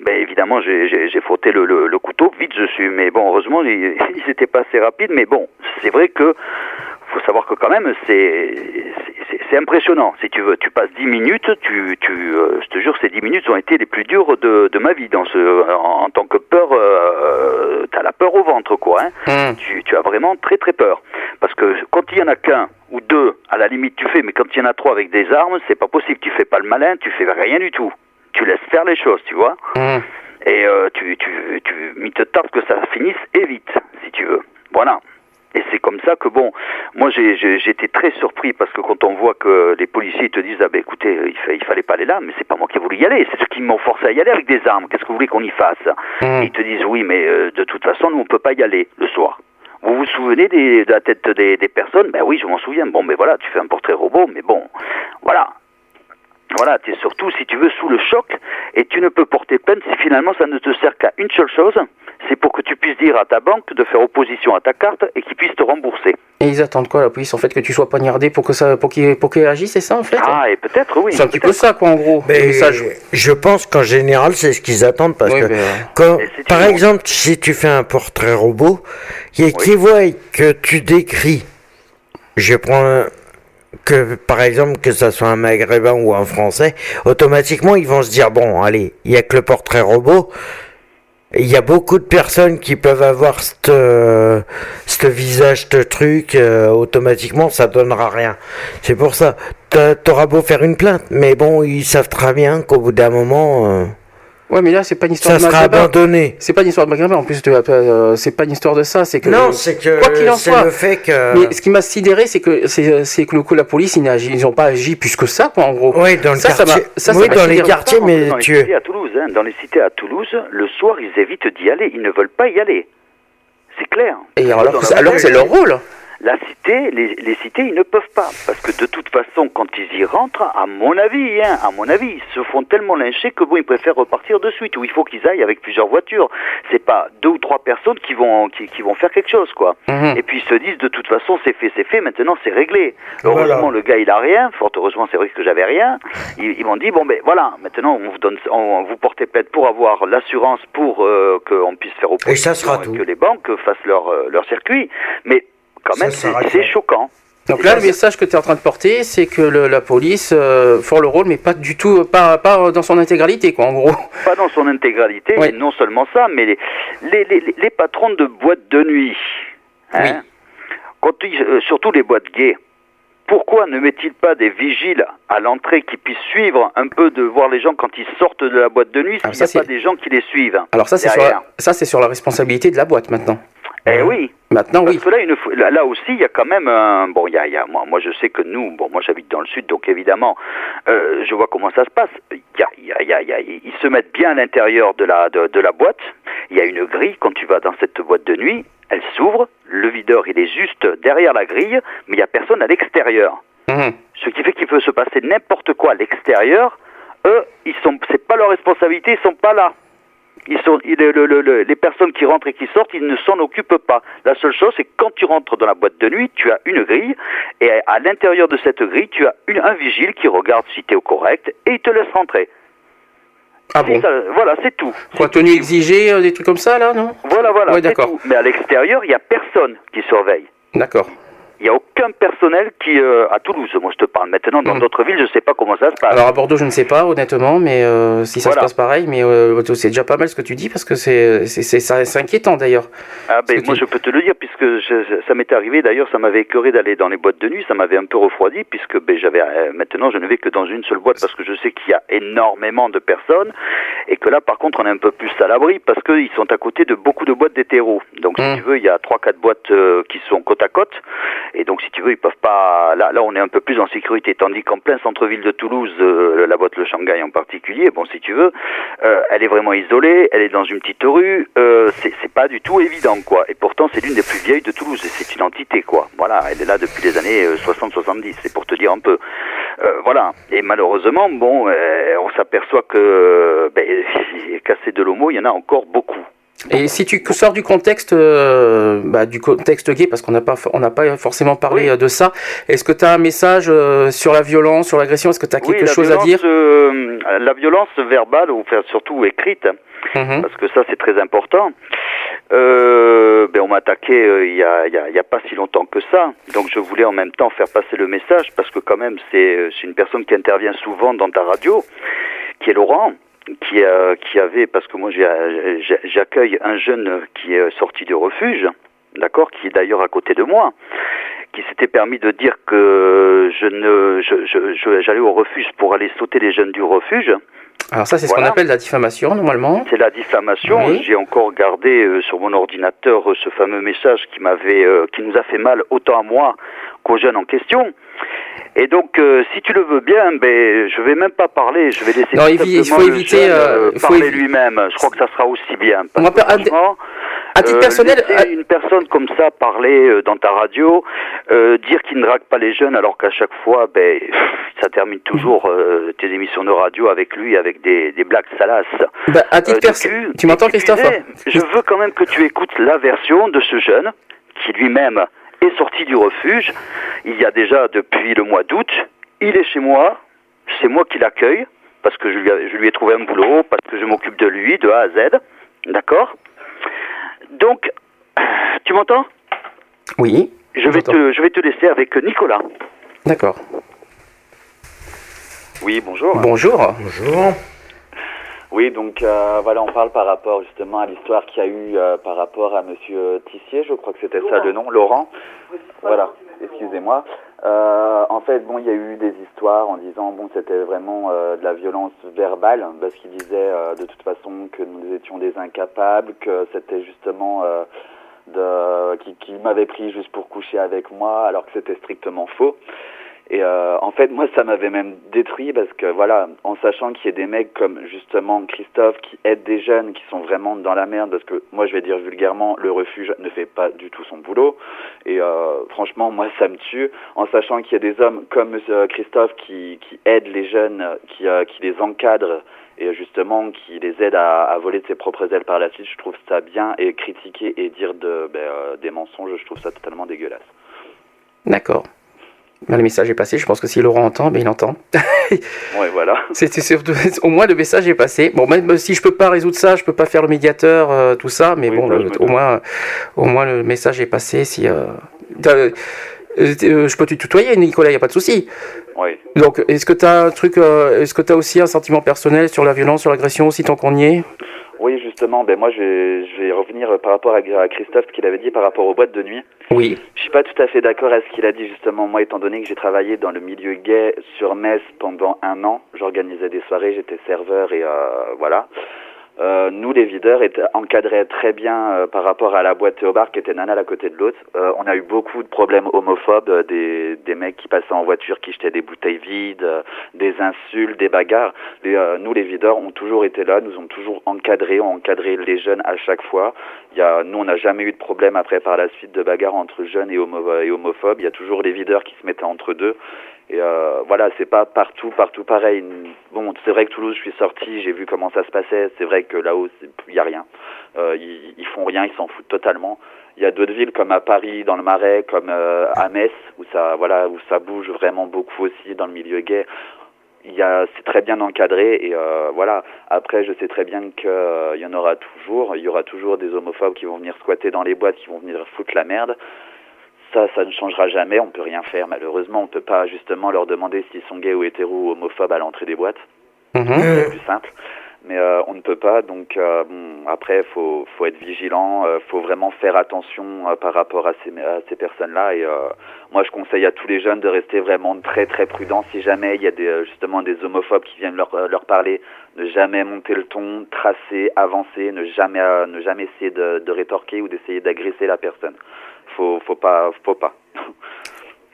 S7: Ben évidemment, j'ai- frotté le, le, le couteau, vite je suis. Mais bon, heureusement, il il s'était pas assez rapide. Mais bon, c'est vrai que faut savoir que quand même, c'est c'est- c'est impressionnant. Si tu veux, tu passes 10 minutes, tu, tu, euh, je te jure, ces 10 minutes ont été les plus dures de, de ma vie dans ce, en, en tant que peur. Euh, T'as la peur au ventre, quoi. Hein.
S1: Hum.
S7: Tu, tu as vraiment très très peur. Parce que quand il y en a qu'un ou deux, à la limite tu fais, mais quand il y en a trois avec des armes, c'est pas possible. Tu fais pas le malin, tu fais rien du tout. Tu laisses faire les choses, tu vois.
S1: Hum.
S7: Et euh, tu, tu, tu, il te tarde que ça finisse et vite, si tu veux. Voilà. Et c'est comme ça que bon, moi j'ai été très surpris parce que quand on voit que les policiers te disent ah ben écoutez il, fa- il fallait pas aller là, mais c'est pas moi qui ai voulu y aller, c'est ceux qui m'ont forcé à y aller avec des armes. Qu'est-ce que vous voulez qu'on y fasse?
S1: Hum.
S7: Ils te disent oui mais euh, de toute façon nous on peut pas y aller le soir. Vous vous souvenez des, de la tête des, des personnes? Ben oui, je m'en souviens. Bon, mais voilà, tu fais un portrait robot, mais bon, voilà. Voilà, tu es surtout, si tu veux, sous le choc, et tu ne peux porter plainte si finalement ça ne te sert qu'à une seule chose, c'est pour que tu puisses dire à ta banque de faire opposition à ta carte et qu'ils puissent te rembourser.
S1: Et ils attendent quoi la police En fait que tu sois poignardé pour que ça, pour qu'ils pour qu'ils agissent, c'est ça en fait
S7: Ah, et peut-être, oui.
S1: C'est un petit peu ça quoi en gros.
S2: Mais
S1: ça, je-
S2: je pense qu'en général, c'est ce qu'ils attendent parce
S1: Oui,
S2: que
S1: mais, euh,
S2: quand, par exemple, si tu fais un portrait robot, et qu'ils voient que tu décris, je prends un- que par exemple que ça soit un maghrébin ou un français, automatiquement ils vont se dire bon, allez, il y a que le portrait robot. Il y a beaucoup de personnes qui peuvent avoir ce ce visage, ce truc, euh, automatiquement ça donnera rien. C'est pour ça, t'auras beau faire une plainte, mais bon, ils savent très bien qu'au bout d'un moment, euh,
S1: Ouais, mais là c'est pas une histoire
S2: ça
S1: de
S2: sera
S1: maghrébin.
S2: abandonné.
S1: C'est pas une histoire de maghrébin. En plus, euh, c'est pas une histoire de ça. C'est que
S2: Non, c'est que
S1: quoi qu'il en soit.
S2: le fait que.
S1: Mais ce qui m'a sidéré, c'est que c'est que le coup la police, ils n'ont pas agi plus que ça, quoi, en gros.
S2: Oui, dans le
S1: Ça,
S2: quartier.
S1: ça, ça
S2: oui,
S1: m'a
S2: dans les quartiers, mais
S7: dans les
S2: tu.
S7: cités à Toulouse, hein, dans les cités à Toulouse, le soir, ils évitent d'y aller. Ils ne veulent pas y aller. C'est clair.
S1: Et alors, alors que c'est leur rôle.
S7: La cité, les, les cités, ils ne peuvent pas. Parce que de toute façon, quand ils y rentrent, à mon avis, hein, à mon avis, ils se font tellement lyncher que bon, ils préfèrent repartir de suite. Ou il faut qu'ils aillent avec plusieurs voitures. C'est pas deux ou trois personnes qui vont, qui, qui vont faire quelque chose, quoi.
S1: Mhm.
S7: Et puis ils se disent, de toute façon, c'est fait, c'est fait, maintenant c'est réglé.
S2: Voilà.
S7: Heureusement, le gars, il a rien. Fort heureusement, c'est vrai que j'avais rien. Ils, ils m'ont dit, bon, ben voilà, maintenant, on vous donne, on, vous portez plainte pour avoir l'assurance pour euh, qu'on puisse faire opposition
S2: Et ça sera
S7: et
S2: tout.
S7: que les banques fassent leur, euh, leur circuit. Mais quand même, c'est choquant.
S1: Donc là, le message que tu es en train de porter, c'est que le- la police euh, fort le rôle, mais pas du tout, pas, pas dans son intégralité, quoi, en gros.
S7: Pas dans son intégralité,
S1: Oui.
S7: et non seulement ça, mais les, les, les, les patrons de boîtes de nuit, hein,
S1: Oui.
S7: quand ils- euh, surtout les boîtes gays, pourquoi ne met-il pas des vigiles à l'entrée qui puissent suivre un peu de voir les gens quand ils sortent de la boîte de nuit, s'il n'y a pas des gens qui les suivent
S1: Alors ça, c'est sur,
S7: derrière?
S1: la- ça, c'est sur la responsabilité de la boîte maintenant.
S7: Eh oui,
S1: Maintenant,
S7: Parce
S1: oui.
S7: que là, une là, là aussi, il y a quand même un... Bon, il y a, il y a- moi, moi, je sais que nous, bon, moi, j'habite dans le sud, donc évidemment, euh, je vois comment ça se passe. Il y a, il y a- il ils se mettent bien à l'intérieur de la, de, de la boîte. Il y a une grille quand tu vas dans cette boîte de nuit. elle s'ouvre, le videur il est juste derrière la grille, mais il n'y a personne à l'extérieur.
S1: Mhm.
S7: Ce qui fait qu'il peut se passer n'importe quoi à l'extérieur. Eux, ils sont, c'est pas leur responsabilité, ils sont pas là. Ils sont, il- le- le- le- les personnes qui rentrent et qui sortent, ils ne s'en occupent pas. La seule chose, c'est que quand tu rentres dans la boîte de nuit, tu as une grille, et à l'intérieur de cette grille, tu as une- un vigile qui regarde si tu es au correct, et il te laisse rentrer.
S1: Ah bon
S7: ça, voilà, c'est tout.
S1: Quoi, tenue exigée, euh, des trucs comme ça, là, non
S7: Voilà, voilà,
S1: Ouais, d'accord.
S7: tout. Mais à l'extérieur, il n'y a personne qui surveille.
S1: D'accord.
S7: Il n'y a aucun personnel qui, euh, à Toulouse, moi je te parle maintenant, dans
S1: Mhm.
S7: d'autres villes, je ne sais pas comment ça se passe.
S1: Alors à Bordeaux, je ne sais pas honnêtement, mais euh, si ça
S7: Voilà.
S1: se passe pareil, mais euh, c'est déjà pas mal ce que tu dis parce que c'est c'est inquiétant d'ailleurs.
S7: Ah ben moi je peux te le dire puisque je- ça m'était arrivé d'ailleurs ça m'avait écœuré d'aller dans les boîtes de nuit ça m'avait un peu refroidi puisque ben j'avais euh, maintenant je ne vais que dans une seule boîte parce que je sais qu'il y a énormément de personnes et que là par contre on est un peu plus à l'abri parce qu'ils sont à côté de beaucoup de boîtes d'hétéros donc si
S1: Mm.
S7: tu veux il y a trois quatre boîtes qui sont côte à côte et donc si tu veux ils peuvent pas là là on est un peu plus en sécurité tandis qu'en plein centre-ville de Toulouse euh, la boîte le Shanghai en particulier bon si tu veux euh, elle est vraiment isolée, elle est dans une petite rue, euh, c'est pas du tout évident quoi. Et pourtant c'est l'une des plus vieilles de Toulouse, et c'est une entité quoi. Voilà, elle est là depuis les années 60-70, c'est pour te dire un peu. Euh, voilà. Et malheureusement, bon, euh, on s'aperçoit que ben, casser de l'homo, il y en a encore beaucoup.
S1: Et si tu sors du contexte euh, bah, du contexte gay parce qu'on n'a pas on n'a pas forcément parlé
S7: Oui.
S1: euh, de ça, est-ce que tu as un message euh, sur la violence, sur l'agression, est-ce que tu as quelque
S7: oui,
S1: chose à dire?
S7: euh, La violence verbale, ou enfin, surtout écrite,
S1: Mhm.
S7: parce que ça c'est très important. Euh, ben on m'a attaqué il y, a, il y, a, il y a pas si longtemps que ça, donc je voulais en même temps faire passer le message parce que quand même c'est une personne qui intervient souvent dans ta radio, qui est Laurent, qui euh, qui avait parce que moi j'accueille un jeune qui est sorti du refuge, d'accord, qui est d'ailleurs à côté de moi qui s'était permis de dire que je ne je- je- je- j'allais au refuge pour aller sauter les jeunes du refuge.
S1: Alors ça c'est ce qu'on appelle la diffamation normalement.
S7: C'est la diffamation.
S1: Oui.
S7: J'ai encore gardé euh, sur mon ordinateur euh, ce fameux message qui m'avait, euh, qui nous a fait mal autant à moi qu'aux jeunes en question. Et donc, euh, si tu le veux bien, ben, je vais même pas parler. Je vais laisser
S1: Non, il faut
S7: le
S1: éviter,
S7: jeune,
S1: euh, faut
S7: parler
S1: évi-
S7: lui-même. Je crois que ça sera aussi bien.
S1: On
S7: Parce que
S1: pas- à- titre
S7: euh,
S1: personnel, à-
S7: une personne comme ça parler euh, dans ta radio, euh, dire qu'il ne drague pas les jeunes, alors qu'à chaque fois, ben, ça termine toujours euh, tes émissions de radio avec lui, avec des, des blagues salaces.
S1: Bah, à titre
S7: Euh, de
S1: perso-
S7: cul.
S1: tu m'entends Christophe
S7: Je veux quand même que tu écoutes la version de ce jeune qui lui-même est sorti du refuge il y a déjà depuis le mois d'août. Il est chez moi, c'est moi qui l'accueille parce que je lui, ai, je lui ai trouvé un boulot, parce que je m'occupe de lui de A à Z. D'accord? Donc, tu m'entends?
S1: Oui.
S7: je vais, te, je vais te laisser avec Nicolas.
S1: D'accord.
S8: Oui, bonjour.
S1: Bonjour.
S2: Bonjour.
S8: Oui, donc euh, voilà, on parle par rapport justement à l'histoire qu'il y a eu euh, par rapport à Monsieur Tissier, je crois que c'était ça le nom, Laurent. Voilà, excusez-moi. Euh, en fait, bon, il y a eu des histoires en disant bon, c'était vraiment euh, de la violence verbale parce qu'il disait euh, de toute façon que nous étions des incapables, que c'était justement euh, de qui, qui m'avait pris juste pour coucher avec moi, alors que c'était strictement faux. Et euh, en fait, moi, ça m'avait même détruit parce que voilà, en sachant qu'il y a des mecs comme justement Christophe qui aident des jeunes qui sont vraiment dans la merde, parce que moi, je vais dire vulgairement, le refuge ne fait pas du tout son boulot. Et euh, franchement, moi, ça me tue. En sachant qu'il y a des hommes comme Monsieur Christophe qui, qui aident les jeunes, qui, euh, qui les encadrent et justement qui les aident à, voler de ses propres ailes par la suite. Je trouve ça bien et critiquer et dire ben, des mensonges, je trouve ça totalement dégueulasse.
S1: D'accord. Ben, le message est passé. Je pense que si Laurent entend, ben, il entend.
S8: Ouais, voilà.
S1: C'était surtout, au moins le message est passé. Bon, même si je peux pas résoudre ça, je peux pas faire le médiateur, euh, tout ça, mais
S8: Oui,
S1: bon, le-
S8: me
S1: au
S8: doute.
S1: moins, au moins le message est passé. Si euh, euh, je peux te tutoyer, Nicolas, y a pas de souci.
S8: Oui.
S1: Donc, est-ce que tu as un truc, est-ce que tu as aussi un sentiment personnel sur la violence, sur l'agression aussi, tant qu'on y est?
S8: Oui, justement, ben moi je vais, je vais revenir par rapport à, à Christophe, ce qu'il avait dit par rapport aux boîtes de nuit.
S1: Oui.
S8: Je suis pas tout à fait d'accord à ce qu'il a dit justement. Moi, étant donné que j'ai travaillé dans le milieu gay sur Metz pendant un an, j'organisais des soirées, j'étais serveur et euh, voilà. Euh, nous, les videurs, étaient encadrés très bien euh, par rapport à la boîte Théobard qui était nana à côté de l'autre. Euh, on a eu beaucoup de problèmes homophobes, euh, des, des mecs qui passaient en voiture, qui jetaient des bouteilles vides, euh, des insultes, des bagarres. Les, euh, nous, les videurs, ont toujours été là, nous ont toujours encadrés, ont encadré les jeunes à chaque fois. Y a, nous, on n'a jamais eu de problème après par la suite de bagarres entre jeunes et, et homophobes. Il y a toujours les videurs qui se mettaient entre deux. Et euh, voilà, c'est pas partout, partout pareil. Bon, c'est vrai que Toulouse, je suis sorti, j'ai vu comment ça se passait. C'est vrai que là-haut, il y a rien. Euh, ils, ils font rien, ils s'en foutent totalement. Il y a d'autres villes comme à Paris, dans le Marais, comme euh, à Metz, où ça, voilà, où ça bouge vraiment beaucoup aussi dans le milieu gay. Il y a, c'est très bien encadré et euh, voilà. Après, je sais très bien qu'il y en aura toujours. Il y aura toujours des homophobes qui vont venir squatter dans les boîtes, qui vont venir foutre la merde. Ça, ça ne changera jamais. On peut rien faire. Malheureusement, on peut pas justement leur demander s'ils sont gays ou hétéros ou homophobes à l'entrée des boîtes. C'est plus simple. Mais euh, on ne peut pas. Donc euh, bon, après, faut faut être vigilant. Euh, faut vraiment faire attention euh, par rapport à ces à ces personnes-là. Et euh, moi, je conseille à tous les jeunes de rester vraiment très très prudents. Si jamais il y a des euh, justement des homophobes qui viennent leur euh, leur parler, ne jamais monter le ton, tracer, avancer, ne jamais euh, ne jamais essayer de, de rétorquer ou d'essayer d'agresser la personne. Faut faut pas faut pas.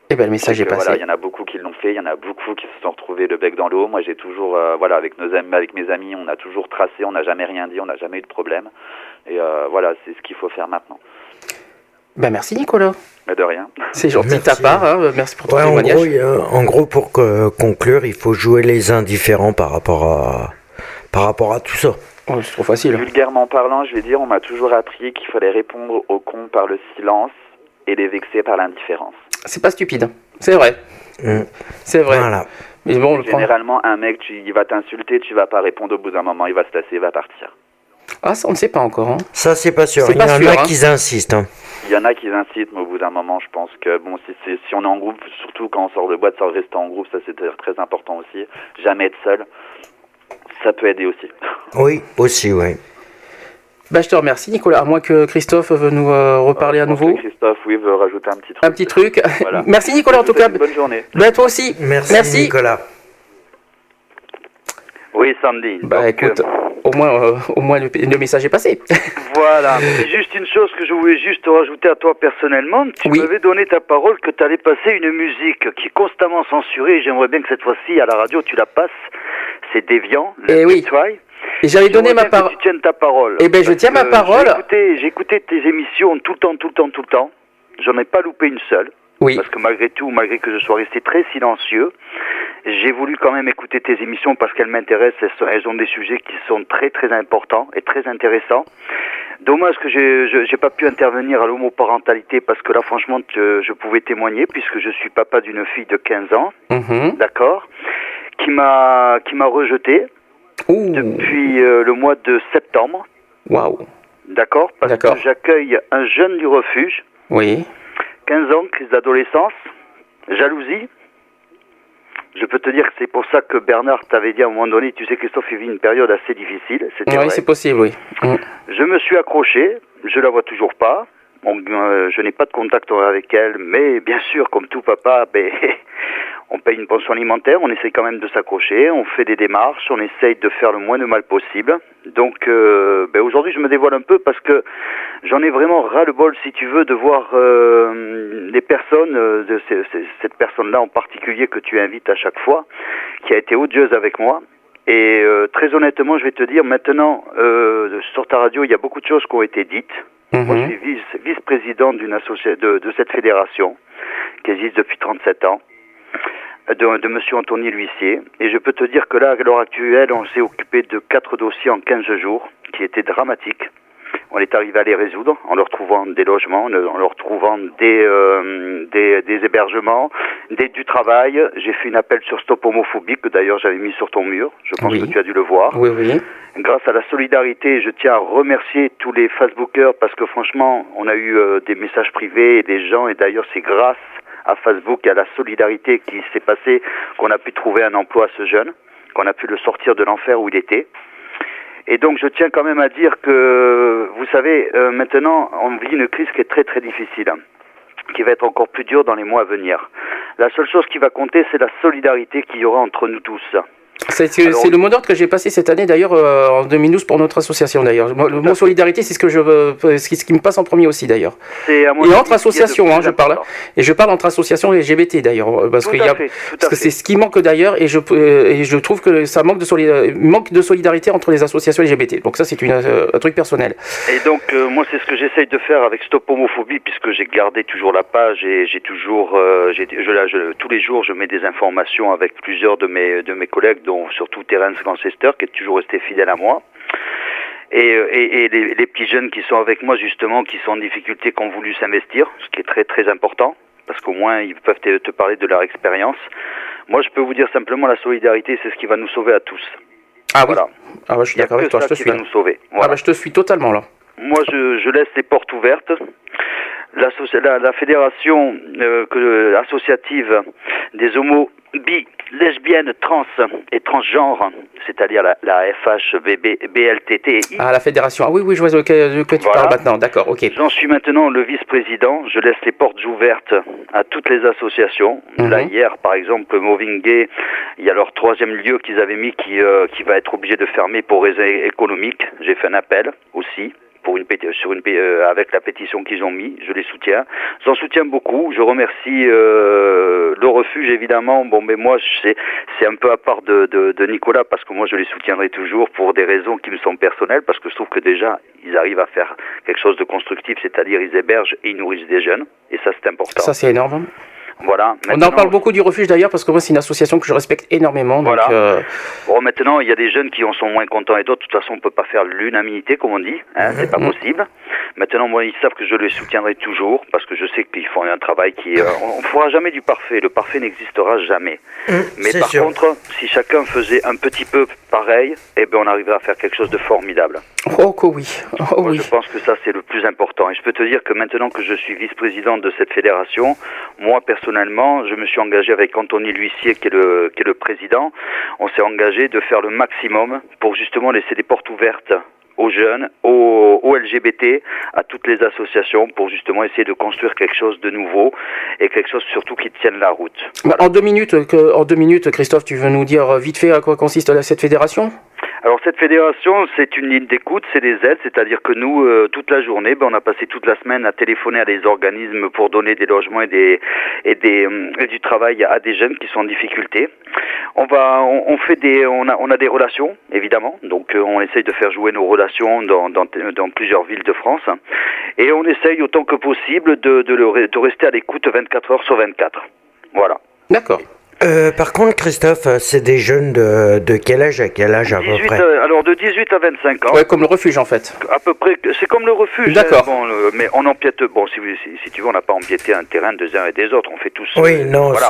S1: Eh ben, le message est
S8: Donc,
S1: passé.
S8: Voilà, il y en a beaucoup qui l'ont fait, il y en a beaucoup qui se sont retrouvés le bec dans l'eau. Moi, j'ai toujours, euh, voilà, avec nos amis, avec mes amis, on a toujours tracé, on n'a jamais rien dit, on n'a jamais eu de problème. Et euh, voilà, c'est ce qu'il faut faire maintenant.
S1: Ben, merci Nicolas.
S8: Mais de rien.
S1: C'est gentil de ta
S2: Merci.
S1: part. hein. Merci pour ton
S2: Ouais, en
S1: témoignage.
S2: gros, a- en gros, pour que- conclure, il faut jouer les indifférents par rapport à, par rapport à tout ça.
S1: Oh, c'est trop facile.
S8: Vulgairement parlant, je vais dire, on m'a toujours appris qu'il fallait répondre aux cons par le silence et les vexer par l'indifférence.
S1: C'est pas stupide. C'est vrai.
S2: Mm.
S1: C'est vrai.
S2: Voilà.
S1: Mais bon, prend.
S8: Généralement, un mec, tu, il va t'insulter, tu vas pas répondre au bout d'un moment, il va se tasser, il va partir.
S1: Ah, ça, on ne sait pas encore. hein.
S2: Ça, c'est pas sûr. Il y
S1: pas
S2: en
S1: sûr,
S2: a
S1: hein.
S2: qui insistent. hein.
S8: Il y en a qui incitent, mais au bout d'un moment, je pense que bon, si, si on est en groupe, surtout quand on sort de boîte, ça reste en groupe, ça c'est très important aussi. Jamais être seul, ça peut aider aussi.
S2: Oui, aussi, oui.
S1: Bah, je te remercie, Nicolas. À moins que Christophe veut nous euh, reparler à
S8: Je pense
S1: nouveau.
S8: Christophe, oui, veut rajouter un petit truc.
S1: Un petit truc.
S8: Voilà.
S1: Merci, Nicolas, en tout cas.
S8: une Bonne journée.
S1: Bah, toi aussi.
S2: Merci, Nicolas.
S7: Oui, Sandy.
S1: Bah,
S7: Donc,
S1: écoute, au moins, euh, au moins le, le message est passé.
S7: Voilà. C'est juste une chose que je voulais juste rajouter à toi personnellement. Tu
S1: Oui.
S7: m'avais donné ta parole que tu allais passer une musique qui est constamment censurée. J'aimerais bien que cette fois-ci, à la radio, tu la passes. C'est Déviant, le
S1: Eh oui.
S7: Try.
S1: Et j'avais donné ma parole.
S7: Tu tiennes ta parole.
S1: Eh ben, je tiens ma parole.
S7: J'ai écouté, tes émissions tout le temps, tout le temps, tout le temps. J'en ai pas loupé une seule.
S1: Oui.
S7: Parce que malgré tout, malgré que je sois resté très silencieux, j'ai voulu quand même écouter tes émissions parce qu'elles m'intéressent. Elles, ont des sujets qui sont très très importants et très intéressants. Dommage que j'ai je- j'ai pas pu intervenir à l'homoparentalité parce que là, franchement, je pouvais témoigner puisque je suis papa d'une fille de 15 ans,
S1: Mhm.
S7: d'accord, qui m'a qui m'a rejeté
S1: Ouh.
S7: depuis euh, le mois de septembre,
S1: Waouh.
S7: d'accord, parce que j'accueille un jeune du refuge,
S1: Oui.
S7: 15 ans, crise d'adolescence, jalousie. Je peux te dire que c'est pour ça que Bernard t'avait dit à un moment donné, tu sais Christophe, il vit une période assez difficile,
S1: Oui, c'est possible, oui. Mm.
S7: Je me suis accroché, je la vois toujours pas. Euh, je n'ai pas de contact avec elle, mais bien sûr, comme tout papa, ben, on paye une pension alimentaire, on essaye quand même de s'accrocher, on fait des démarches, on essaye de faire le moins de mal possible. Donc euh, ben, aujourd'hui, je me dévoile un peu parce que j'en ai vraiment ras-le-bol, si tu veux, de voir euh, les personnes, euh, de ces- ces- cette personne-là en particulier que tu invites à chaque fois, qui a été odieuse avec moi. Et euh, très honnêtement, je vais te dire, maintenant, euh, sur ta radio, il y a beaucoup de choses qui ont été dites. Moi, je
S1: Mhm.
S7: suis vice- vice-président d'une association de, de cette fédération qui existe depuis 37 ans, de, de Monsieur Anthony L'Huissier. Et je peux te dire que là, à l'heure actuelle, on s'est occupé de quatre dossiers en 15 jours, qui étaient dramatiques. On est arrivé à les résoudre en leur trouvant des logements, en leur trouvant des, euh, des, des hébergements, des, du travail. J'ai fait une appel sur Stop Homophobie, que d'ailleurs j'avais mis sur ton mur. Je pense
S1: Oui.
S7: que tu as dû le voir
S1: Oui, oui.
S7: grâce à la solidarité, je tiens à remercier tous les Facebookers parce que franchement, on a eu euh, des messages privés et des gens, et d'ailleurs c'est grâce à Facebook et à la solidarité qui s'est passée qu'on a pu trouver un emploi à ce jeune, qu'on a pu le sortir de l'enfer où il était. Et donc je tiens quand même à dire que, vous savez, euh, maintenant on vit une crise qui est très très difficile, hein, qui va être encore plus dure dans les mois à venir. La seule chose qui va compter, c'est la solidarité qu'il y aura entre nous tous.
S1: C'est le mot d'ordre que j'ai passé cette année d'ailleurs euh, en 2012 pour notre association d'ailleurs. Le mot solidarité, c'est ce que je veux, ce qui, ce qui me passe en premier aussi d'ailleurs. Et entre associations, hein, je parle. Et je parle entre associations LGBT d'ailleurs, euh, parce a,
S7: fait,
S1: que c'est ce qui manque d'ailleurs, et je euh, et je trouve que ça manque de solida- manque de solidarité entre les associations LGBT. Donc ça, c'est euh, un truc personnel.
S7: Et donc, euh, moi, c'est ce que j'essaye de faire avec Stop Homophobie, puisque j'ai gardé toujours la page et j'ai toujours, euh, j'ai- je, là, je- tous les jours, je mets des informations avec plusieurs de mes, de mes collègues, dont surtout Terence Lancester, qui est toujours resté fidèle à moi. Et, euh, et, et les, les petits jeunes qui sont avec moi, justement, qui sont en difficulté, qui ont voulu s'investir, ce qui est très, très important, parce qu'au moins, ils peuvent te, te parler de leur expérience. Moi, je peux vous dire simplement, la solidarité, c'est ce qui va nous sauver à tous.
S1: Ah oui.
S7: Voilà.
S1: Ah ouais, je suis d'accord avec toi, je te
S7: qui
S1: suis.
S7: va nous sauver.
S1: Ah bah, je te suis totalement là.
S7: Moi, je, je laisse les portes ouvertes. L'asso- La, la fédération euh, que- associative des homos, bi, lesbiennes, trans et transgenres, c'est-à-dire la, la BLTTI,
S1: Ah la fédération. Ah oui, oui, je vois de que, tu
S7: Voilà.
S1: parles maintenant. D'accord, ok.
S7: J'en suis maintenant le vice-président. Je laisse les portes ouvertes à toutes les associations.
S1: Mhm.
S7: Là, hier, par exemple, Moving Gay, il y a leur troisième lieu qu'ils avaient mis qui, euh, qui va être obligé de fermer pour raisons économiques. J'ai fait un appel aussi. Pour une sur une euh, avec la pétition qu'ils ont mis, je les soutiens. J'en soutiens beaucoup. Je remercie euh, le refuge évidemment. Bon, mais moi, c'est c'est un peu à part de, de, de Nicolas parce que moi, je les soutiendrai toujours pour des raisons qui me sont personnelles parce que je trouve que déjà, ils arrivent à faire quelque chose de constructif, c'est-à-dire ils hébergent et ils nourrissent des jeunes, et ça c'est important.
S1: Ça c'est énorme.
S7: Voilà.
S1: On en parle beaucoup du refuge d'ailleurs parce que moi c'est une association que je respecte énormément. Donc,
S7: Voilà.
S1: euh,
S7: Bon, maintenant, il y a des jeunes qui en sont moins contents et d'autres. De toute façon, on peut pas faire l'unanimité, comme on dit. Hein, c'est pas
S1: Mhm.
S7: possible. Maintenant, moi, ils savent que je les soutiendrai toujours parce que je sais qu'ils font un travail qui. euh, on ne fera jamais du parfait. Le parfait n'existera jamais. Mais
S2: c'est
S7: par
S2: sûr.
S7: contre, si chacun faisait un petit peu pareil, eh ben, on arriverait à faire quelque chose de formidable.
S1: Oh que oui. Oh
S7: Moi,
S1: oui.
S7: je pense que ça, c'est le plus important. Et je peux te dire que maintenant que je suis vice-président de cette fédération, moi, personnellement, je me suis engagé avec Anthony L'Huissier, qui est le, qui est le président. On s'est engagé de faire le maximum pour justement laisser des portes ouvertes aux jeunes, aux, aux LGBT, à toutes les associations pour justement essayer de construire quelque chose de nouveau et quelque chose surtout qui tienne la route.
S1: Bah, En deux minutes, en deux minutes, Christophe, tu veux nous dire euh, vite fait à quoi consiste cette fédération?
S7: Alors cette fédération, c'est une ligne d'écoute, c'est des aides, c'est-à-dire que nous, euh, toute la journée, ben, on a passé toute la semaine à téléphoner à des organismes pour donner des logements et, des, et, des, et du travail à des jeunes qui sont en difficulté. On va, on, fait des, on a, on a des relations, évidemment, donc euh, on essaye de faire jouer nos relations dans, dans, plusieurs villes de France, et on essaye autant que possible de, de, le de rester à l'écoute 24 heures sur 24. Voilà.
S1: D'accord.
S2: Euh, par contre, Christophe, euh, c'est des jeunes de, de quel âge à quel âge à peu
S7: 18,
S2: près
S7: euh, alors de 18 à 25 ans.
S1: Ouais, comme le refuge en fait.
S7: à peu près, c'est comme le refuge.
S1: D'accord.
S7: hein, bon, le- mais on empiète, bon, si, vous- si, si tu veux, on n'a pas empiété un terrain des uns et des autres, on fait tous.
S2: Oui,
S7: euh,
S2: non,
S7: voilà.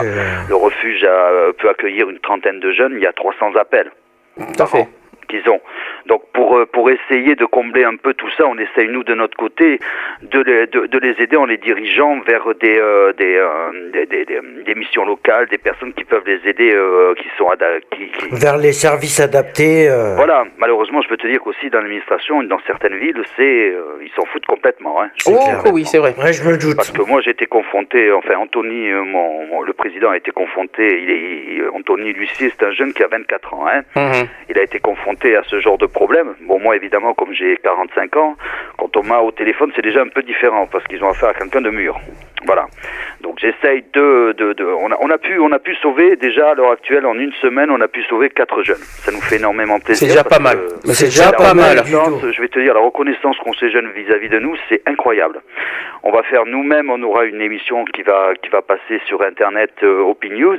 S7: Le refuge a- peut accueillir une trentaine de jeunes, il y a 300 appels
S1: Tout à fait.
S7: Qu'ils ont. Donc pour, euh, pour essayer de combler un peu tout ça, on essaye nous de notre côté de les, de, de les aider en les dirigeant vers des, euh, des, euh, des, des, des- des missions locales, des personnes qui peuvent les aider, euh, qui sont qui, qui-
S2: Vers les services adaptés. euh,
S7: voilà, malheureusement, je peux te dire qu'aussi dans l'administration, dans certaines villes, c'est euh, ils s'en foutent complètement. Hein.
S1: Oh oui, c'est vrai.
S2: Ouais, je me doute.
S7: Parce que moi, j'ai été confronté, enfin, Anthony, euh, mon, mon- le président a été confronté, il est, il- Anthony Lucier, c'est un jeune qui a 24 ans, hein.
S1: Mhm.
S7: Il a été confronté à ce genre de problème. Bon, moi, évidemment, comme j'ai 45 ans, quand on m'a au téléphone, c'est déjà un peu différent, parce qu'ils ont affaire à quelqu'un de mûr. Voilà. Donc, j'essaye de, de, de on, a, on a pu, on a pu sauver, déjà, à l'heure actuelle, en une semaine, on a pu sauver quatre jeunes. Ça nous fait énormément plaisir.
S1: C'est déjà pas mal. c'est déjà pas mal.
S7: je vais te dire, la reconnaissance qu'ont ces jeunes vis-à-vis de nous, c'est incroyable. On va faire nous-mêmes, on aura une émission qui va qui va passer sur Internet euh, Open News,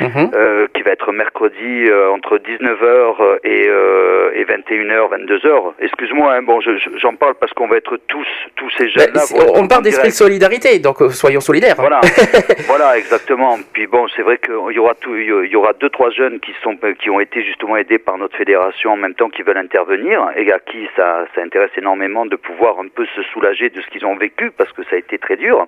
S1: Mhm.
S7: euh, qui va être mercredi euh, entre 19h et, euh, et 21h, 22h. Excuse-moi, hein, bon, je- je- j'en parle parce qu'on va être tous, tous ces jeunes-là.
S1: on parle d'esprit de solidarité, donc euh, soyons solidaires.
S7: Voilà, voilà, exactement. Puis bon, c'est vrai qu'il y aura tout, il y aura deux, trois jeunes qui sont, qui ont été justement aidés par notre fédération en même temps qui veulent intervenir et à qui ça, ça intéresse énormément de pouvoir un peu se soulager de ce qu'ils ont vécu parce que ça a été très dur.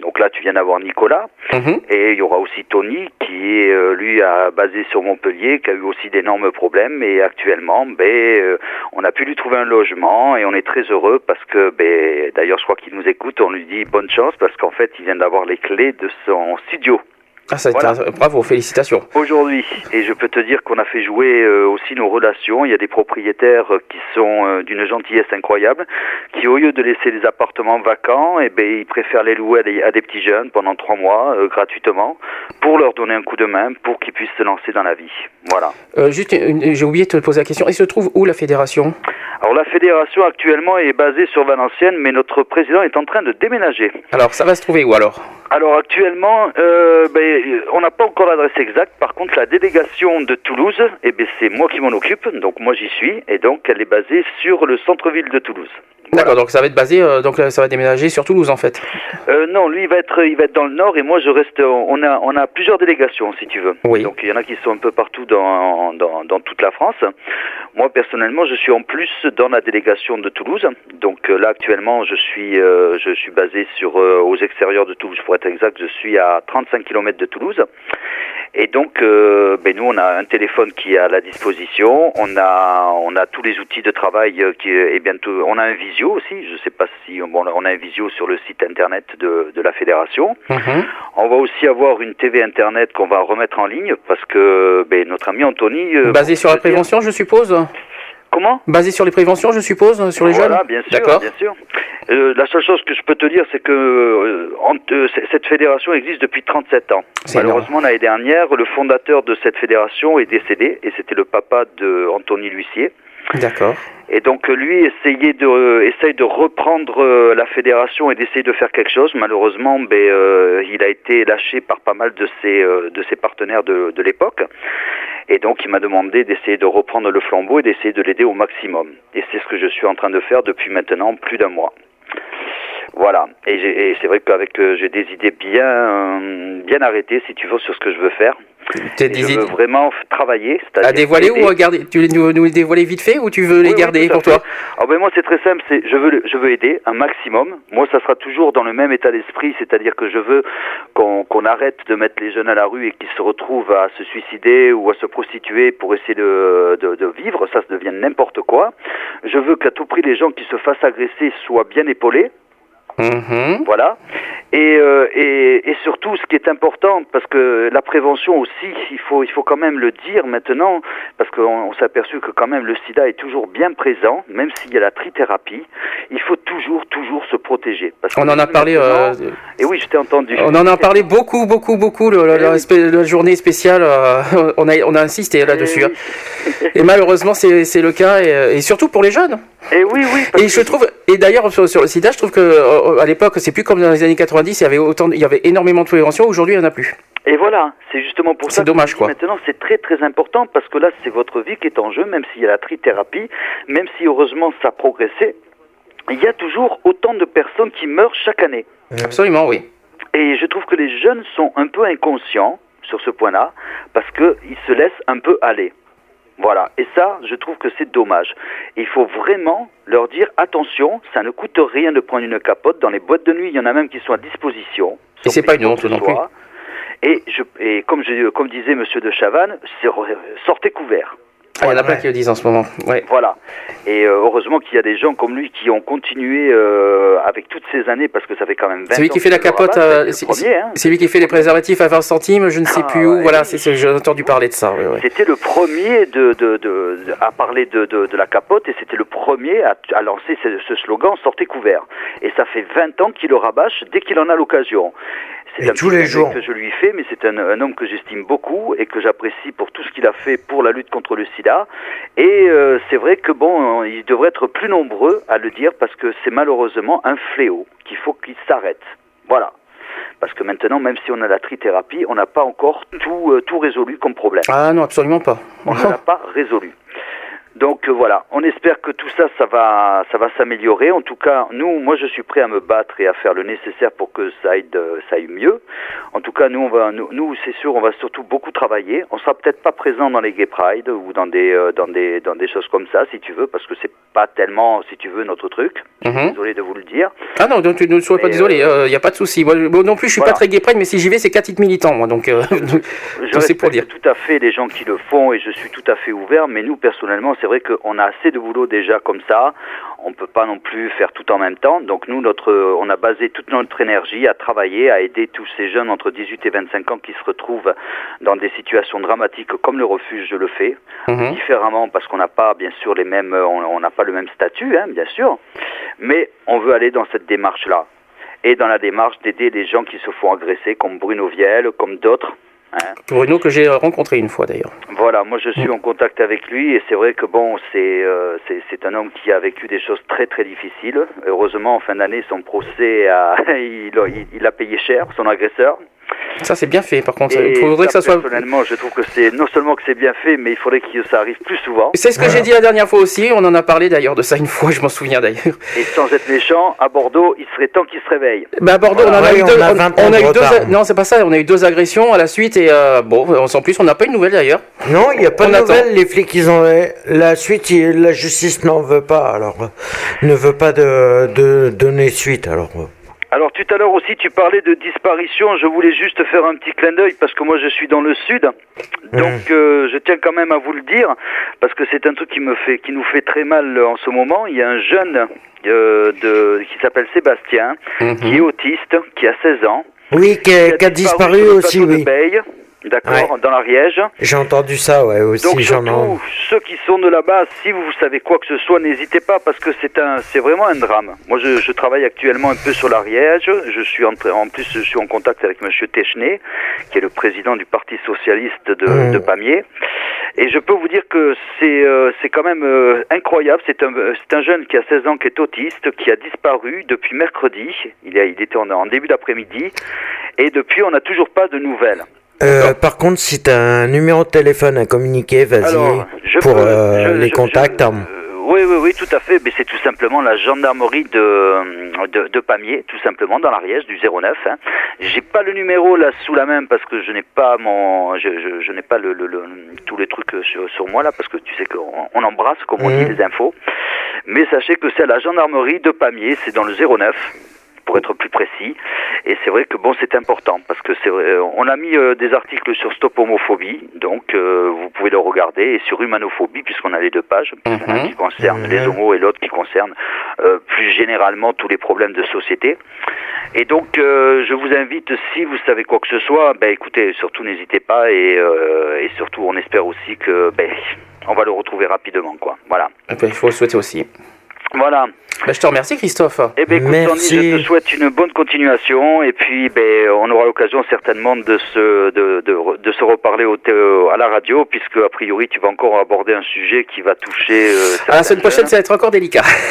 S7: Donc là, tu viens d'avoir Nicolas
S1: Mhm.
S7: et il y aura aussi Tony qui est euh, lui a basé sur Montpellier, qui a eu aussi d'énormes problèmes et actuellement, euh, on a pu lui trouver un logement et on est très heureux parce que, ben, d'ailleurs, je crois qu'il nous écoute, on lui dit bonne chance parce qu'en fait, il vient d'avoir les clés de son studio.
S1: Ah, ça
S7: Voilà.
S1: un- bravo, félicitations.
S7: Aujourd'hui, et je peux te dire qu'on a fait jouer euh, aussi nos relations. Il y a des propriétaires euh, qui sont euh, d'une gentillesse incroyable, qui au lieu de laisser les appartements vacants, eh ben, ils préfèrent les louer à des, à des petits jeunes pendant trois mois, euh, gratuitement, pour leur donner un coup de main, pour qu'ils puissent se lancer dans la vie. Voilà.
S1: Juste, j'ai oublié de te poser la question. Il se trouve où la fédération?
S7: Alors la fédération actuellement est basée sur Valenciennes, mais notre président est en train de déménager.
S1: Alors, ça va se trouver où alors?
S7: Alors actuellement, euh, ben, on n'a pas encore l'adresse exacte. Par contre, la délégation de Toulouse, eh c'est moi qui m'en occupe. Donc moi j'y suis, et donc elle est basée sur le centre-ville de Toulouse.
S1: D'accord, donc ça va être basé, euh, donc euh, ça va déménager sur Toulouse en fait.
S7: Euh, non, lui il va être, il va être dans le nord, et moi je reste. On a, on a plusieurs délégations, si tu veux.
S1: Oui.
S7: Donc il y en a qui sont un peu partout dans, dans, dans toute la France. Moi personnellement, je suis en plus dans la délégation de Toulouse. Donc là actuellement, je suis, euh, je suis basé sur aux extérieurs de Toulouse. Pour être exact, je suis à 35 km de Toulouse. Et donc, euh, ben nous, on a un téléphone qui est à la disposition. On a, on a tous les outils de travail euh, qui est et bientôt. On a un visio aussi. Je sais pas si bon, on a un visio sur le site internet de, de la fédération.
S1: Mhm.
S7: On va aussi avoir une TV internet qu'on va remettre en ligne parce que ben, notre ami Anthony. euh,
S1: Basé sur la
S7: dire-
S1: prévention, je suppose
S7: Comment
S1: Basé sur les préventions, je suppose, sur les
S7: voilà,
S1: jeunes
S7: bien sûr,
S1: D'accord.
S7: bien sûr. Euh, la seule chose que je peux te dire, c'est que euh, en- euh, cette fédération existe depuis 37 ans. Malheureusement, l'année dernière, le fondateur de cette fédération est décédé, et c'était le papa de Anthony Lucier.
S1: D'accord.
S7: Et donc euh, lui essayait de euh, essaye de reprendre euh, la fédération et d'essayer de faire quelque chose. Malheureusement, ben, euh, il a été lâché par pas mal de ses euh, de ses partenaires de, de l'époque. Et donc il m'a demandé d'essayer de reprendre le flambeau et d'essayer de l'aider au maximum. Et c'est ce que je suis en train de faire depuis maintenant plus d'un mois. Voilà. Et, et c'est vrai qu'avec j'ai des idées bien bien arrêtées, si tu veux, sur ce que je veux faire.
S1: Des
S7: je veux vraiment travailler. c'est-à-dire
S1: à dévoiler
S7: aider-
S1: ou à garder Tu veux nous, nous les dévoiler vite fait ou tu veux les
S7: oui,
S1: garder
S7: à
S1: pour toi?
S7: Ah ben moi c'est très simple, c'est je veux je veux aider un maximum. Moi ça sera toujours dans le même état d'esprit, c'est-à-dire que je veux qu'on qu'on arrête de mettre les jeunes à la rue et qu'ils se retrouvent à se suicider ou à se prostituer pour essayer de, de, de vivre, ça se devient n'importe quoi. Je veux qu'à tout prix les gens qui se fassent agresser soient bien épaulés.
S1: Mhm.
S7: Voilà. Et, euh, et, et surtout, ce qui est important, parce que la prévention aussi, il faut, il faut quand même le dire maintenant, parce qu'on on s'est aperçu que quand même le sida est toujours bien présent, même s'il y a la trithérapie, il faut toujours, toujours se protéger. Parce
S1: On en a parlé. euh,
S7: Et oui, je t'ai entendu.
S1: on en a parlé beaucoup, beaucoup, beaucoup. Le, la, journée spéciale, euh, on a, on a insisté là-dessus.
S7: Eh
S1: hein. Et malheureusement, c'est le cas, et, et surtout pour les jeunes.
S7: Et oui, oui. parce
S1: Et je trouve, et d'ailleurs sur, sur le sida, je trouve que à l'époque, c'est plus comme dans les années 90, il y avait autant, il y avait énormément de prévention. Aujourd'hui, il n'y en a plus.
S7: Et voilà, c'est justement pour ça que
S1: dommage, quoi.
S7: maintenant c'est très très important parce que là c'est votre vie qui est en jeu, même s'il y a la trithérapie, même si heureusement ça a progressé, il y a toujours autant de personnes qui meurent chaque année.
S1: Absolument, oui.
S7: Et je trouve que les jeunes sont un peu inconscients sur ce point-là parce qu'ils se laissent un peu aller. Voilà, et ça, je trouve que c'est dommage. Il faut vraiment leur dire attention, ça ne coûte rien de prendre une capote. Dans les boîtes de nuit, il y en a même qui sont à disposition.
S1: Et c'est pas une honte non plus.
S7: Et, je, et comme, je, comme disait Monsieur de Chavannes, re- sortez couverts.
S1: Ah, il y en a plein qui le disent en ce moment. Ouais.
S7: Voilà. Et euh, heureusement qu'il y a des gens comme lui qui ont continué euh, avec toutes ces années, parce que ça fait quand même 20
S1: C'est lui
S7: ans
S1: qui fait la capote. euh,
S7: c'est hein.
S1: c'est lui qui fait les préservatifs à 20 centimes, je ne sais
S7: Ah,
S1: plus où. Voilà, j'ai entendu parler de ça. ouais, ouais.
S7: C'était le premier de, de, de- de- à parler de, la capote et c'était le premier à, à lancer ce, ce slogan Sortez couvert. Et ça fait 20 ans qu'il le rabâche dès qu'il en a l'occasion. C'est
S2: tous
S7: petit
S2: les jours.
S7: que je lui fais, mais c'est un, un homme que j'estime beaucoup et que j'apprécie pour tout ce qu'il a fait pour la lutte contre le sida. Et euh, c'est vrai que bon, il devrait être plus nombreux à le dire parce que c'est malheureusement un fléau qu'il faut qu'il s'arrête. Voilà. Parce que maintenant, même si on a la trithérapie, on n'a pas encore tout, euh, tout résolu comme problème
S1: Ah non, absolument pas.
S7: on ne l'a pas résolu. Donc euh, voilà, on espère que tout ça, ça va, ça va s'améliorer. En tout cas, nous, moi, je suis prêt à me battre et à faire le nécessaire pour que ça aille, de- ça aille mieux. En tout cas, nous, on va, nous, nous, c'est sûr, on va surtout beaucoup travailler. On sera peut-être pas présent dans les Gay Pride ou dans des, euh, dans des, dans des choses comme ça, si tu veux, parce que c'est pas tellement, si tu veux, notre truc.
S1: Mhm.
S7: Désolé de vous le dire.
S1: Ah non, donc tu ne sois pas désolé, il n'y a pas de souci. Moi, non plus, je suis
S7: voilà.
S1: pas très gay pride, mais si j'y vais, c'est qu'à titre militant, moi. Donc, euh,
S7: Je
S1: c'est pour dire.
S7: tout à fait les gens qui le font et je suis tout à fait ouvert, mais nous, personnellement, c'est vrai qu'on a assez de boulot déjà comme ça. On peut pas non plus faire tout en même temps. Donc nous, notre, on a basé toute notre énergie à travailler, à aider tous ces jeunes entre 18 et 25 ans qui se retrouvent dans des situations dramatiques comme le refuge le fait,
S1: Mhm.
S7: différemment parce qu'on n'a pas bien sûr les mêmes, on on n'a pas le même statut, hein, bien sûr, mais on veut aller dans cette démarche-là et dans la démarche d'aider les gens qui se font agresser, comme Bruno Viel, comme d'autres. Hein.
S1: Bruno que j'ai rencontré une fois d'ailleurs.
S7: Voilà, moi je suis en contact avec lui et c'est vrai que bon, c'est euh, c'est un homme qui a vécu des choses très très difficiles. Heureusement, en fin d'année, son procès a- il- il a payé cher, son agresseur.
S1: Ça c'est bien fait par contre.
S7: Et
S1: Il faudrait que ça soit.
S7: personnellement, je trouve que c'est non seulement que c'est bien fait, mais il faudrait que ça arrive plus souvent.
S1: C'est ce que j'ai dit la dernière fois aussi. On en a parlé d'ailleurs de ça une fois. Je m'en souviens d'ailleurs.
S7: Et sans être méchant, à Bordeaux, il serait temps qu'il se réveille.
S1: Bah à Bordeaux,
S7: Voilà.
S1: on en a eu
S7: on
S1: deux.
S7: a
S1: on-
S7: 20
S1: on a eu
S7: de
S1: deux. Non, c'est pas ça. On a eu deux agressions à la suite et euh, bon, en plus on n'a pas eu de nouvelles d'ailleurs.
S2: Non, il n'y a pas
S1: On
S2: de
S1: attend.
S2: nouvelles. Les flics, ils ont la suite. La justice n'en veut pas. Alors, euh, ne veut pas de, de donner suite. Alors, euh,
S7: Alors tout à l'heure aussi, tu parlais de disparition. Je voulais juste faire un petit clin d'œil parce que moi je suis dans le sud, donc euh, je tiens quand même à vous le dire parce que c'est un truc qui me fait, qui nous fait très mal euh, en ce moment. Il y a un jeune euh, de, qui s'appelle Sébastien, qui est autiste, qui a 16 ans,
S2: oui, qui a, qui a disparu aussi, oui.
S7: D'accord, dans l'Ariège.
S2: J'ai entendu ça, ouais, aussi.
S7: Donc
S2: J'en ai.
S7: surtout ceux qui sont de là-bas, si vous savez quoi que ce soit, n'hésitez pas parce que c'est un, c'est vraiment un drame. Moi, je, je travaille actuellement un peu sur l'Ariège. Je suis en, en plus, je suis en contact avec Monsieur Téchenet, qui est le président du Parti socialiste de,
S2: Mmh.
S7: de Pamiers. Et je peux vous dire que c'est, euh, c'est quand même euh, incroyable. C'est un, c'est un jeune qui a 16 ans, qui est autiste, qui a disparu depuis mercredi. Il, a, il était en, en début d'après-midi, et depuis, on n'a toujours pas de nouvelles.
S2: Euh, par contre, si tu as un numéro de téléphone à communiquer, vas-y pour
S7: peux-
S2: euh,
S7: je-
S2: les
S7: je-
S2: contacts. hein.
S7: Oui, oui, oui, tout à fait. Mais c'est tout simplement la gendarmerie de, de, de Pamiers, tout simplement, dans l'Ariège, du 09. Hein. J'ai pas le numéro là sous la main parce que je n'ai pas mon, je, je, je n'ai pas le, le, le- tous les trucs sur, sur moi là parce que tu sais qu'on on embrasse, comme on dit,
S2: Mhm.
S7: les infos. Mais sachez que c'est la gendarmerie de Pamiers, c'est dans le 09 pour être plus précis. Et c'est vrai que bon, c'est important parce que c'est euh, on a mis euh, des articles sur Stop Homophobie, donc euh, vous pouvez le regarder, et sur Humanophobie, puisqu'on a les deux pages, un qui concerne les homos et l'autre qui concerne euh, plus généralement tous les problèmes de société. Et donc, je vous invite, si vous savez quoi que ce soit, ben écoutez, surtout n'hésitez pas, et, et surtout, on espère aussi que ben, on va le retrouver rapidement, quoi. Voilà.
S1: Eh ben, il faut le souhaiter aussi.
S7: Voilà.
S1: Bah, je te remercie Christophe.
S7: Eh ben, écoute, Sandy, je te souhaite une bonne continuation et puis ben, on aura l'occasion certainement de se, de, de, de se reparler au, thé- à la radio puisque a priori tu vas encore aborder un sujet qui va toucher. Euh,
S1: Ah, la semaine prochaine, ça va être encore délicat.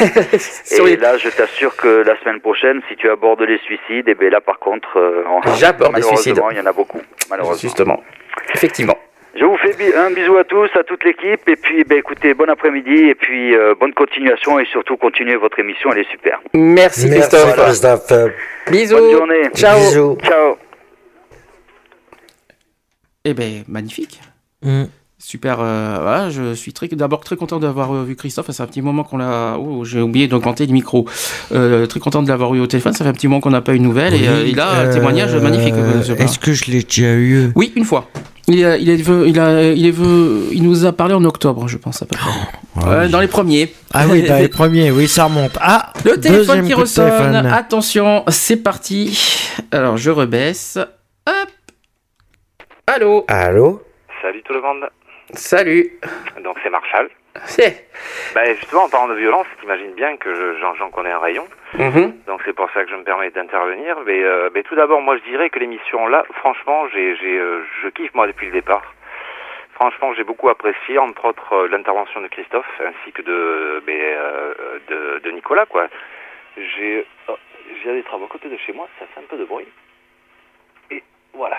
S7: Et
S1: les-
S7: là, je t'assure que la semaine prochaine, si tu abordes les suicides, et ben là, par contre, euh,
S1: J'aborde les suicides.
S7: malheureusement, il y en a beaucoup. Malheureusement.
S1: Justement. Effectivement.
S7: Je vous fais un bisou à tous, à toute l'équipe, et puis, ben, écoutez, bon après-midi, et puis euh, bonne continuation, et surtout continuez votre émission, elle est super.
S1: Merci,
S2: Merci,
S1: Christophe.
S2: Christophe. Euh,
S1: Bisous.
S7: Bonne journée.
S1: Ciao.
S2: Bisous.
S7: Ciao.
S1: Eh ben, magnifique.
S2: Mm.
S1: Super. euh, voilà, je suis très, d'abord très content d'avoir euh, vu Christophe. Ça fait un petit moment qu'on l'a. Oh, j'ai oublié d'augmenter le micro. Euh, très content de l'avoir eu au téléphone. Ça fait un petit moment qu'on n'a pas eu de nouvelles. et, euh, il a un
S2: euh,
S1: témoignage magnifique. euh, ce
S2: Est-ce que je l'ai déjà eu?
S1: Oui, une fois. Il, a- il, est il, a, il, est il nous a parlé en octobre, je pense à peu près. Ouais, dans les premiers.
S2: Ah oui, dans les premiers, oui, ça remonte. Ah,
S1: Le téléphone
S2: deuxième
S1: qui ressonne. Attention, c'est parti. Alors, je rebaisse. Hop. Allô?
S2: Allô?
S9: Salut tout le monde.
S1: Salut.
S9: Donc c'est Marshall. Ben justement, en parlant de violence, t'imagines bien que je- j'en j'en connais un rayon.
S1: Mhm.
S9: Donc c'est pour ça que je me permets d'intervenir. Mais, euh, mais tout d'abord, moi je dirais que l'émission là, franchement, euh, je kiffe moi depuis le départ. Franchement, j'ai beaucoup apprécié, entre autres, euh, l'intervention de Christophe ainsi que de, de, de Nicolas, quoi. J'ai, oh, j'ai des travaux à côté de chez moi, ça fait un peu de bruit. Et voilà.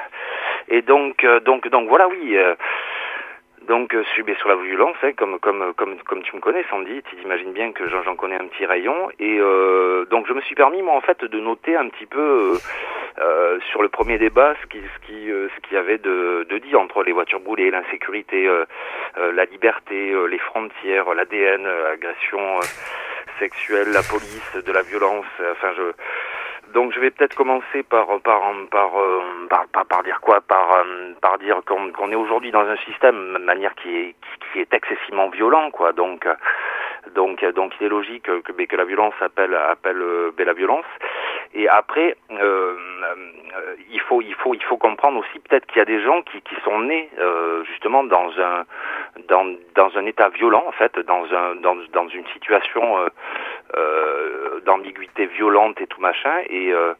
S9: Et donc, donc, donc voilà, oui. Euh, donc euh, je suis bien sur la violence, hein, comme comme comme comme tu me connais, Sandy, tu t'imagines bien que j'en connais un petit rayon. Et euh, donc je me suis permis moi en fait de noter un petit peu euh, euh, sur le premier débat ce qui ce qui euh, ce qu'il y avait de, de dit entre les voitures brûlées, l'insécurité, euh, euh, la liberté, euh, les frontières, l'ADN, euh, l'agression euh, sexuelle, la police, de la violence. euh, Enfin je donc je vais peut-être commencer par par par euh, par, par, dire quoi? Par euh, par dire qu'on est aujourd'hui dans un système de manière qui est qui, est excessivement violent, quoi. Donc, donc, donc, il est logique que, que, la violence appelle, appelle euh, la violence. Et après, euh, il faut, il faut, il faut comprendre aussi peut-être qu'il y a des gens qui, qui sont nés euh, justement dans un, dans, dans un état violent, en fait, dans un, dans, dans une situation euh, d'ambiguïté violente et tout machin, et euh,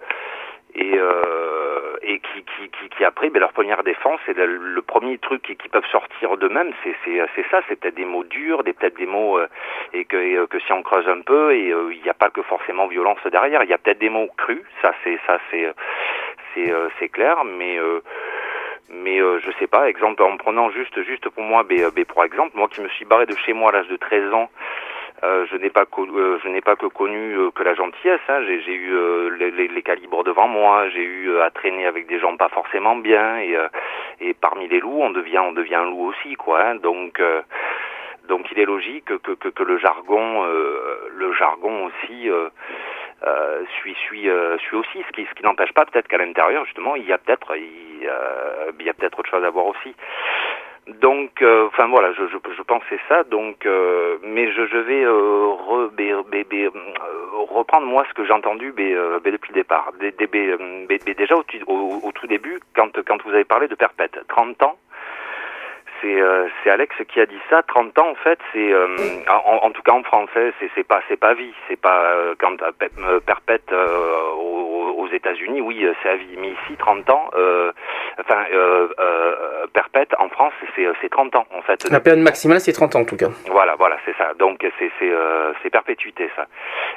S9: et, euh, et qui, qui, qui, qui après, ben, leur première défense, c'est le, premier truc qui, peuvent sortir d'eux-mêmes, c'est, c'est, c'est ça, c'est peut-être des mots durs, des, peut-être des mots, euh, et que, euh, que si on creuse un peu, et euh, il n'y a pas que forcément violence derrière, il y a peut-être des mots crus, ça c'est, ça c'est, euh, c'est, euh, c'est clair, mais euh, mais euh, je sais pas, exemple en prenant juste juste pour moi, euh, pour exemple, moi qui me suis barré de chez moi à l'âge de 13 ans, euh, je n'ai pas euh, je n'ai pas que connu euh, que la gentillesse. Hein. J'ai, eu euh, les, les- les calibres devant moi. J'ai eu euh, à traîner avec des gens pas forcément bien. Et, et parmi les loups, on devient on devient un loup aussi, quoi. hein. Donc donc il est logique que, que, que le jargon le jargon aussi suit suit suit aussi. Ce qui ce qui n'empêche pas peut-être qu'à l'intérieur justement il y a peut-être il, il y a peut-être autre chose à voir aussi. Donc, euh, enfin voilà, je, je, je pensais ça. Donc, euh, mais je, je vais euh, re- bé- euh, reprendre moi ce que j'ai entendu depuis le départ. Bé- bé- déjà au, au tout début, quand, quand vous avez parlé de perpète, 30 ans, c'est euh, Alex qui a dit ça. 30 ans en fait, c'est euh, en, en tout cas en français, c'est pas c'est pas vie, c'est pas euh, quand euh, euh, perpète aux, aux États-Unis, oui, c'est à vie. Mais ici, 30 ans, enfin perpète en France, c'est c'est 30 ans en fait.
S1: La peine maximale, c'est 30 ans en tout cas.
S9: Voilà, voilà, c'est ça. Donc c'est c'est perpétuité ça.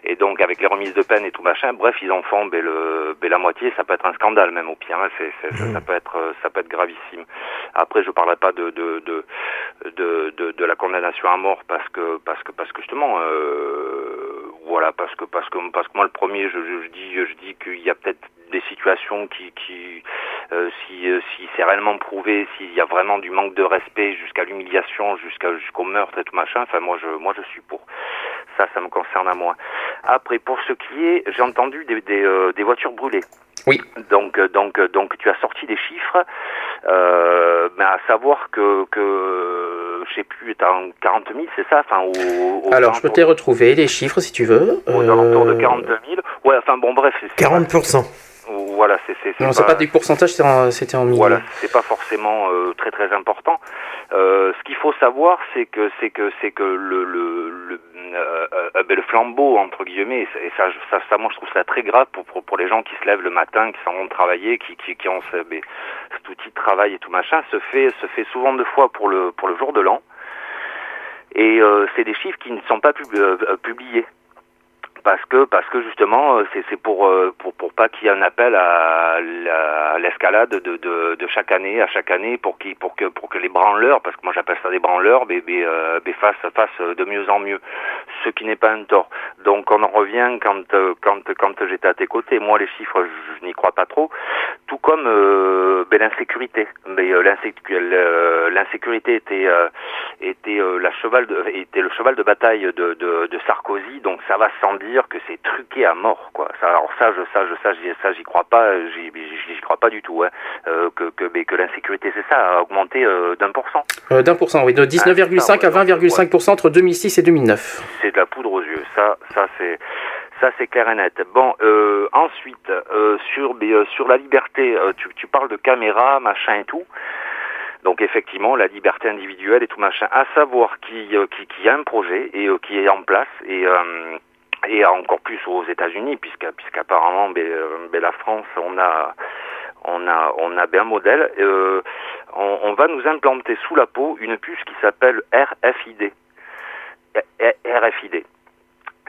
S9: Et donc avec les remises de peine et tout machin, bref, ils en font ben, le ben, la moitié, ça peut être un scandale même au pire. hein. C'est- ça, ça peut être ça peut être gravissime. Après, je parlerai pas de de de de, la condamnation à mort parce que parce que parce que justement euh, voilà parce que parce que parce que moi le premier je, je, je dis je dis qu'il y a peut-être des situations qui qui euh, si euh, si c'est réellement prouvé s'il y a vraiment du manque de respect jusqu'à l'humiliation jusqu'à jusqu'au meurtre et tout machin enfin moi je moi je suis pour ça ça me concerne à moi après pour ce qui est j'ai entendu des des, euh, des voitures brûlées
S1: oui.
S9: Donc, euh, donc, euh, donc, tu as sorti des chiffres, euh, mais à savoir que, que je sais plus, t'as un 40 000, c'est ça? Enfin, au, au-
S1: Alors, je peux les retrouver, les chiffres, si tu veux.
S9: aux alentours de
S1: Euh,
S9: 42 000. Ouais, enfin, bon, bref. c'est- c'est-
S2: 40%.
S9: Voilà, c'est c'est-
S1: Non, c'est pas du pourcentage, c'était en, c'était en milliers.
S9: Voilà, c'est pas forcément euh, très très important. Euh, ce qu'il faut savoir, c'est que c'est que c'est que le le le, euh, le flambeau entre guillemets, et ça- ça, moi je trouve ça très grave pour, pour pour les gens qui se lèvent le matin, qui s'en vont travailler, qui qui, qui ont ce, cet outil de travail et tout machin, se fait se fait souvent deux fois pour le pour le jour de l'an. Et c'est des chiffres qui ne sont pas pub- publiés parce que parce que justement euh, c'est pour euh, pour pour pas qu'il y ait un appel à la- à l'escalade de, de de chaque année à chaque année pour qui pour que pour que les branleurs parce que moi j'appelle ça des branleurs mais mais, euh, mais fassent de mieux en mieux ce qui n'est pas un tort. Donc on en revient quand quand quand j'étais à tes côtés. Moi les chiffres je, n'y crois pas trop. Tout comme euh, ben, l'insécurité. Mais l'insécurité était euh, était la cheval de, était le cheval de bataille de, de, de Sarkozy. Donc ça va sans dire que c'est truqué à mort quoi ça alors ça je ça je ça j'y ça j'y crois pas j'y crois pas du tout hein. euh, que que mais que l'insécurité c'est ça a augmenté euh, d'un pour cent
S1: Euh, D'un pour cent, oui, de 19,5 à 20,5% entre 2006 et 2009.
S9: c'est de la poudre aux yeux. Ça, ça c'est, ça c'est clair et net. Bon, euh, ensuite euh, sur sur la liberté, tu, tu parles de caméra, machin et tout. Donc effectivement, la liberté individuelle et tout machin. À savoir euh, qu'il y a un projet et euh, qui est en place et euh, et encore plus aux États-Unis, puisqu'apparemment, ben, euh, ben, la France, on a on a on a bien modèle. Euh, on, va nous implanter sous la peau une puce qui s'appelle RFID. RFID.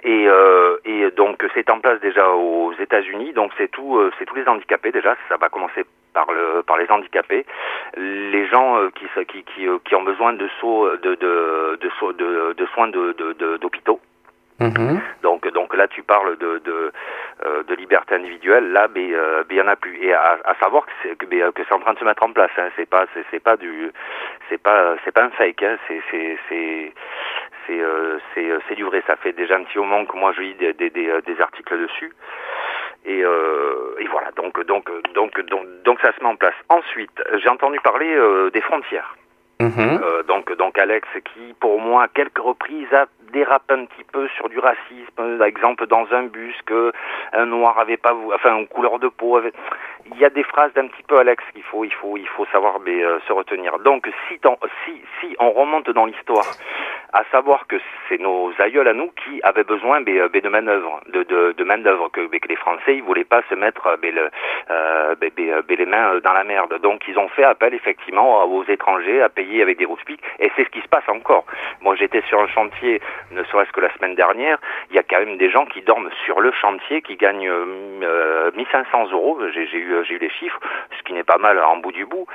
S9: Et, euh, et donc c'est en place déjà aux États-Unis. Donc c'est tout, euh, c'est tous les handicapés déjà. Ça va commencer par le par les handicapés, les gens euh, qui qui qui, ont besoin de sauts de de de, sauts- de, de soins de de- d'hôpitaux. Donc, donc là, tu parles de, de, euh, de liberté individuelle. Là, mais euh, il y en a plus. Et à, à savoir que c'est que, euh, que c'est en train de se mettre en place. Hein. C'est pas c'est, c'est pas du c'est pas c'est pas un fake. Hein. C'est c'est c'est c'est euh, c'est c'est du vrai. Ça fait déjà un petit moment que moi je lis des des, des, des articles dessus. Et, et voilà. Donc donc donc donc donc ça se met en place. Ensuite, j'ai entendu parler des frontières.
S1: Mhm.
S9: Euh, donc, donc Alex qui, pour moi, à quelques reprises a dérapé un petit peu sur du racisme. Par exemple, dans un bus, que un noir avait pas, enfin, une couleur de peau. Il y a des phrases d'un petit peu Alex qu'il faut, il faut, il faut savoir euh, se retenir. Donc, si, si, si on remonte dans l'histoire, à savoir que c'est nos aïeuls à nous qui avaient besoin euh, de de, main d'œuvre, que, les Français ils voulaient pas se mettre les mains dans la merde. Donc ils ont fait appel effectivement aux étrangers à payer avec des routes et c'est ce qui se passe encore. Moi j'étais sur un chantier, ne serait-ce que la semaine dernière, il y a quand même des gens qui dorment sur le chantier, qui gagnent euh, euh, 1500 euros. J'ai eu, j'ai eu les chiffres, ce qui n'est pas mal en bout du bout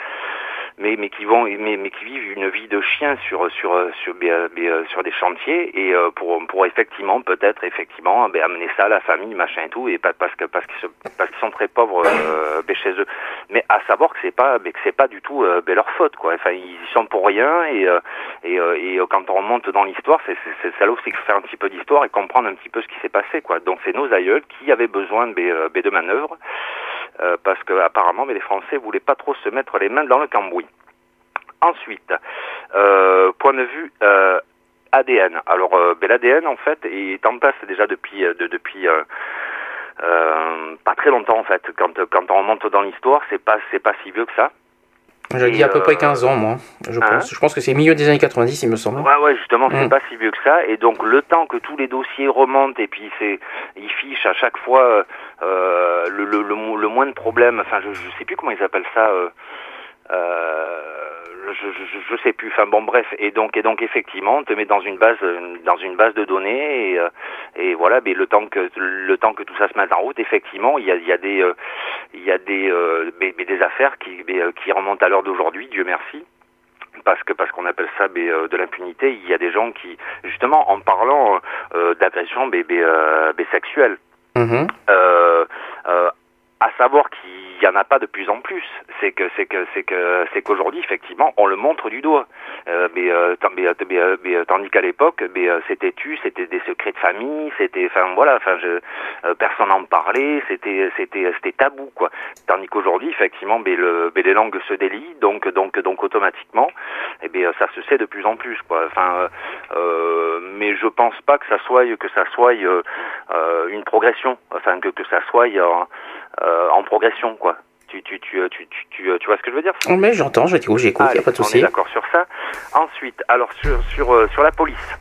S9: mais mais qui vont mais, mais qui vivent une vie de chien sur sur sur mais, euh, euh, sur des chantiers et euh, pour pour effectivement peut-être effectivement ben, amener ça à la famille machin et tout et pas parce que parce qu'ils parce qu'ils sont très pauvres euh, ben, chez eux. Mais à savoir que c'est pas que c'est pas du tout euh, ben, leur faute quoi. Enfin ils y sont pour rien et euh, et, euh, et euh, quand on remonte dans l'histoire c'est c'est ça aussi faire un petit peu d'histoire et comprendre un petit peu ce qui s'est passé quoi. Donc c'est nos aïeuls qui avaient besoin de, ben, euh, ben, de manœuvres euh, parce que apparemment mais les Français voulaient pas trop se mettre les mains dans le cambouis. Ensuite, euh, point de vue euh, ADN. Alors ben, l'ADN en fait est en place déjà depuis de- depuis pas très longtemps en fait. Quand quand on remonte dans l'histoire, c'est pas c'est pas si vieux que ça.
S1: J'ai dit à peu près 15 ans, moi. Je
S9: Hein
S1: pense, je pense que c'est milieu des années 90, il me semble.
S9: Ouais, ouais, justement, c'est
S1: Mm.
S9: pas si vieux que ça. Et donc, le temps que tous les dossiers remontent et puis c'est, ils fichent à chaque fois euh, le, le, le moins de problèmes. Enfin, je, je sais plus comment ils appellent ça. Euh, euh, je, je, je- sais plus. Enfin bon, bref. Et donc, et donc, effectivement, on te met dans une base, dans une base de données et, euh, et voilà. Mais le temps que le temps que tout ça se mette en route, effectivement, il y a, il y a des, euh, il y a des, euh, mais- mais des affaires qui, mais, qui remontent à l'heure d'aujourd'hui. Dieu merci parce que parce qu'on appelle ça mais, euh, de l'impunité, il y a des gens qui, justement, en parlant euh, d'agression mais, mais, euh, mais sexuelle, euh, à savoir qu'il y en a pas de plus en plus, c'est que c'est que c'est que c'est qu'aujourd'hui effectivement on le montre du doigt, Euh, mais, euh, euh, tandis qu'à l'époque, c'était tu, c'était des secrets de famille, c'était enfin voilà, enfin je, personne n'en parlait, c'était c'était c'était tabou quoi. Tandis qu'aujourd'hui effectivement, mais le mais les langues se délient, donc donc donc automatiquement, et bien ça se sait de plus en plus quoi. Enfin, mais je pense pas que ça soit que ça soit une progression, enfin que que ça soit en progression quoi. Tu tu tu tu tu tu, vois ce que je veux dire
S1: Oh, mais j'entends, je t'écoute, j'écoute, il
S9: Allez,
S1: a pas de
S9: on est
S1: souci.
S9: d'accord sur ça. Ensuite, alors sur sur euh, sur la police.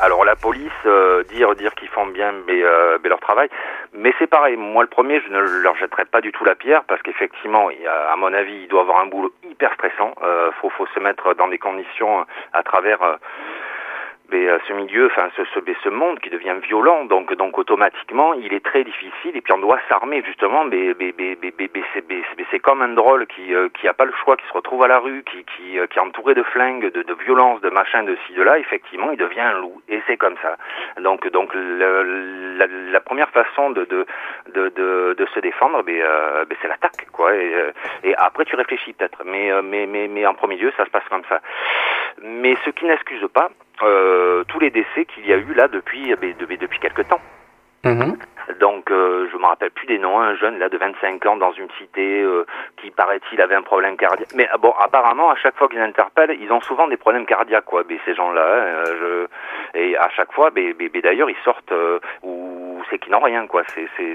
S9: Alors la police, euh, dire dire qu'ils font bien mais, euh, mais leur travail, mais c'est pareil. Moi le premier, je ne leur jetterai pas du tout la pierre parce qu'effectivement, à mon avis, il doit avoir un boulot hyper stressant. Euh, faut faut se mettre dans des conditions euh, à travers. Mais euh, ce milieu, enfin ce, ce, ce monde qui devient violent, donc donc automatiquement il est très difficile et puis on doit s'armer justement. Mais mais mais mais, c'est comme un drôle qui euh, qui a pas le choix, qui se retrouve à la rue, qui qui, euh, qui est entouré de flingues, de, de violences, de machin, de ci de là. Effectivement, il devient un loup et c'est comme ça. Donc donc le- la, la première façon de de de, de, se défendre, mais, euh, mais c'est l'attaque quoi. Et, euh, et après tu réfléchis peut-être, mais euh, mais mais mais en premier lieu ça se passe comme ça. Mais ce qui n'excuse pas euh, tous les décès qu'il y a eu là depuis, de- mais depuis quelque temps.
S1: Mhm.
S9: Donc, euh, je me rappelle plus des noms. Un jeune là de 25 ans dans une cité euh, qui paraît-il avait un problème cardiaque. Mais ah bon, apparemment, à chaque fois qu'ils interpellent, ils ont souvent des problèmes cardiaques, quoi. Mais ces gens-là, euh, je... et à chaque fois, mais, mais- mais d'ailleurs, ils sortent euh, ou c'est qu'ils n'ont rien, quoi. C'est euh,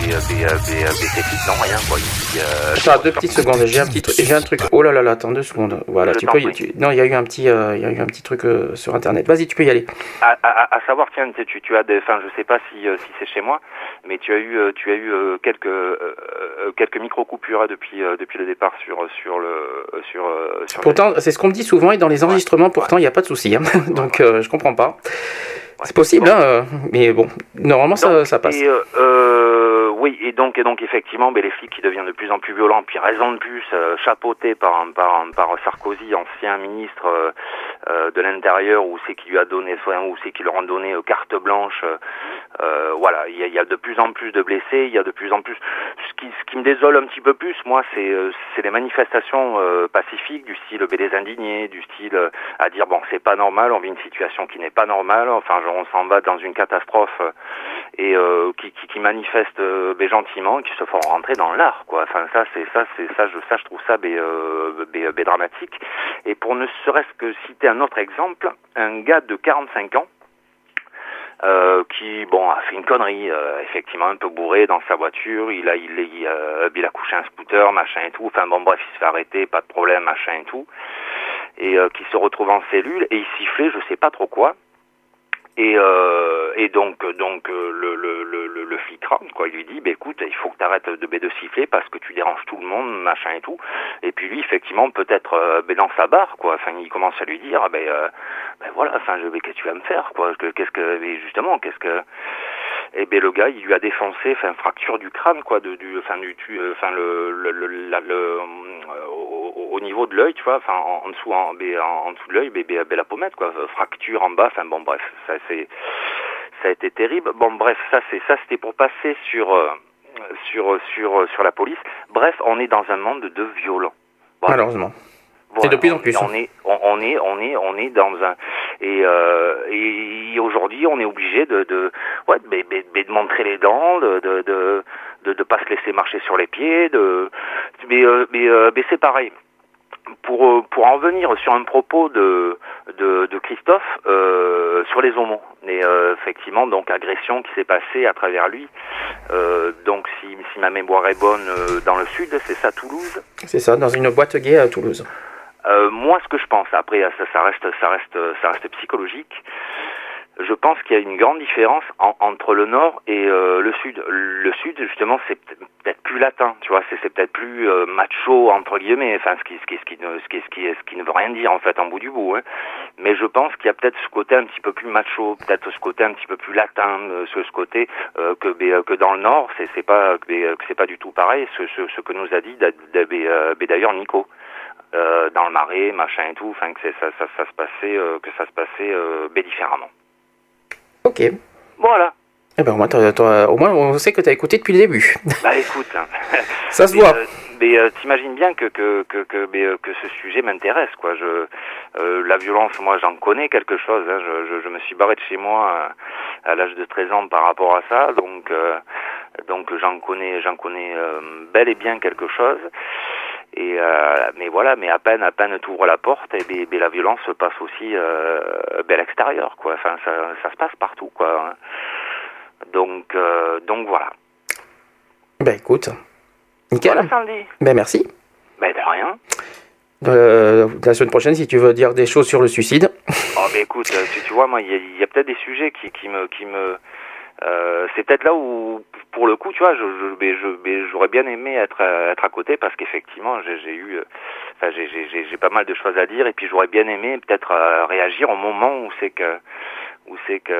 S9: des euh, des des, des techniques n'ont rien, quoi. Ils, euh,
S1: Attends, deux petites secondes, j'ai un petit j'ai un truc. Oh là là là, attends deux secondes. Voilà,
S9: Je
S1: tu peux.
S9: prie.
S1: tu- Non, il y a eu un petit, euh, il y a eu un petit truc sur internet. Vas-y, tu peux y aller.
S9: à, à, à savoir, tiens, tu, tu, as des, enfin, je sais pas si, si c'est chez moi, mais tu as eu, tu as eu quelques, quelques micro coupures hein, depuis, depuis le départ sur, sur le, sur, sur.
S1: Pourtant, c'est ce qu'on me dit souvent et dans les enregistrements, pourtant, il n'y a pas de souci. hein. Donc, je comprends pas. C'est possible, hein, euh, mais bon, normalement, ça, ça passe.
S9: Et euh, euh, oui, et donc, et donc effectivement, mais les flics qui deviennent de plus en plus violents, puis raison de plus, euh, chapeautés par, par, par Sarkozy, ancien ministre, euh, euh, de l'intérieur ou c'est qui lui a donné, enfin, ou c'est qui leur ont donné euh, carte blanche. euh, voilà, il y a, y a de plus en plus de blessés, il y a de plus en plus. Ce qui, ce qui me désole un petit peu plus, moi, c'est c'est les manifestations pacifiques du style B des indignés, du style à dire bon c'est pas normal, on vit une situation qui n'est pas normale, enfin genre, on s'en bat dans une catastrophe et qui, qui, qui manifestent ben, gentiment, qui se font rentrer dans l'art quoi. Enfin ça c'est ça c'est ça je ça je trouve ça ben, euh, ben, dramatique. Et pour ne serait-ce que citer un autre exemple, un gars de 45 ans euh, qui bon a fait une connerie euh, effectivement un peu bourré dans sa voiture il a il, il, euh, il a couché un scooter machin et tout enfin bon bref il se fait arrêter pas de problème machin et tout et euh, qui se retrouve en cellule et il sifflait je sais pas trop quoi et, euh, et donc donc euh, le, le, le, le, le flic rentre, quoi il lui dit bah, écoute il faut que tu arrêtes de, de siffler parce que tu déranges tout le monde machin et tout. Et puis lui effectivement peut-être euh, ben, dans sa barre quoi. Enfin il commence à lui dire ben, euh, ben voilà enfin qu'est-ce que tu vas me faire quoi? Que- qu'est-ce que justement qu'est-ce que et ben le gars il lui a défoncé enfin fracture du crâne quoi de du enfin du euh, enfin le le, le, la- le, euh, au, au- au niveau de l'œil tu vois enfin en, dessous en, ben, en, en dessous de l'œil ben, ben, ben, la pommette quoi fracture en bas enfin bon bref ça c'est ça a été terrible. Bon bref ça c'est ça c'était pour passer sur euh, sur sur sur la police. Bref on est dans un monde de violents.
S1: Malheureusement.
S9: Voilà,
S1: Et de plus en plus.
S9: On est, on, est, on est, on est dans un et, euh, et aujourd'hui on est obligé de, de, ouais, de, de- de- montrer les dents, de, de, de, de, de pas se laisser marcher sur les pieds, de, mais, euh, mais, euh, mais c'est pareil. Pour, pour en revenir sur un propos de, de, de Christophe euh, sur les homos, et euh, effectivement donc agression qui s'est passée à travers lui. Euh, donc si, si ma mémoire est bonne dans le sud, c'est ça Toulouse?
S1: C'est ça, dans une boîte gay à Toulouse.
S9: Euh, moi, ce que je pense, après, ça, ça reste, ça reste, ça reste psychologique. Je pense qu'il y a une grande différence en- entre le nord et euh, le sud. Le sud, justement, c'est peut- peut-être plus latin, tu vois, c'est peut-être plus euh, macho entre guillemets, enfin, ce qui, ce qui, ce qui, ne, ce qui, ce qui, ne veut rien dire en fait, en bout du bout. Hein. Mais je pense qu'il y a peut-être ce côté un petit peu plus macho, peut-être ce côté un petit peu plus latin, euh, ce, ce côté que, ben, que dans le nord, c'est pas, ben, que c'est pas du tout pareil. Ce, ce, que nous a dit ben, d'ailleurs Nico euh, dans le marais, machin et tout, enfin que ça, ça, ça se passait, euh, que ça se passait euh, ben, différemment.
S1: Ok.
S9: Voilà.
S1: Eh ben, au moins, au moins, on sait que tu as écouté depuis le début.
S9: Bah écoute, hein.
S1: Ça se
S9: Mais,
S1: voit.
S9: euh, mais t'imagines bien que que que que, mais, que ce sujet m'intéresse quoi. Je la violence, moi j'en connais quelque chose. hein. Je, je, je me suis barré de chez moi euh, à, l'âge de 13 ans par rapport à ça, donc donc j'en connais j'en connais bel et bien quelque chose. Et euh, mais voilà, mais à peine à peine tu ouvres la porte, et ben, ben, la violence se passe aussi euh, ben, à l'extérieur quoi. Enfin ça ça se passe partout quoi. hein. Donc euh, donc voilà.
S1: Ben écoute. Nickel.
S9: Voilà Sandy.
S1: Ben merci.
S9: Ben de rien.
S1: Euh, la semaine prochaine, si tu veux dire des choses sur le suicide.
S9: Oh, mais écoute, tu, tu vois, moi, il y a, peut-être des sujets qui, qui me, qui me, euh, c'est peut-être là où, pour le coup, tu vois, je, j'aurais bien aimé être, à- être à côté parce qu'effectivement, j'ai, eu, euh, enfin, j'ai- j'ai pas mal de choses à dire et puis j'aurais bien aimé peut-être euh, réagir au moment où c'est que, où c'est que,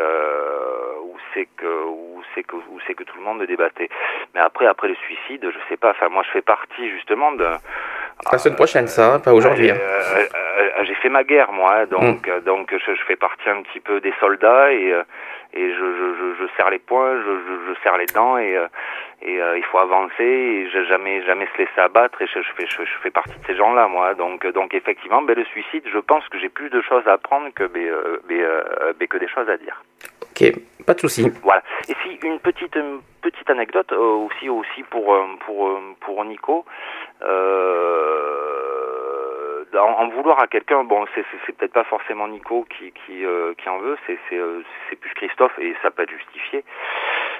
S9: où c'est que, où c'est que, où c'est que tout le monde débattait. Mais après, après le suicide, je sais pas. Enfin, moi, je fais partie justement de.
S1: La semaine prochaine, ça, hein, pas aujourd'hui. hein.
S9: Euh, euh, euh, j'ai fait ma guerre moi, hein, donc euh, donc je, je fais partie un petit peu des soldats et et je, je, serre les poings, je, je, serre les dents et et euh, il faut avancer et je, jamais jamais se laisser abattre et je, fais je, fais partie de ces gens-là moi. Donc donc effectivement, ben, le suicide, je pense que j'ai plus de choses à apprendre que ben, ben, que des choses à dire.
S1: Ok, pas de souci.
S9: Voilà. Et si une petite petite anecdote euh, aussi aussi pour euh, pour euh, pour Nico. Euh, en, en vouloir à quelqu'un, bon, c'est peut-être pas forcément Nico qui qui euh, qui en veut, c'est c'est c'est plus Christophe et ça peut être justifié.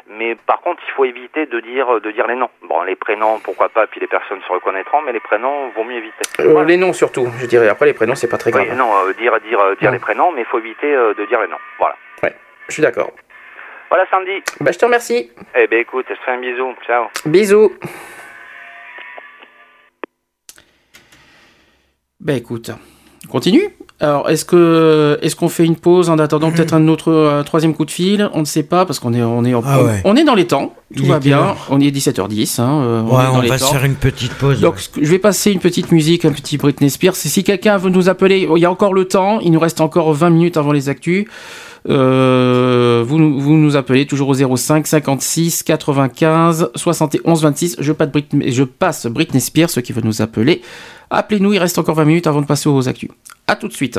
S9: Mais par contre, il faut éviter de dire de dire les noms. Bon, les prénoms, pourquoi pas, puis les personnes se reconnaîtront, mais les prénoms, vaut mieux éviter.
S1: Euh, Les noms surtout, je dirais. Après, les prénoms, c'est pas très grave.
S9: Oui, non, dire dire dire
S1: Non.
S9: les prénoms, mais il faut éviter de dire les noms. Voilà.
S1: Je suis d'accord.
S9: Voilà, Sandy.
S1: Bah, je te remercie.
S9: Eh ben écoute, je te fais un bisou. Ciao.
S1: Bisous. Ben écoute, on continue Alors, est-ce que est-ce qu'on fait une pause en attendant peut-être un autre un troisième coup de fil? On ne sait pas parce qu'on est on est en-
S2: Ah ouais.
S1: on est dans les temps. Tout
S2: Il
S1: va bien. On est 17h10. Hein, euh,
S2: Ouais,
S1: est dans
S2: on
S1: les
S2: va
S1: temps.
S2: se faire une petite pause.
S1: Donc, je vais passer une petite musique, un petit Britney Spears. Si quelqu'un veut nous appeler, il y a encore le temps. Il nous reste encore 20 minutes avant les actus. Euh, vous, nous- vous nous appelez toujours au 05 56 95 71 26. Je, passe Britney, je passe Britney Spears, ceux qui veulent nous appeler. Appelez-nous, il reste encore 20 minutes avant de passer aux actus. À tout de suite.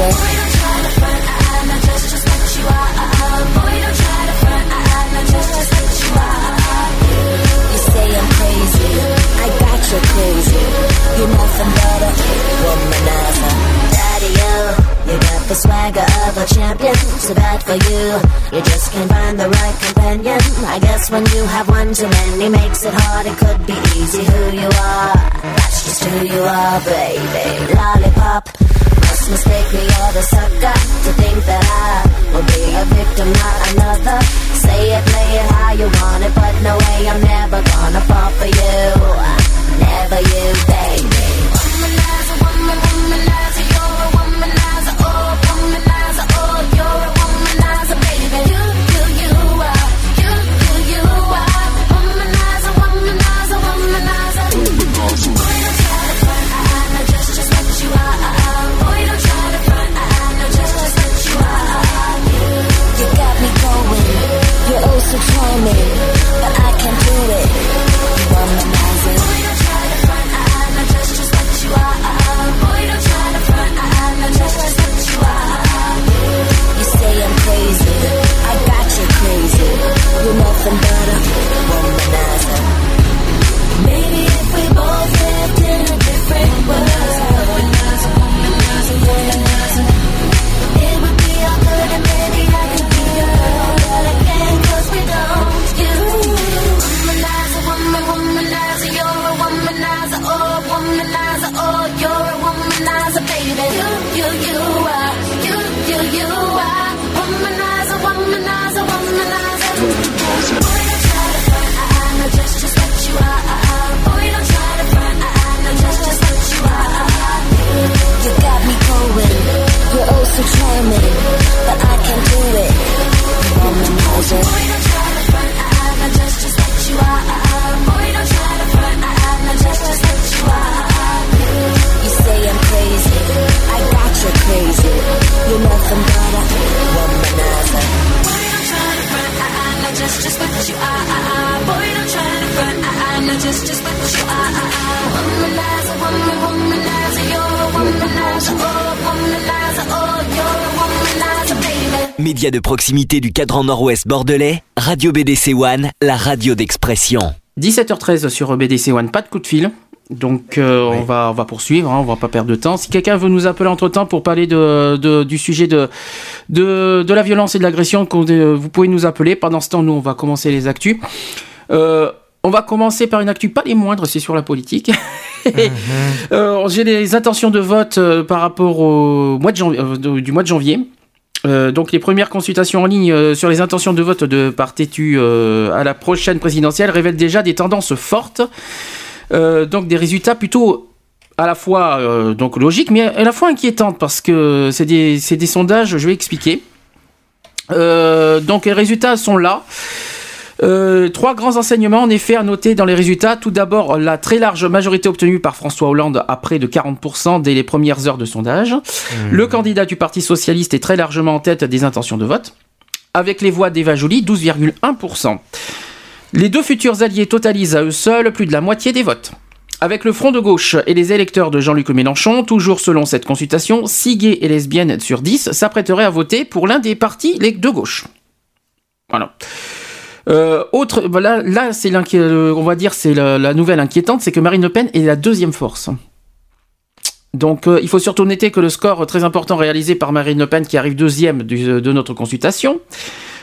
S6: Are. Boy, don't try to find I'm not just what you say I'm crazy, I got you crazy. You're nothing but a womanizer. Daddy, you, you got the swagger of a champion. So bad for you, you just can't find the right companion. I guess when you have one too many makes it hard. It could be easy who you are. That's just who you are, baby. Lollipop. Must mistake me or the sucker to think that I will be a victim, not another. Say it, play it how you want it, but no way I'm never gonna fall for you. Never you, baby.
S4: Proximité du cadran nord-ouest bordelais, Radio BDC One, la radio d'expression.
S1: 17h13 sur BDC One, pas de coup de fil. Donc euh, on, va, on va poursuivre, hein, on va pas perdre de temps. Si quelqu'un veut nous appeler entre temps pour parler de, de- du sujet de, de, de la violence et de l'agression, euh, vous pouvez nous appeler. Pendant ce temps, nous on va commencer les actus. Euh, on va commencer par une actu pas les moindres, c'est sur la politique. Euh, J'ai des intentions de vote par rapport au mois de janvier, euh, de- du mois de janvier. Euh, donc les premières consultations en ligne euh, sur les intentions de vote de par Tétu euh, à la prochaine présidentielle révèlent déjà des tendances fortes. Donc des résultats plutôt à la fois donc logiques mais à la fois inquiétantes parce que c'est des, des sondages, je vais expliquer. Donc les résultats sont là. Euh, trois grands enseignements en effet à noter dans les résultats. Tout d'abord, la très large majorité obtenue par François Hollande à près de 40% dès les premières heures de sondage. Le candidat du Parti Socialiste est très largement en tête des intentions de vote, avec les voix d'Eva Joly, 12,1%. Les deux futurs alliés totalisent à eux seuls plus de la moitié des votes. Avec le Front de gauche et les électeurs de Jean-Luc Mélenchon, toujours selon cette consultation, 6 gays et lesbiennes sur 10 s'apprêteraient à voter pour l'un des partis les de gauche. Voilà. Euh, autre, voilà, là, c'est euh, on va dire, c'est la, nouvelle inquiétante, c'est que Marine Le Pen est la deuxième force. Donc, euh, il faut surtout noter que le score très important réalisé par Marine Le Pen, qui arrive deuxième du- de notre consultation,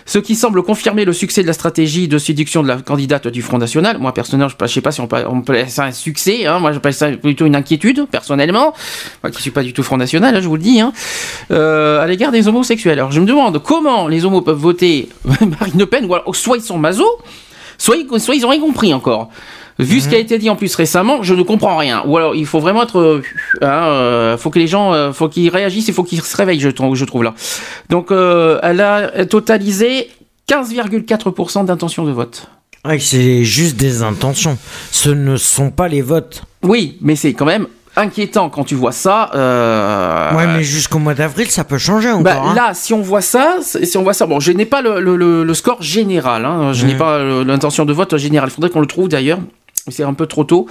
S1: ce qui semble confirmer le succès de la stratégie de séduction de la candidate du Front National. Moi, personnellement, je ne sais pas si on peut, on peut ça un succès. Hein. Moi, j'appelle ça plutôt une inquiétude, personnellement. Moi, qui ne suis pas du tout Front National, hein, je vous le dis. Hein. Euh, à l'égard des homosexuels. Alors, je me demande comment les homos peuvent voter Marine Le Pen, ou soit ils sont maso, soit soit ils ont rien compris encore. Vu ce qui a été dit en plus récemment, je ne comprends rien. Ou alors il faut vraiment être, euh, hein, euh, faut que les gens, euh, faut qu'ils réagissent, il faut qu'ils se réveillent, je trouve, je trouve là. Donc euh, elle a totalisé 15,4% d'intention de vote.
S2: Ouais, c'est juste des intentions. Ce ne sont pas les votes.
S1: Oui, mais c'est quand même inquiétant quand tu vois ça. euh,
S2: Ouais, mais jusqu'au mois d'avril, ça peut changer encore.
S1: Bah,
S2: hein.
S1: Là, si on voit ça, si on voit ça, bon, je n'ai pas le, le- le- le score général, hein, je n'ai
S2: Mhm.
S1: pas l'intention de vote général. Il faudrait qu'on le trouve d'ailleurs. C'est un peu trop tôt.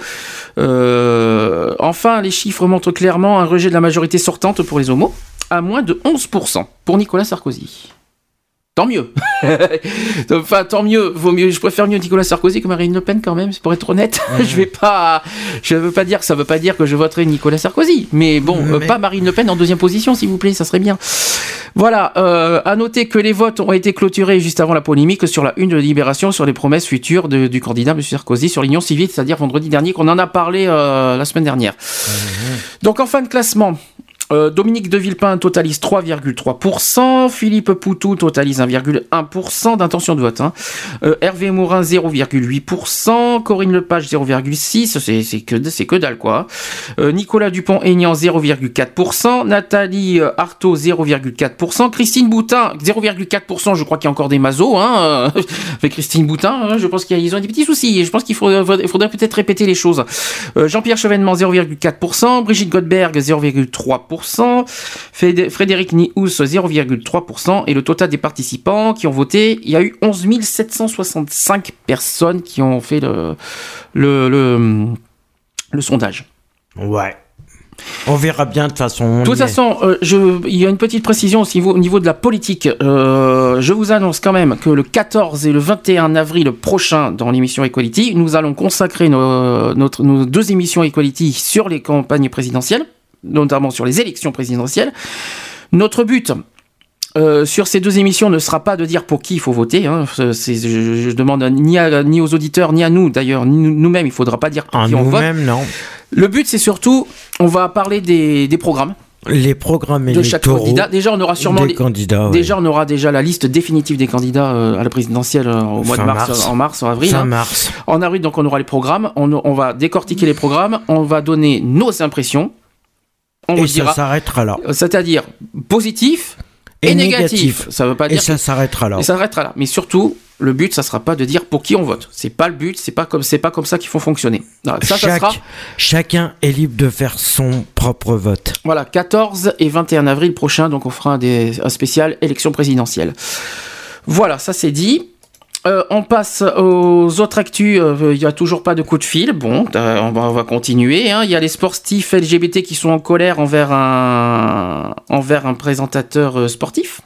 S1: Euh, enfin, les chiffres montrent clairement un rejet de la majorité sortante pour les homos, à moins de 11% pour Nicolas Sarkozy. Tant mieux. enfin, tant mieux. Vaut mieux. Je préfère mieux Nicolas Sarkozy que Marine Le Pen quand même. Pour être honnête, je vais pas. Je veux pas dire que ça veut pas dire que je voterai Nicolas Sarkozy. Mais bon, euh,
S2: Mais-
S1: pas Marine Le Pen en deuxième position, s'il vous plaît. Ça serait bien. Voilà. Euh, à noter que les votes ont été clôturés juste avant la polémique sur la une de Libération sur les promesses futures de- du candidat M. Sarkozy sur l'Union civile, c'est-à-dire vendredi dernier qu'on en a parlé euh, la semaine dernière. Donc en fin de classement. Euh, Dominique de Villepin totalise 3,3%, Philippe Poutou totalise 1,1% d'intention de vote. hein. Euh, Hervé Morin 0,8%, Corinne Lepage 0,6%, c'est c'est que, c'est que dalle quoi. Euh, Nicolas Dupont-Aignan 0,4%, Nathalie euh, Arthaud 0,4%, Christine Boutin 0,4%, je crois qu'il y a encore des mazos hein, avec Christine Boutin, hein, je pense qu'ils ont des petits soucis, je pense qu'il faudrait, faudrait peut-être répéter les choses. Euh, Jean-Pierre Chevènement 0,4%, Brigitte Godberg 0,3%, Frédéric Nihous 0,3% et le total des participants qui ont voté, il y a eu 11 765 personnes qui ont fait le, le, le, le sondage.
S2: Ouais. On verra bien de toute façon.
S1: De toute façon, euh, je, il y a une petite précision aussi au niveau, au niveau de la politique. Euh, je vous annonce quand même que le 14 et le 21 avril prochain, dans l'émission Equality, nous allons consacrer nos, notre, nos deux émissions Equality sur les campagnes présidentielles, notamment sur les élections présidentielles. Notre but, euh, sur ces deux émissions ne sera pas de dire pour qui il faut voter. Hein. Je, je demande ni, à- ni aux auditeurs ni à nous d'ailleurs, ni nous-mêmes, il faudra pas dire pour
S2: Ah,
S1: qui on vote.
S2: non.
S1: Le but c'est surtout, on va parler des, des programmes
S2: Les programmes
S1: de chaque candidat. Déjà, on aura sûrement
S2: des
S1: les-
S2: candidats. ouais.
S1: Déjà, on aura déjà la liste définitive des candidats euh, à la présidentielle euh, au mois
S2: Fin
S1: de mars,
S2: mars.
S1: en mars, en avril.
S2: Fin
S1: hein.
S2: mars.
S1: En avril, donc, on aura les programmes. On, on va décortiquer les programmes. On va donner nos impressions. On
S2: Et
S1: vous
S2: ça s'arrêtera là.
S1: c'est-à-dire positif et,
S2: Et
S1: négatif.
S2: négatif.
S1: Ça veut pas
S2: Et
S1: dire
S2: ça s'arrêtera là.
S1: et ça s'arrêtera là. Mais surtout, le but, ça sera pas de dire pour qui on vote. C'est pas le but. C'est pas comme c'est pas comme ça qu'il faut fonctionner. Non, ça, ça
S2: Chaque-
S1: sera
S2: Chacun est libre de faire son propre vote.
S1: Voilà, 14 et 21 avril prochain, donc on fera des, un spécial élection présidentielle. Voilà, ça c'est dit. Euh, on passe aux autres actus. Euh, Il n'y a toujours pas de coup de fil. Bon, euh, on, va, on va continuer. hein. Il y a les sportifs LGBT qui sont en colère envers un, envers un présentateur euh, sportif.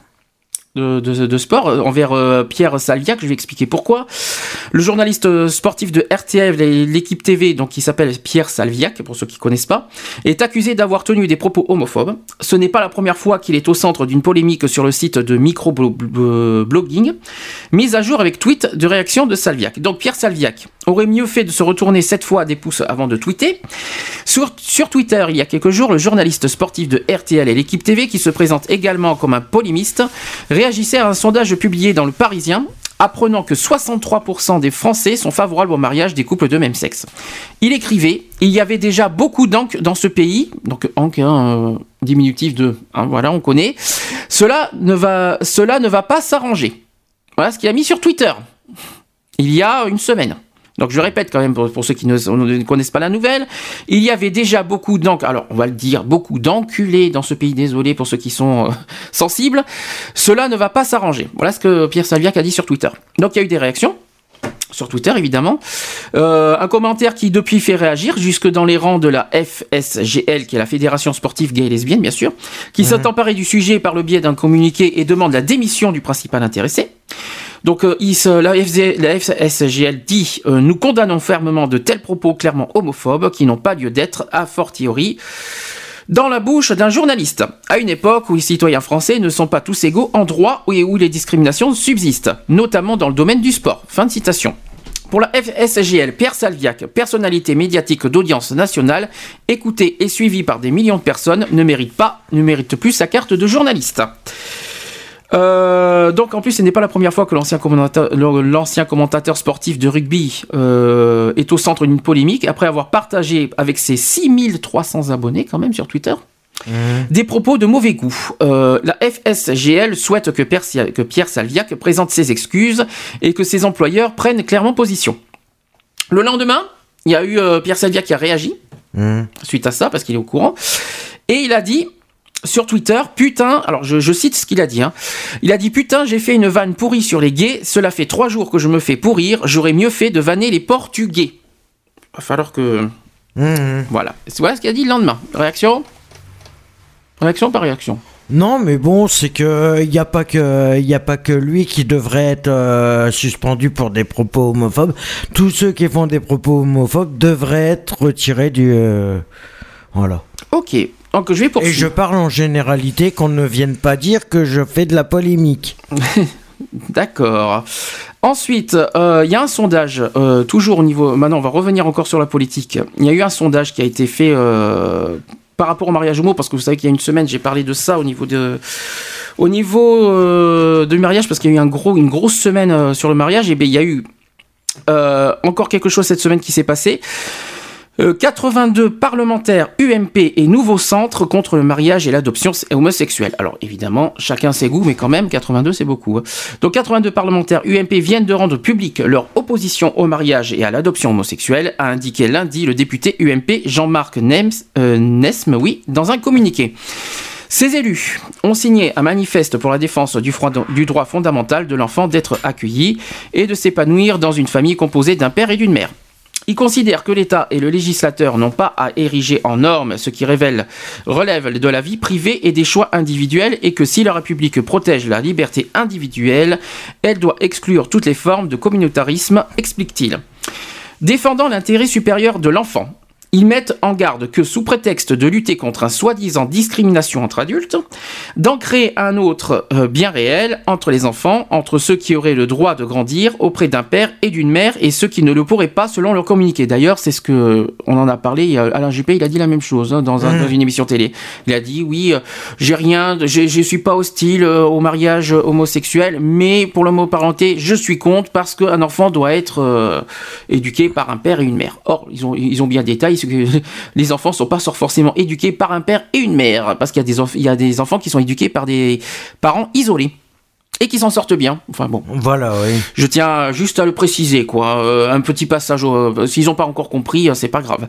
S1: De, sport euh, envers euh, Pierre Salviac, je vais expliquer pourquoi. Le journaliste euh, sportif de et l'équipe TV, donc qui s'appelle Pierre Salviac, pour ceux qui connaissent pas, est accusé d'avoir tenu des propos homophobes. Ce n'est pas la première fois qu'il est au centre d'une polémique sur le site de microblogging, mise à jour avec tweet de réaction de Salviac. Donc Pierre Salviac aurait mieux fait de se retourner cette fois des pouces avant de tweeter. Sur, sur Twitter, il y a quelques jours, le journaliste sportif de RTL et l'équipe TV, qui se présente également comme un polémiste, réagissait à un sondage publié dans le Parisien apprenant que 63% des Français sont favorables au mariage des couples de même sexe. Il écrivait Il y avait déjà beaucoup d'encre dans ce pays, donc encre, hein, euh, diminutif de, hein, voilà, on connaît. Cela ne va, cela ne va pas s'arranger. Voilà ce qu'il a mis sur Twitter il y a une semaine. Donc je répète quand même pour, ceux qui ne, connaissent pas la nouvelle, il y avait déjà beaucoup d'enc, alors on va le dire, beaucoup d'enculés dans ce pays, désolé pour ceux qui sont euh, sensibles. Cela ne va pas s'arranger. Voilà ce que Pierre Salviac a dit sur Twitter. Donc il y a eu des réactions sur Twitter évidemment. Euh, un commentaire qui depuis fait réagir jusque dans les rangs de la FSGL, qui est la Fédération Sportive Gay et Lesbienne bien sûr, qui s'est emparé du sujet par le biais d'un communiqué et demande la démission du principal intéressé. Donc euh, il se- la, FZ la FSGL dit euh, Nous condamnons fermement de tels propos clairement homophobes qui n'ont pas lieu d'être a fortiori dans la bouche d'un journaliste, à une époque où les citoyens français ne sont pas tous égaux en droit et où les discriminations subsistent, notamment dans le domaine du sport. Fin de citation. Pour la FSGL, Pierre Salviac, personnalité médiatique d'audience nationale, écouté et suivi par des millions de personnes, ne mérite pas, ne mérite plus sa carte de journaliste. Euh, donc en plus, ce n'est pas la première fois que l'ancien commentateur, sportif de rugby euh, est au centre d'une polémique après avoir partagé avec ses 6300 abonnés quand même sur Twitter des propos de mauvais goût. Euh, la FSGL souhaite que, Persia- que Pierre Salviac présente ses excuses et que ses employeurs prennent clairement position. Le lendemain, il y a eu Pierre Salviac qui a réagi suite à ça parce qu'il est au courant et il a dit sur Twitter, putain, alors je, je cite ce qu'il a dit, hein. il a dit putain, j'ai fait une vanne pourrie sur les gays, cela fait trois jours que je me fais pourrir, j'aurais mieux fait de vanner les portugais. Va falloir que... Voilà, C'est- voilà ce qu'il a dit le lendemain. Réaction? Réaction par réaction?
S2: Non, mais bon, c'est que il n'y a pas que il a pas que lui qui devrait être euh, suspendu pour des propos homophobes. Tous ceux qui font des propos homophobes devraient être retirés du euh, voilà.
S1: Ok. Donc je vais
S2: Et je parle en généralité qu'on ne vienne pas dire que je fais de la polémique.
S1: D'accord. Ensuite, euh, il y a un sondage, euh, toujours au niveau... Maintenant, on va revenir encore sur la politique. Il y a eu un sondage qui a été fait euh, par rapport au mariage homo, parce que vous savez qu'il y a une semaine, j'ai parlé de ça au niveau de... Au niveau euh, du mariage, parce qu'il y a eu un gros, une grosse semaine euh, sur le mariage, et bien il y a eu euh, encore quelque chose cette semaine qui s'est passé. Euh, 82 parlementaires UMP et Nouveau Centre contre le mariage et l'adoption homosexuelle. Alors évidemment, chacun ses goûts, mais quand même, 82 c'est beaucoup. hein. Donc 82 parlementaires UMP viennent de rendre public leur opposition au mariage et à l'adoption homosexuelle, a indiqué lundi le député UMP Jean-Marc euh, Nesme, oui, dans un communiqué. Ces élus ont signé un manifeste pour la défense du droit fondamental de l'enfant d'être accueilli et de s'épanouir dans une famille composée d'un père et d'une mère. Ils considèrent que l'État et le législateur n'ont pas à ériger en normes ce qui relève de la vie privée et des choix individuels et que si la République protège la liberté individuelle, elle doit exclure toutes les formes de communautarisme, explique-t-il. Défendant l'intérêt supérieur de l'enfant, ils mettent en garde que sous prétexte de lutter contre un soi-disant discrimination entre adultes, d'en créer un autre euh, bien réel entre les enfants, entre ceux qui auraient le droit de grandir auprès d'un père et d'une mère et ceux qui ne le pourraient pas selon leur communiqué. D'ailleurs, c'est ce que euh, on en a parlé. Alain Juppé, il a dit la même chose hein, dans, un- dans une émission télé. Il a dit oui, euh, j'ai rien, je suis pas hostile euh, au mariage homosexuel, mais pour l'homoparenté, je suis contre parce qu'un enfant doit être éduqué par un père et une mère. Or, ils ont, ils ont bien détaillé que les enfants sont pas forcément éduqués par un père et une mère, parce qu'il y a des, enf- il y a des enfants qui sont éduqués par des parents isolés et qui s'en sortent bien. Enfin bon.
S2: Voilà, oui.
S1: Je tiens juste à le préciser, quoi. Euh, un petit passage. au- S'ils n'ont pas encore compris, euh, c'est pas grave.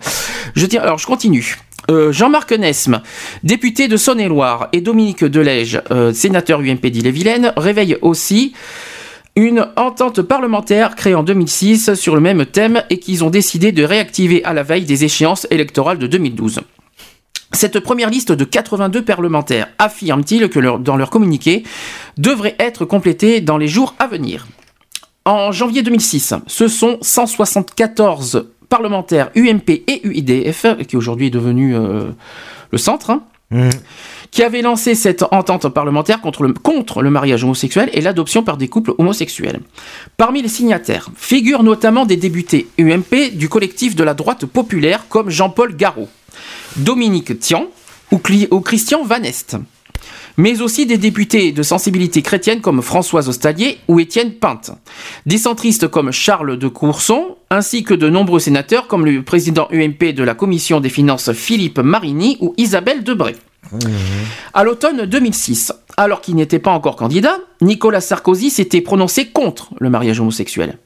S1: Je tiens. Alors, je continue. Euh, Jean-Marc Nesme, député de Saône-et-Loire, et Dominique Delège, euh, sénateur UMP d'Ille-et-Vilaine, réveillent aussi une entente parlementaire créée en 2006 sur le même thème et qu'ils ont décidé de réactiver à la veille des échéances électorales de 2012. Cette première liste de 82 parlementaires, affirment-ils que dans leur communiqué, devrait être complétée dans les jours à venir. En janvier 2006, ce sont 174 parlementaires UMP et UIDF, qui aujourd'hui est devenu euh, le centre, hein, qui avaient lancé cette entente parlementaire contre le, mariage homosexuel et l'adoption par des couples homosexuels. Parmi les signataires figurent notamment des députés UMP du collectif de la droite populaire comme Jean-Paul Garot, Dominique Tian ou Christian Van Est mais aussi des députés de sensibilité chrétienne comme Françoise Ostalier ou Étienne Pinte, des centristes comme Charles de Courson, ainsi que de nombreux sénateurs comme le président UMP de la commission des finances Philippe Marini ou Isabelle Debré. À l'automne 2006, alors qu'il n'était pas encore candidat, Nicolas Sarkozy s'était prononcé contre le mariage homosexuel.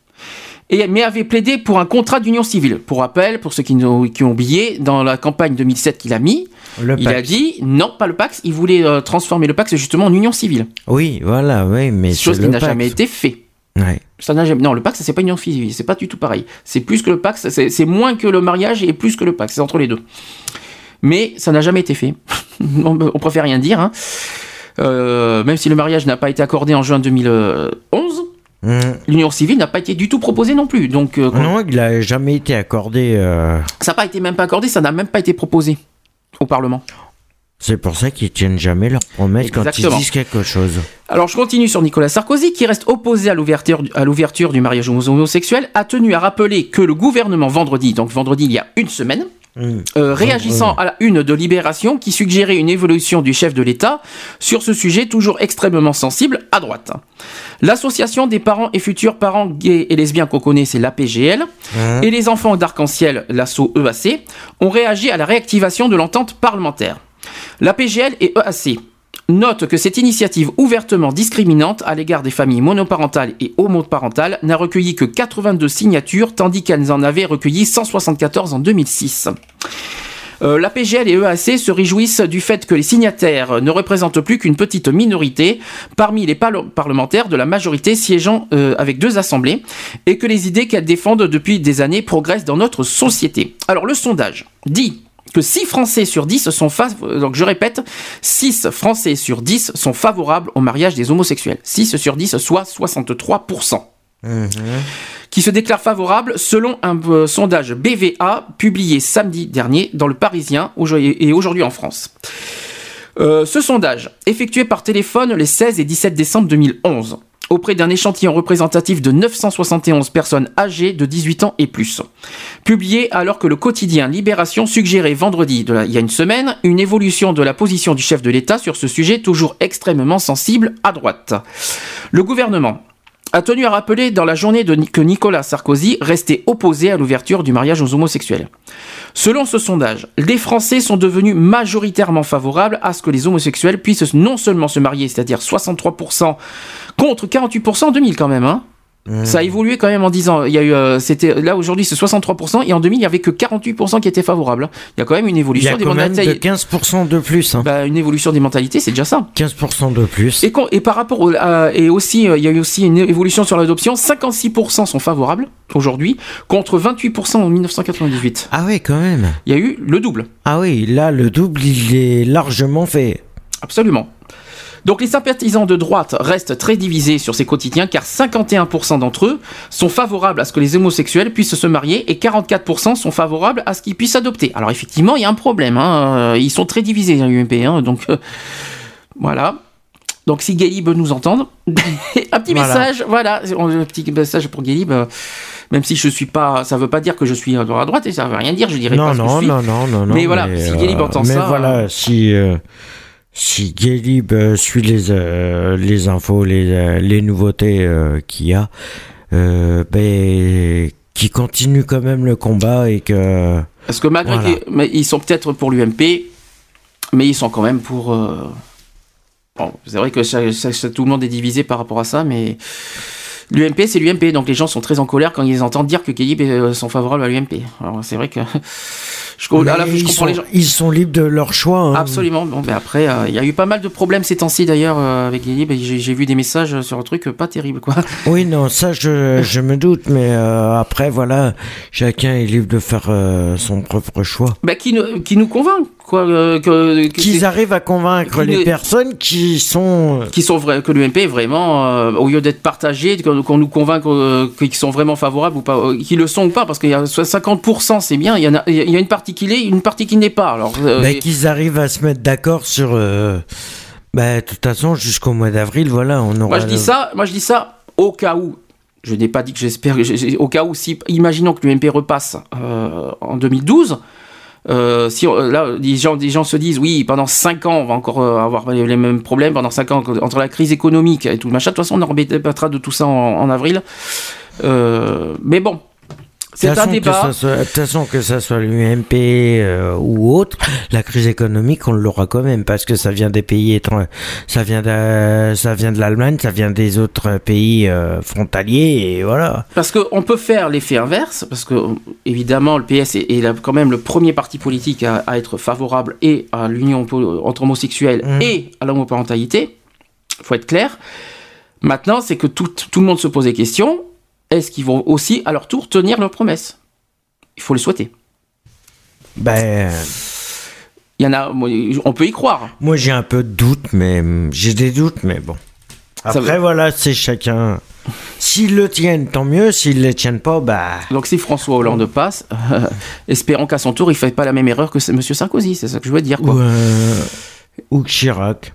S1: Et, mais avait plaidé pour un contrat d'union civile. Pour rappel, pour ceux qui ont, qui ont oublié, dans la campagne 2007 qu'il a mis,
S2: Le
S1: il a dit non, pas le Pax, il voulait euh, transformer le Pax justement en union civile.
S2: Oui, voilà, oui, mais
S1: Chose qui n'a jamais été fait.
S2: Ouais.
S1: Ça n'a jamais... Non, le Pax, c'est pas une union civile, c'est pas du tout pareil. C'est plus que le Pax, c'est c'est moins que le mariage et plus que le Pax, c'est entre les deux. Mais ça n'a jamais été fait. on, on préfère rien dire. hein. Euh, même si le mariage n'a pas été accordé en juin 2011,
S2: Mmh.
S1: l'union civile n'a pas été du tout proposée non plus. Donc, euh,
S2: Non, il a jamais été accordé. euh,
S1: ça n'a pas été même pas accordé, ça n'a même pas été proposé au Parlement.
S2: C'est pour ça qu'ils tiennent jamais leurs promesses quand ils disent quelque chose.
S1: Alors je continue sur Nicolas Sarkozy, qui reste opposé à l'ouverture, à l'ouverture du mariage homosexuel, a tenu à rappeler que le gouvernement vendredi, donc vendredi il y a une semaine. Euh, réagissant à la une de Libération qui suggérait une évolution du chef de l'État sur ce sujet toujours extrêmement sensible à droite. L'association des parents et futurs parents gays et lesbiens qu'on connaît, c'est l'APGL,
S2: Mmh.
S1: et les enfants d'arc-en-ciel, l'asso EAC, ont réagi à la réactivation de l'entente parlementaire. L'APGL et EAC notent que cette initiative ouvertement discriminante à l'égard des familles monoparentales et homoparentales n'a recueilli que 82 signatures, tandis qu'elles en avaient recueilli 174 en 2006. Euh, la PGL et EAC se réjouissent du fait que les signataires ne représentent plus qu'une petite minorité parmi les parle- parlementaires de la majorité siégeant euh, avec deux assemblées et que les idées qu'elles défendent depuis des années progressent dans notre société. Alors le sondage dit que 6 Français sur 10 sont favorables, donc je répète, 6 Français sur 10 sont favorables au mariage des homosexuels. 6 sur 10, soit 63% qui se déclare favorable selon un euh, sondage BVA publié samedi dernier dans le Parisien aujourd'hui- et aujourd'hui en France. Euh, ce sondage, effectué par téléphone les 16 et 17 décembre 2011, auprès d'un échantillon représentatif de 971 personnes âgées de 18 ans et plus. Publié alors que le quotidien Libération suggérait vendredi, il y a une semaine, une évolution de la position du chef de l'État sur ce sujet toujours extrêmement sensible à droite. Le gouvernement a tenu à rappeler dans la journée que Nicolas Sarkozy restait opposé à l'ouverture du mariage aux homosexuels. Selon ce sondage, les Français sont devenus majoritairement favorables à ce que les homosexuels puissent non seulement se marier, c'est-à-dire 63% contre 48% en 2000 quand même, hein. Ça a évolué quand même en 10 ans. Il y a eu, euh, c'était là aujourd'hui c'est 63% et en 2000 il y avait que 48% qui étaient favorables. Il y a quand même une
S2: Il y
S1: évolution
S2: a
S1: des
S2: quand même de
S1: mentalités.
S2: 15% de plus. hein.
S1: Bah, une évolution des mentalités, c'est déjà ça.
S2: 15% de plus.
S1: Et, par rapport au, à- et aussi, euh, il y a eu aussi une évolution sur l'adoption. 56% sont favorables aujourd'hui, contre 28% en 1998.
S2: Ah oui, quand même.
S1: Il y a eu le double.
S2: Ah oui, là, le double, il est largement fait.
S1: Absolument. Donc les sympathisants de droite restent très divisés sur ces quotidiens car 51% d'entre eux sont favorables à ce que les homosexuels puissent se marier et 44% sont favorables à ce qu'ils puissent adopter. Alors effectivement, il y a un problème. hein. Euh, Ils sont très divisés, UMP. hein. Donc euh, voilà. Donc si Galib nous entendre, un petit
S2: Voilà.
S1: message, voilà, un petit message pour Galib. euh, Même si je suis pas, ça veut pas dire que je suis à droite et ça veut rien dire. Je dirais
S2: Non,
S1: pas ce que je
S2: non,
S1: suis.
S2: non, non, non, non.
S1: Mais voilà, si Guélib entend
S2: mais
S1: ça,
S2: voilà,
S1: euh,
S2: si, si Guélib euh, suit les, euh, les infos, les, euh, les nouveautés euh, qu'il y a, ben, qui continue quand même le combat et que.
S1: Parce que malgré
S2: Voilà.
S1: mais ils sont peut-être pour l'UMP, mais ils sont quand même pour. euh, Bon, c'est vrai que ça- ça- ça- tout le monde est divisé par rapport à ça, mais l'UMP c'est l'UMP, donc les gens sont très en colère quand ils entendent dire que Guélib euh, sont favorables à l'UMP. Alors c'est vrai que je,
S2: ils,
S1: comprends
S2: sont,
S1: les gens.
S2: ils sont libres de leur choix. hein.
S1: Absolument. Bon, ben après, euh, il y a eu pas mal de problèmes ces temps-ci d'ailleurs euh, avec Guélib. et J'ai vu des messages sur un truc euh, pas terrible, quoi.
S2: Oui, non, ça je, je me doute, mais euh, après, voilà, chacun est libre de faire euh, son propre choix.
S1: Bah, qui, nous- qui nous convainc, quoi. euh, que,
S2: Qu'ils arrivent à convaincre les
S1: ne-
S2: personnes qui sont.
S1: qui sont vrais, que l'UMP est vraiment, euh, au lieu d'être partagé, qu'on nous convainc euh, qu'ils sont vraiment favorables ou pas, euh, qu'ils le sont ou pas, parce qu'il y a 50%, c'est bien, il y, en a, il y a une partie qui l'est, une partie qui n'est pas. Alors, euh,
S2: Bah, qu'ils arrivent à se mettre d'accord sur. euh, bah, de toute façon, jusqu'au mois d'avril, voilà, on aura.
S1: moi je dis ça, moi je dis ça au cas où. Je n'ai pas dit que j'espère, au cas où, si, imaginons que l'UMP repasse euh, en 2012. Euh, si on- là, les gens, des gens se disent oui, pendant 5 ans, on va encore euh, avoir les les mêmes problèmes. Pendant 5 ans, entre la crise économique et tout le machin. De toute façon, on en débattra de tout ça en, en avril. Euh, mais bon, C'est
S2: De toute
S1: un débat.
S2: De toute façon, que ça soit l'UMP euh, ou autre, la crise économique, on l'aura quand même parce que ça vient des pays étrangers, ça vient de, ça vient de l'Allemagne, ça vient des autres pays euh, frontaliers et voilà.
S1: Parce qu'on peut faire l'effet inverse, parce que évidemment le PS est, quand même le premier parti politique à, à être favorable et à l'union entre homosexuels
S2: Mhm.
S1: et à l'homoparentalité. faut être clair. Maintenant, c'est que tout, tout le monde se pose des questions. Est-ce qu'ils vont aussi, à leur tour, tenir leurs promesses? Il faut le souhaiter.
S2: Ben,
S1: Il y en a, on peut y croire.
S2: moi j'ai un peu de doute, mais j'ai des doutes, mais bon. Après voilà, c'est chacun. S'ils le tiennent, tant mieux. S'ils le tiennent pas, bah.
S1: Donc si François Hollande passe, espérons qu'à son tour, il ne fait pas la même erreur que M. Sarkozy. C'est ça que je veux dire. Quoi.
S2: Ou, euh, ou Chirac.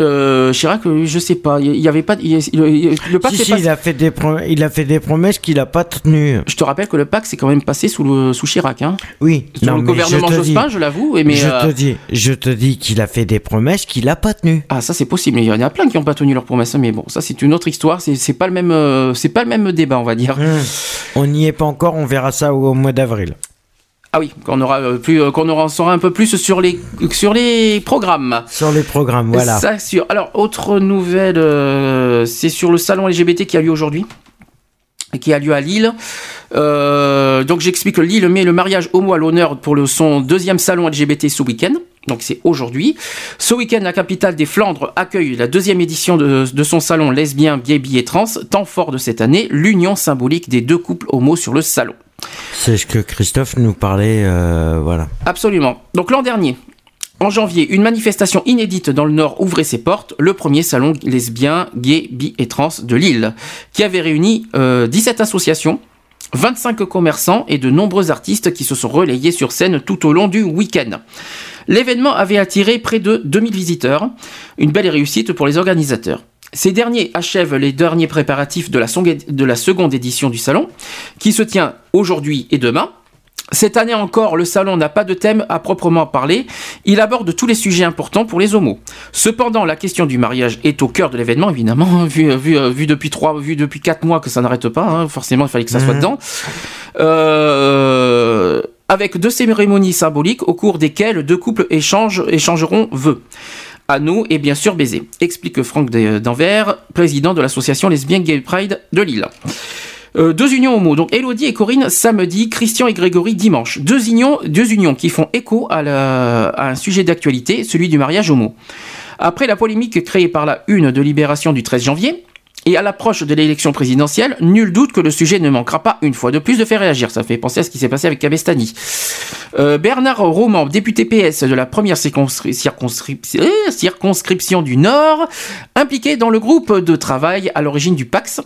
S1: Euh, Chirac, euh, je sais pas. Il y avait pas. il le, pacte
S2: Si, si, il a fait des prom- il a fait des promesses qu'il a pas tenues.
S1: Je te rappelle que le pacte s'est quand même passé sous, le, sous Chirac. Hein.
S2: Oui. Non,
S1: le gouvernement
S2: je
S1: Jospin,
S2: dis-
S1: je l'avoue. Mais
S2: je
S1: euh,
S2: te dis, je te dis qu'il a fait des promesses qu'il a pas tenues.
S1: Ah, ça c'est possible. Il y en a plein qui n'ont pas tenu leurs promesses. hein, Mais bon, ça c'est une autre histoire. C'est pas le même. euh, c'est pas le même débat, on va dire.
S2: Hum. On n'y est pas encore. On verra ça au, au mois d'avril.
S1: Ah oui, qu'on aura euh, plus, euh, qu'on aura en saura un peu plus sur les sur les programmes.
S2: Sur les programmes, voilà.
S1: Ça sur. Alors autre nouvelle, euh, c'est sur le salon LGBT qui a lieu aujourd'hui, et qui a lieu à Lille. Euh, donc j'explique que Lille met le mariage homo à l'honneur pour le, son deuxième salon LGBT ce week-end. Donc c'est aujourd'hui. Ce week-end, la capitale des Flandres accueille la deuxième édition de, de son salon lesbien, gay, bi et trans, temps fort de cette année, l'union symbolique des deux couples homo sur le salon.
S2: C'est ce que Christophe nous parlait, euh, voilà.
S1: Absolument. Donc l'an dernier, en janvier, une manifestation inédite dans le Nord ouvrait ses portes, le premier salon lesbien, gay, bi et trans de Lille, qui avait réuni euh, 17 associations, 25 commerçants et de nombreux artistes qui se sont relayés sur scène tout au long du week-end. L'événement avait attiré près de 2000 visiteurs, une belle réussite pour les organisateurs. Ces derniers achèvent les derniers préparatifs de la, song- de la seconde édition du salon, qui se tient aujourd'hui et demain. Cette année encore, le salon n'a pas de thème à proprement parler. Il aborde tous les sujets importants pour les homos. Cependant, la question du mariage est au cœur de l'événement, évidemment, vu, vu, vu depuis trois, vu depuis quatre mois que ça n'arrête pas. hein. Forcément, il fallait que ça soit
S2: Mhm.
S1: dedans. Euh, avec deux cérémonies symboliques au cours desquelles deux couples échangent, échangeront vœux. Anneaux et bien sûr baiser, explique Franck d'Anvers, président de l'association Lesbian Gay Pride de Lille. Euh, deux unions homo, donc Elodie et Corinne samedi, Christian et Grégory dimanche. Deux unions, qui font écho à, à un sujet d'actualité, celui du mariage homo. Après la polémique créée par la une de Libération du 13 janvier, et à l'approche de l'élection présidentielle, nul doute que le sujet ne manquera pas une fois de plus de faire réagir. Ça fait penser à ce qui s'est passé avec Cabestani. Euh, Bernard Roman, député PS de la première euh, circonscription du Nord, impliqué dans le groupe de travail à l'origine du PAX,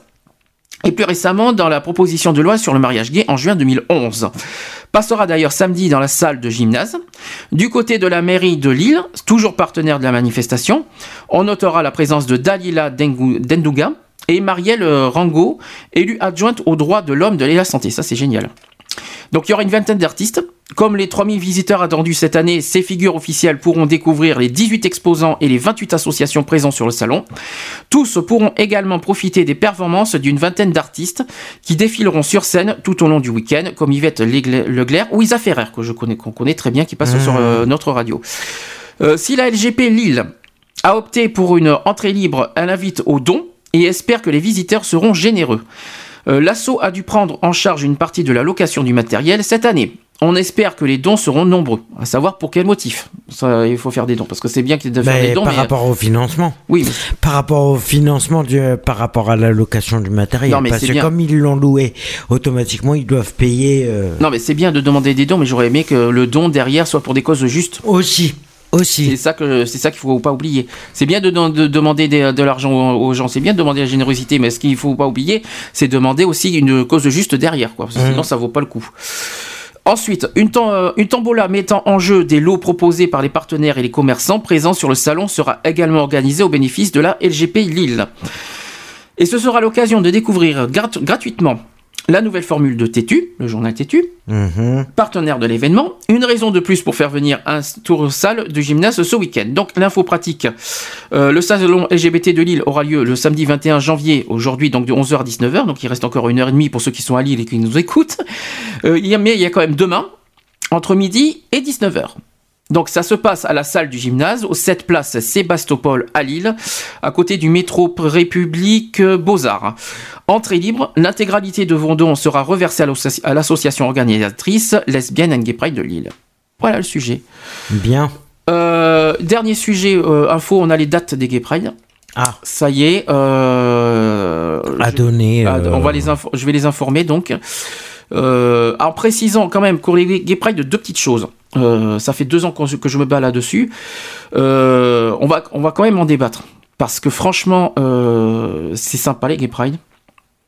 S1: et plus récemment dans la proposition de loi sur le mariage gay en juin 2011. Passera d'ailleurs samedi dans la salle de gymnase. Du côté de la mairie de Lille, toujours partenaire de la manifestation, on notera la présence de Dalila Dendouga et Marielle euh, Rango, élue adjointe aux droits de l'homme de la santé. Ça, c'est génial. Donc il y aura une vingtaine d'artistes. Comme les 3000 visiteurs attendus cette année, ces figures officielles pourront découvrir les 18 exposants et les 28 associations présents sur le salon. Tous pourront également profiter des performances d'une vingtaine d'artistes qui défileront sur scène tout au long du week-end, comme Yvette Leclerc ou Isa Ferrer, que je connais, qu'on connaît très bien, qui passe
S2: Mmh.
S1: sur euh, notre radio. Euh, si la LGP Lille a opté pour une entrée libre, elle invite au don et espère que les visiteurs seront généreux. Euh, L'assaut a dû prendre en charge une partie de la location du matériel cette année. On espère que les dons seront nombreux. À savoir pour quel motif? Ça, il faut faire des dons parce que c'est bien qu'il de faire des dons.
S2: par
S1: mais-
S2: rapport au financement.
S1: Oui, mais-
S2: Par rapport au financement, du, par rapport à la location du matériel.
S1: Non, mais
S2: Parce que
S1: bien.
S2: comme ils l'ont loué, automatiquement, ils doivent payer. euh,
S1: Non, mais c'est bien de demander des dons, mais j'aurais aimé que le don derrière soit pour des causes justes.
S2: Aussi. Aussi.
S1: C'est ça que c'est ça qu'il faut pas oublier. C'est bien de, de demander des- de l'argent aux, gens, c'est bien de demander la générosité, mais ce qu'il faut pas oublier, c'est demander aussi une cause juste derrière, quoi. Parce que
S2: Mhm.
S1: sinon, ça vaut pas le coup. Ensuite, une, euh, une tombola mettant en jeu des lots proposés par les partenaires et les commerçants présents sur le salon sera également organisée au bénéfice de la LGP Lille. Et ce sera l'occasion de découvrir grat- gratuitement la nouvelle formule de Tétu, le journal Tétu,
S2: Mhm.
S1: partenaire de l'événement. Une raison de plus pour faire venir un tour salle du gymnase ce week-end. Donc l'info pratique, euh, le salon LGBT de Lille aura lieu le samedi 21 janvier, aujourd'hui donc de 11h à 19h, donc il reste encore une heure et demie pour ceux qui sont à Lille et qui nous écoutent. Euh, mais il y a quand même demain, entre midi et 19h. Donc ça se passe à la salle du gymnase, au 7 place Sébastopol à Lille, à côté du métro République Beaux-Arts. Entrée libre, l'intégralité de vos dons sera reversée à l'associ- à l'association organisatrice Lesbienne and Gay Pride de Lille. Voilà le sujet.
S2: Bien.
S1: Euh, dernier sujet, euh, info, on a les dates des Gay Pride.
S2: Ah.
S1: Ça y est. Euh,
S2: À
S1: je-
S2: donner.
S1: on va les je vais les informer donc. Euh, en précisant quand même pour les Gay Pride deux petites choses. Euh, ça fait deux ans que je me bats là-dessus. Euh, on, va, on va quand même en débattre. Parce que franchement, euh, c'est sympa les Gay Pride.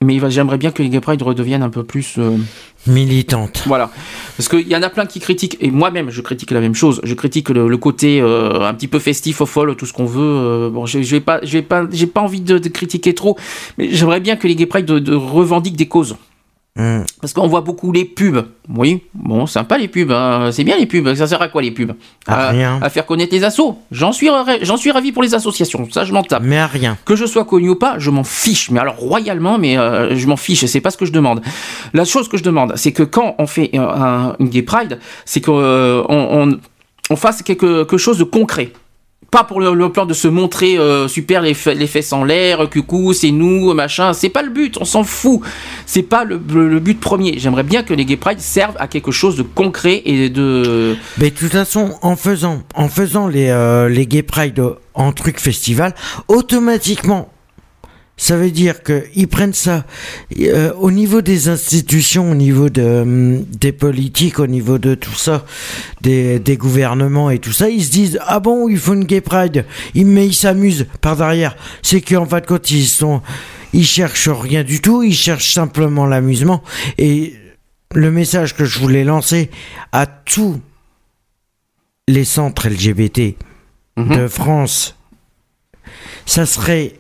S1: Mais j'aimerais bien que les Gay Pride redeviennent un peu plus. euh,
S2: Militante.
S1: voilà. Parce qu'il y en a plein qui critiquent, et moi-même je critique la même chose, je critique le, le côté un petit peu festif, au folle, tout ce qu'on veut. bon, je vais pas, pas, j'ai pas envie de, de critiquer trop, mais j'aimerais bien que les gay pride de, de revendiquent des causes.
S2: Mm.
S1: Parce qu'on voit beaucoup les pubs. Oui, bon, sympa les pubs, hein. c'est bien les pubs. Ça sert à quoi les pubs?
S2: À rien.
S1: à faire connaître les assos. J'en suis, j'en suis ravi pour les associations, ça je m'en tape.
S2: Mais à rien.
S1: Que je sois connu ou pas, je m'en fiche. Mais alors royalement, mais euh, je m'en fiche. C'est pas ce que je demande. La chose que je demande, c'est que quand on fait un, un- une gay pride, c'est qu'on on, on fasse quelque, quelque chose de concret. Pas pour le, plan de se montrer euh, super les, les fesses en l'air, coucou, c'est nous, machin. C'est pas le but, on s'en fout. C'est pas le, le- le but premier. J'aimerais bien que les gay pride servent à quelque chose de concret et de.
S2: Mais de toute façon, en faisant, en faisant les, euh, les Gay Pride en truc festival, automatiquement, ça veut dire qu'ils prennent ça euh, au niveau des institutions, au niveau de, hum, des politiques, au niveau de tout ça, des, des gouvernements et tout ça. Ils se disent Ah bon, il faut une Gay Pride. Ils- Mais ils s'amusent par derrière. C'est qu'en fin de compte, ils sont. Ils cherchent rien du tout, ils cherchent simplement l'amusement. Et le message que je voulais lancer à tous les centres LGBT de France, ça serait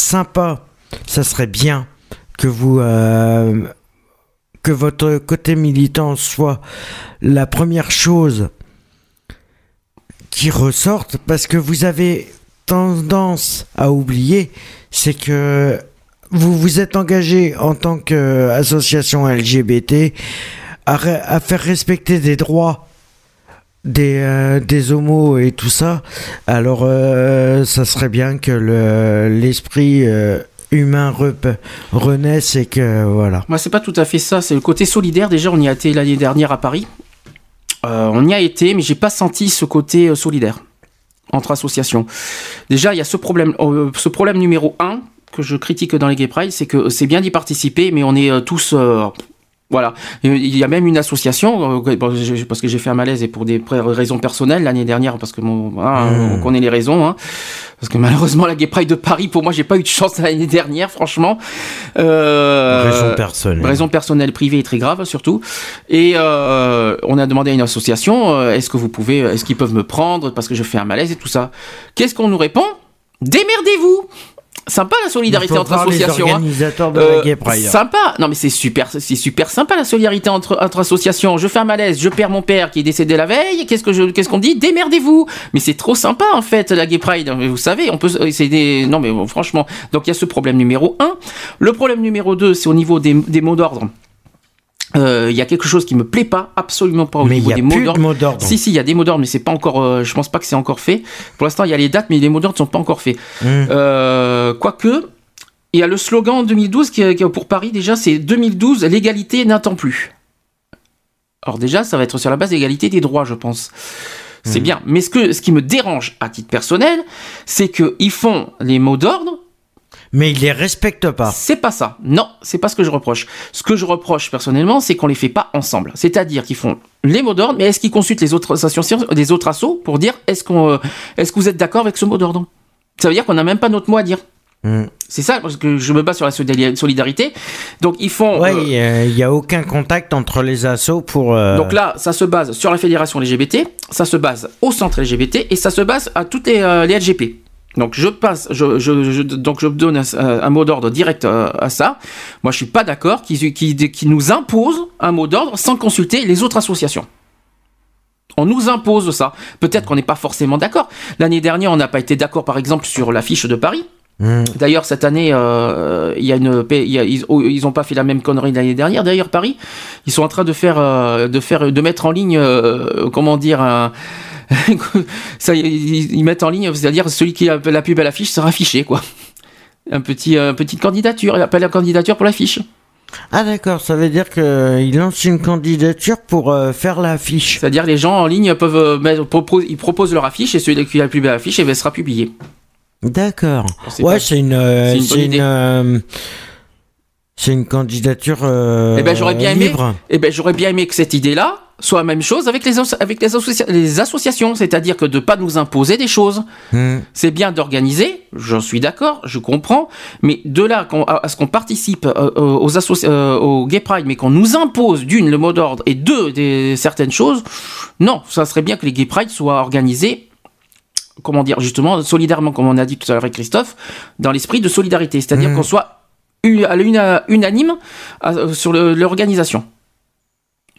S2: sympa, ça serait bien que vous euh, que votre côté militant soit la première chose qui ressorte parce que vous avez tendance à oublier, c'est que vous vous êtes engagé en tant qu'association LGBT à, re- à faire respecter des droits des, euh, des homos et tout ça. Alors, euh, ça serait bien que le- l'esprit euh, humain renaisse et que voilà.
S1: Moi, c'est pas tout à fait ça. C'est le côté solidaire. Déjà, on y a été l'année dernière à Paris. On y a été, mais j'ai pas senti ce côté solidaire entre associations. Déjà, il y a ce problème, ce problème numéro un que je critique dans les Gay Pride, c'est que c'est bien d'y participer, mais on est tous voilà. Il y a même une association, euh, parce que j'ai fait un malaise et pour des raisons personnelles l'année dernière, parce que mon, voilà,
S2: Mmh.
S1: on connaît les raisons. hein. parce que malheureusement, la Gay Pride de Paris, pour moi, j'ai pas eu de chance l'année dernière, franchement. Euh,
S2: Raison personnelle.
S1: Raison personnelle, privée et très grave, surtout. Et euh, on a demandé à une association, est-ce que vous pouvez, est-ce qu'ils peuvent me prendre parce que je fais un malaise et tout ça. Qu'est-ce qu'on nous répond? Démerdez-vous Sympa la solidarité entre
S2: les
S1: associations. hein.
S2: organisateurs de
S1: Euh,
S2: la Gay Pride.
S1: Sympa. Non mais c'est super, c'est super sympa la solidarité entre, entre associations. Je fais un malaise, je perds mon père qui est décédé la veille. Qu'est-ce que je, qu'est-ce qu'on dit? Démerdez-vous. Mais c'est trop sympa en fait la Gay Pride. Vous savez, on peut, c'est des, non mais bon, franchement. Donc il y a ce problème numéro un. Le problème numéro deux, c'est au niveau des, des mots d'ordre. Euh, Il y a quelque chose qui me plaît pas, absolument pas au
S2: Mais
S1: niveau
S2: y a
S1: des mots d'ordre. Si si, il y a des mots d'ordre, mais c'est pas encore. euh, je pense pas que c'est encore fait. Pour l'instant, il y a les dates, mais les mots d'ordre sont pas encore faits.
S2: Mmh.
S1: Euh, quoique, il y a le slogan en 2012 qui, qui pour Paris déjà, c'est 2012, l'égalité n'attend plus. Alors déjà, ça va être sur la base d'égalité des droits, je pense. C'est bien. Mais ce, que, ce qui me dérange à titre personnel, c'est qu'ils font les mots d'ordre.
S2: Mais ils les respectent pas.
S1: C'est pas ça. Non, c'est pas ce que je reproche. Ce que je reproche personnellement, c'est qu'on les fait pas ensemble. C'est-à-dire qu'ils font les mots d'ordre, mais est-ce qu'ils consultent les autres associations, des autres assos pour dire est-ce qu'on, euh, est-ce que vous êtes d'accord avec ce mot d'ordre? Ça veut dire qu'on n'a même pas notre mot à dire.
S2: Mm.
S1: C'est ça, parce que je me base sur la solidari- solidarité. Donc ils font. Euh,
S2: il n'y a aucun contact entre les assos pour. euh,
S1: donc là, ça se base sur la fédération LGBT, ça se base au centre LGBT et ça se base à toutes les, euh, les LGP. Donc je passe, je, je- je- donc je donne un, un mot d'ordre direct à, à ça. Moi, je suis pas d'accord qu'ils nous imposent un mot d'ordre sans consulter les autres associations. On nous impose ça. Peut-être qu'on n'est pas forcément d'accord. L'année dernière, on n'a pas été d'accord, par exemple, sur l'affiche de Paris.
S2: Mmh.
S1: D'ailleurs, cette année, euh, y a une, il y a- ils, oh, ils ont pas fait la même connerie l'année dernière. D'ailleurs, Paris, ils sont en train de faire, euh, de faire, de mettre en ligne, euh, comment dire, un- ça, ils, ils mettent en ligne, c'est-à-dire celui qui a la plus belle affiche sera affiché, quoi. Un petit, euh, petite candidature, il appelle la candidature pour l'affiche.
S2: Ah d'accord, ça veut dire qu'il lance une candidature pour euh, faire l'affiche.
S1: C'est-à-dire les gens en ligne peuvent euh, mettre, propos- ils proposent leur affiche et celui qui a la plus belle affiche, eh ben, sera publié.
S2: D'accord.
S1: C'est
S2: Ouais, c'est une, euh,
S1: c'est une
S2: c'est une,
S1: idée.
S2: euh, c'est une candidature euh,
S1: Eh ben j'aurais bien aimé.
S2: libre.
S1: Eh ben j'aurais bien aimé que cette idée-là soit la même chose avec les avec les, associa- les associations, c'est-à-dire que de pas nous imposer des choses.
S2: Hmm.
S1: C'est bien d'organiser, j'en suis d'accord, je comprends, mais de là à, à ce qu'on participe euh, euh, aux euh, au Gay Pride, mais qu'on nous impose d'une le mot d'ordre et deux des certaines choses, non, ça serait bien que les Gay Pride soient organisés. Comment dire, justement, solidairement, comme on a dit tout à l'heure avec Christophe, dans l'esprit de solidarité, c'est-à-dire
S2: Mhm.
S1: qu'on soit unanime à- sur l'organisation.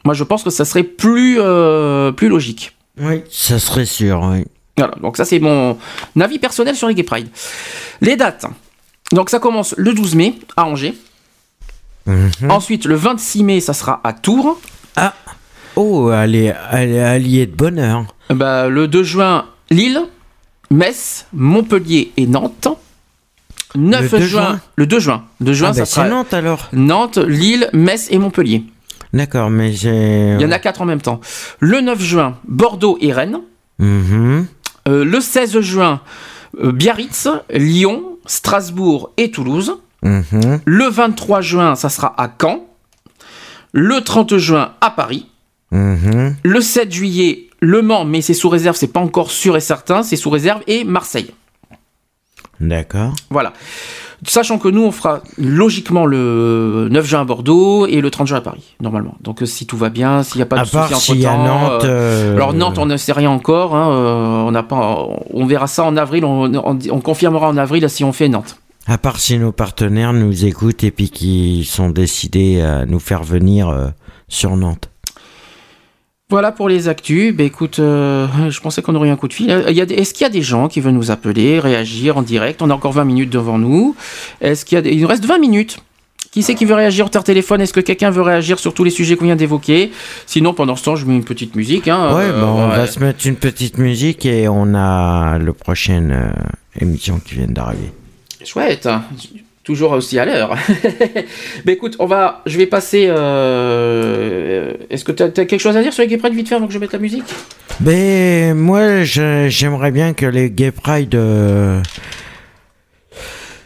S1: Moi, je pense que ça serait plus, euh, plus logique.
S2: Oui, ça serait sûr, oui.
S1: Voilà, donc ça c'est mon avis personnel sur les Gay Pride. Les dates. Donc ça commence le 12 mai à Angers.
S2: Mhm.
S1: Ensuite, le 26 mai, ça sera à Tours.
S2: Ah Oh, elle est, elle est alliée de bonheur.
S1: Bah, le 2 juin, Lille, Metz, Montpellier et Nantes. 9
S2: Le 2
S1: juin,
S2: juin
S1: le 2 juin. 2 juin,
S2: Ah,
S1: ça
S2: bah,
S1: sera
S2: c'est Nantes alors.
S1: Nantes, Lille, Metz et Montpellier.
S2: D'accord, mais j'ai.
S1: Il y en a 4 en même temps. Le 9 juin, Bordeaux et Rennes.
S2: Mhm.
S1: Euh, le 16 juin, euh, Biarritz, Lyon, Strasbourg et Toulouse.
S2: Mhm.
S1: Le 23 juin, ça sera à Caen. Le 30 juin, à Paris.
S2: Mhm.
S1: Le 7 juillet, Le Mans, mais c'est sous réserve, c'est pas encore sûr et certain, c'est sous réserve, et Marseille.
S2: D'accord.
S1: Voilà. Sachant que nous, on fera logiquement le 9 juin à Bordeaux et le 30 juin à Paris, normalement. Donc euh, si tout va bien, s'il n'y a pas de soucis
S2: s'il y a
S1: entre-temps,
S2: Nantes,
S1: euh,
S2: euh,
S1: Alors Nantes, on ne sait rien encore. hein, euh, on n'a pas, on verra ça en avril. On, on- on confirmera en avril si on fait Nantes.
S2: À part si nos partenaires nous écoutent et puis qui sont décidés à nous faire venir euh, sur Nantes.
S1: Voilà pour les actus. Ben écoute, euh, je pensais qu'on aurait un coup de fil. Il y a des- Est-ce qu'il y a des gens qui veulent nous appeler, réagir en direct? On a encore 20 minutes devant nous. Est-ce qu'il y a des- Il nous reste 20 minutes. Qui c'est qui veut réagir par téléphone? Est-ce que quelqu'un veut réagir sur tous les sujets qu'on vient d'évoquer? Sinon, pendant ce temps, je mets une petite musique. Hein,
S2: ouais,
S1: Euh,
S2: bah, on
S1: ouais.
S2: va se mettre une petite musique et on a le prochaine euh, émission qui vient d'arriver.
S1: Chouette. Toujours aussi à l'heure. ben écoute, on va, je vais passer. euh, Est-ce que tu as, quelque chose à dire sur les Gay Pride vite fait avant que je mette la musique?
S2: Mais moi, j'aimerais bien que les Gay Pride euh,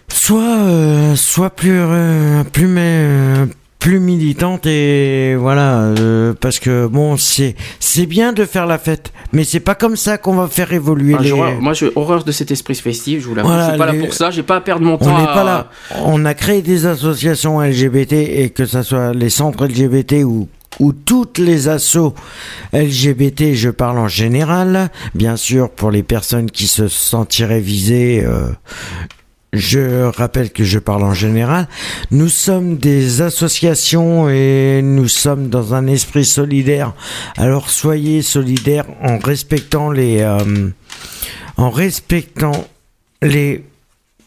S2: soient, euh, soient plus, euh, plus, mais, plus militantes et voilà, euh, parce que bon, c'est c'est bien de faire la fête, mais c'est pas comme ça qu'on va faire évoluer
S1: Ah,
S2: les.
S1: j'aurais- Moi, j'ai horreur de cet esprit festif, je vous l'avoue.
S2: Voilà,
S1: je suis pas
S2: les-
S1: là pour ça, j'ai pas à perdre mon
S2: On
S1: temps. à-
S2: pas là. On a créé des associations LGBT et que ce soit les centres LGBT ou ou toutes les assos LGBT, je parle en général, bien sûr pour les personnes qui se sentiraient visées, euh, je rappelle que je parle en général. Nous sommes des associations et nous sommes dans un esprit solidaire. Alors soyez solidaires en respectant les, euh, en respectant les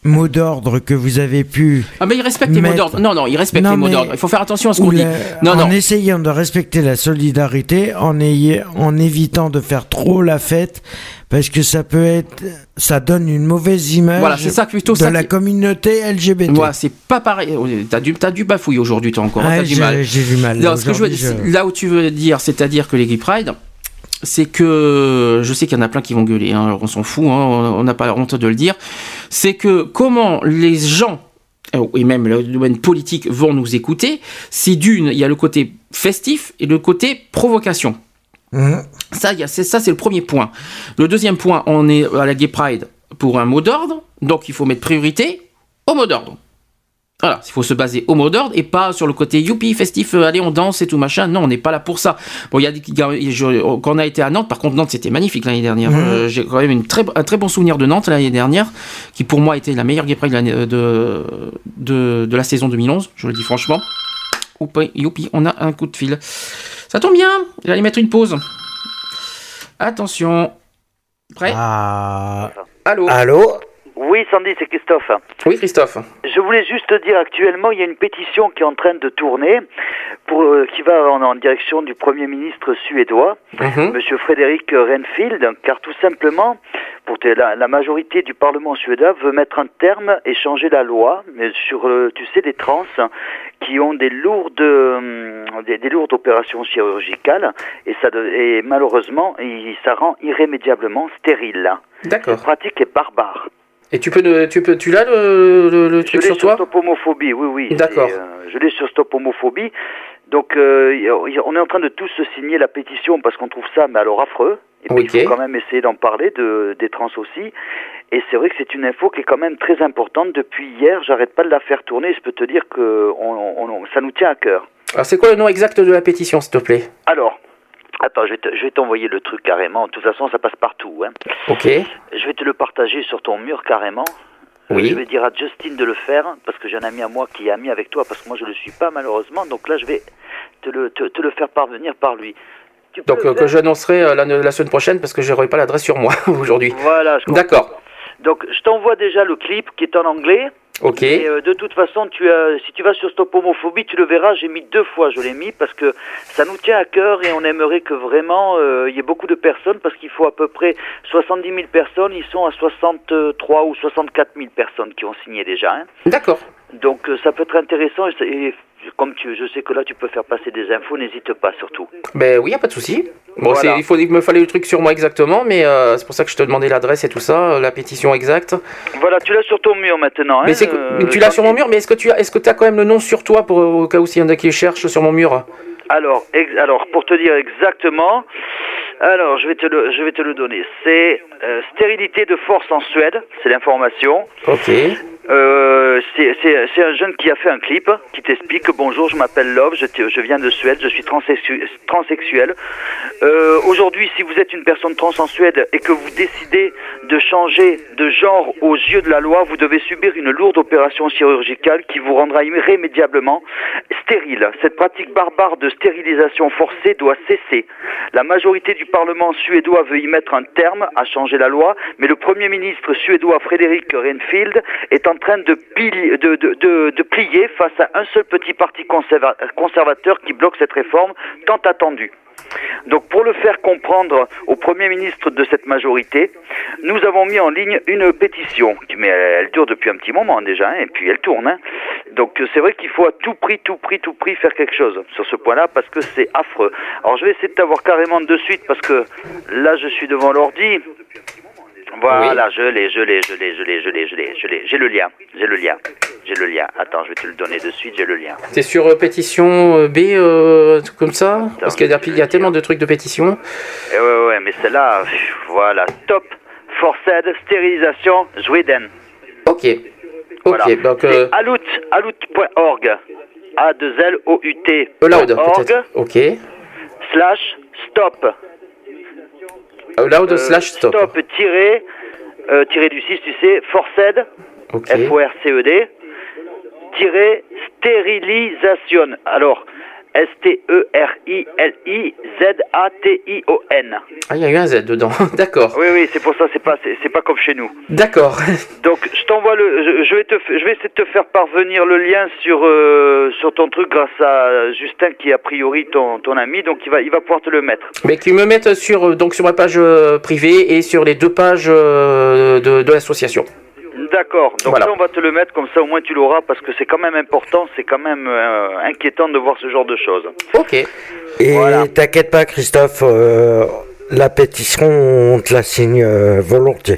S2: mots d'ordre que vous avez pu.
S1: Ah, mais il respecte les mots d'ordre. Non, non, il respecte les mots d'ordre. Il faut faire attention à ce qu'on dit. Non,
S2: en
S1: non.
S2: essayant de respecter la solidarité, en, ayant- en évitant de faire trop la fête, parce que ça peut être, ça donne une mauvaise image
S1: Voilà, ça plutôt
S2: de
S1: ça
S2: la
S1: qui-
S2: communauté LGBT.
S1: Moi, c'est pas pareil. Oh, T'as du, du bafouille aujourd'hui, toi encore.
S2: Ouais,
S1: t'as du
S2: j'ai-
S1: mal.
S2: j'ai du mal.
S1: Non, ce que je veux-
S2: Aujourd'hui, je-
S1: Là où tu veux dire, c'est-à-dire que les Gay Pride, c'est que je sais qu'il y en a plein qui vont gueuler. hein, on s'en fout. hein, on n'a pas honte de le dire. C'est que comment les gens euh, et même le domaine politique vont nous écouter, si d'une, il y a le côté festif et le côté provocation.
S2: Hein
S1: Ça, c'est ça, c'est le premier point. Le deuxième point, on est à la Gay Pride pour un mot d'ordre, donc il faut mettre priorité au mot d'ordre. Voilà, il faut se baser au mot d'ordre et pas sur le côté youpi, festif, euh, allez on danse et tout machin. Non, on n'est pas là pour ça. Bon, il y a des- je- quand on a été à Nantes, par contre Nantes c'était magnifique l'année dernière. Euh, J'ai quand même une très, un très bon souvenir de Nantes l'année dernière, qui pour moi était la meilleure Gay Pride de, de, de, de la saison 2011. Je le dis franchement. Youpi, youpi, on a un coup de fil. Ça tombe bien. J'allais mettre une pause. Attention. Prêt?
S2: Ah.
S1: Allô?
S2: Allô?
S7: Oui, Sandy, c'est Christophe.
S1: Oui, Christophe.
S7: Je voulais juste te dire, actuellement, il y a une pétition qui est en train de tourner, pour, euh, qui va en, en direction du Premier ministre suédois,
S1: Mhm.
S7: Monsieur Frédéric Reinfeldt, car tout simplement, pour la, la majorité du Parlement suédois veut mettre un terme et changer la loi mais sur, euh, tu sais, des trans qui ont des lourdes, hum, des, des lourdes opérations chirurgicales, et, ça, et malheureusement, il- ça rend irrémédiablement stérile.
S1: D'accord.
S7: Cette pratique est barbare.
S1: Et tu peux, tu peux, tu l'as le, le, le
S7: Je
S1: truc
S7: l'ai
S1: sur toi
S7: Stop Homophobie, oui, oui.
S1: D'accord.
S7: Euh, je l'ai sur Stop Homophobie. Donc, euh, on est en train de tous signer la pétition parce qu'on trouve ça, mais alors affreux. Et puis,
S1: Ok.
S7: il faut quand même essayer d'en parler, de, des trans aussi. Et c'est vrai que c'est une info qui est quand même très importante. Depuis hier, j'arrête pas de la faire tourner. Je peux te dire que on, on- on- ça nous tient à cœur.
S1: Alors, c'est quoi le nom exact de la pétition, s'il te plaît?
S7: Alors, attends, je vais te- t'envoyer le truc carrément. De toute façon, ça passe partout. Hein.
S1: Ok.
S7: Je vais te le partager sur ton mur carrément. Euh,
S1: Oui.
S7: Je vais dire à Justine de le faire parce que j'ai un ami à moi qui est ami avec toi parce que moi je le suis pas malheureusement. Donc là je vais te le, te, te le faire parvenir par lui. Tu
S1: Donc, euh, que j'annoncerai euh, la, la semaine prochaine parce que je n'aurai pas l'adresse sur moi aujourd'hui.
S7: Voilà.
S1: D'accord.
S7: Donc je t'envoie déjà le clip qui est en anglais.
S1: Ok.
S7: Et euh, de toute façon, tu as, si tu vas sur Stop Homophobie, tu le verras. J'ai mis deux fois, je l'ai mis parce que ça nous tient à cœur et on aimerait que vraiment euh, il y ait beaucoup de personnes parce qu'il faut à peu près 70 000 personnes. Ils sont à 63 ou 64 000 personnes qui ont signé déjà. Hein.
S1: D'accord.
S7: Donc euh, ça peut être intéressant et, et comme tu, je sais que là tu peux faire passer des infos, n'hésite pas surtout.
S1: Ben oui, y a pas de souci. Bon,
S7: Voilà.
S1: il, faut, il me fallait le truc sur moi exactement, mais euh, c'est pour ça que je te demandais l'adresse et tout ça, euh, la pétition exacte.
S7: Voilà, tu l'as sur ton mur maintenant.
S1: mais
S7: hein, euh,
S1: tu l'as sur mon mur, mais est-ce que tu as, est-ce que as quand même le nom sur toi pour au cas où s'il y en a qui cherchent sur mon mur?
S7: Alors, alors pour te dire exactement, alors je vais te le, je vais te le donner. C'est euh, stérilité de force en Suède, c'est l'information.
S1: Ok.
S7: Euh, c'est un jeune qui a fait un clip qui t'explique que bonjour, je m'appelle Love, je, je viens de Suède, je suis transsexu- transsexuel. Euh, Aujourd'hui, si vous êtes une personne trans en Suède et que vous décidez de changer de genre aux yeux de la loi, vous devez subir une lourde opération chirurgicale qui vous rendra irrémédiablement stérile. Cette pratique barbare de stérilisation forcée doit cesser. La majorité du Parlement suédois veut y mettre un terme à changer la loi, mais le Premier ministre suédois Frédéric Reinfeldt est en train de, plier face à un seul petit parti conserva- conservateur qui bloque cette réforme tant attendue. Donc pour le faire comprendre au Premier ministre de cette majorité, nous avons mis en ligne une pétition, mais elle, dure depuis un petit moment déjà, hein, et puis elle tourne. hein. Donc c'est vrai qu'il faut à tout prix, tout prix, tout prix faire quelque chose sur ce point-là, parce que c'est affreux. Alors je vais essayer de t'avoir carrément de suite, parce que là je suis devant l'ordi. Voilà, je l'ai, je l'ai, je l'ai, je l'ai, je l'ai, je l'ai, je l'ai. J'ai le lien, j'ai le lien, j'ai le lien. Attends, je vais te le donner de suite, j'ai le lien.
S1: C'est sur euh, pétition euh, B, euh, comme ça Parce qu'il y, a- il y a tellement de trucs de pétition.
S7: Eh ouais, ouais, mais celle-là, voilà, stop, forced, stérilisation, Sweden.
S1: Ok. Ok,
S7: Voilà.
S1: donc. Euh,
S7: C'est alut, alut.org. a 2 l o u t
S1: Loud,
S7: org
S1: peut-être. Ok.
S7: slash stop.
S1: Loud
S7: Euh,
S1: slash stop.
S7: Stop tiré, euh, tiré du 6, tu sais, forced,
S1: Ok.
S7: F-O-R-C-E-D, tiré stérilisation. Alors, S-T-E-R-I-L-I-Z-A-T-I-O-N.
S1: Ah, il y a eu un Z dedans. D'accord.
S7: Oui, oui, c'est pour ça, c'est pas, c'est, pas comme chez nous.
S1: D'accord.
S7: Donc, je t'envoie le, je, je vais te, je vais essayer de te faire parvenir le lien sur, euh, sur ton truc grâce à Justin qui est a priori ton, ton ami, donc il va, il va pouvoir te le mettre.
S1: Mais qu'ils me mettent sur, euh, donc sur ma page euh, privée et sur les deux pages de, de l'association.
S7: D'accord. Donc
S1: Voilà.
S7: ça, on va te le mettre comme ça, au moins tu l'auras parce que c'est quand même important, c'est quand même euh, inquiétant de voir ce genre de choses.
S1: Ok.
S2: Et t'inquiète pas, Christophe, euh, la pétition, on te la signe euh, volontiers.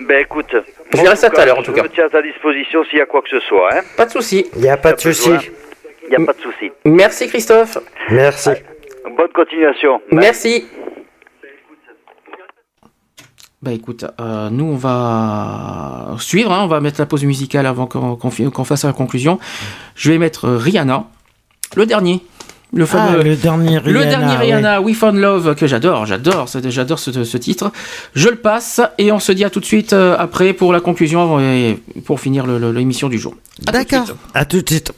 S7: Ben écoute,
S1: Je verrai ça
S7: tout
S1: à l'heure, en tout
S7: je
S1: cas.
S7: me tiens à ta disposition s'il y a quoi que ce soit. Hein.
S1: Pas de souci.
S2: Il n'y a pas de souci.
S7: Il n'y a pas de souci.
S1: Merci Christophe.
S2: Merci.
S7: Bonne continuation.
S1: Merci. Bah écoute, euh, nous on va suivre, hein, on va mettre la pause musicale avant qu'on fasse la conclusion. Je vais mettre euh, Rihanna, le dernier. Le fameux,
S3: Ah, le dernier
S1: le
S3: Rihanna,
S1: dernier
S3: ouais.
S1: Rihanna, We Found Love, que j'adore, j'adore, j'adore ce, ce titre. Je le passe et on se dit à tout de suite euh, après pour la conclusion et pour finir le- le- l'émission du jour.
S3: D'accord. À tout de suite.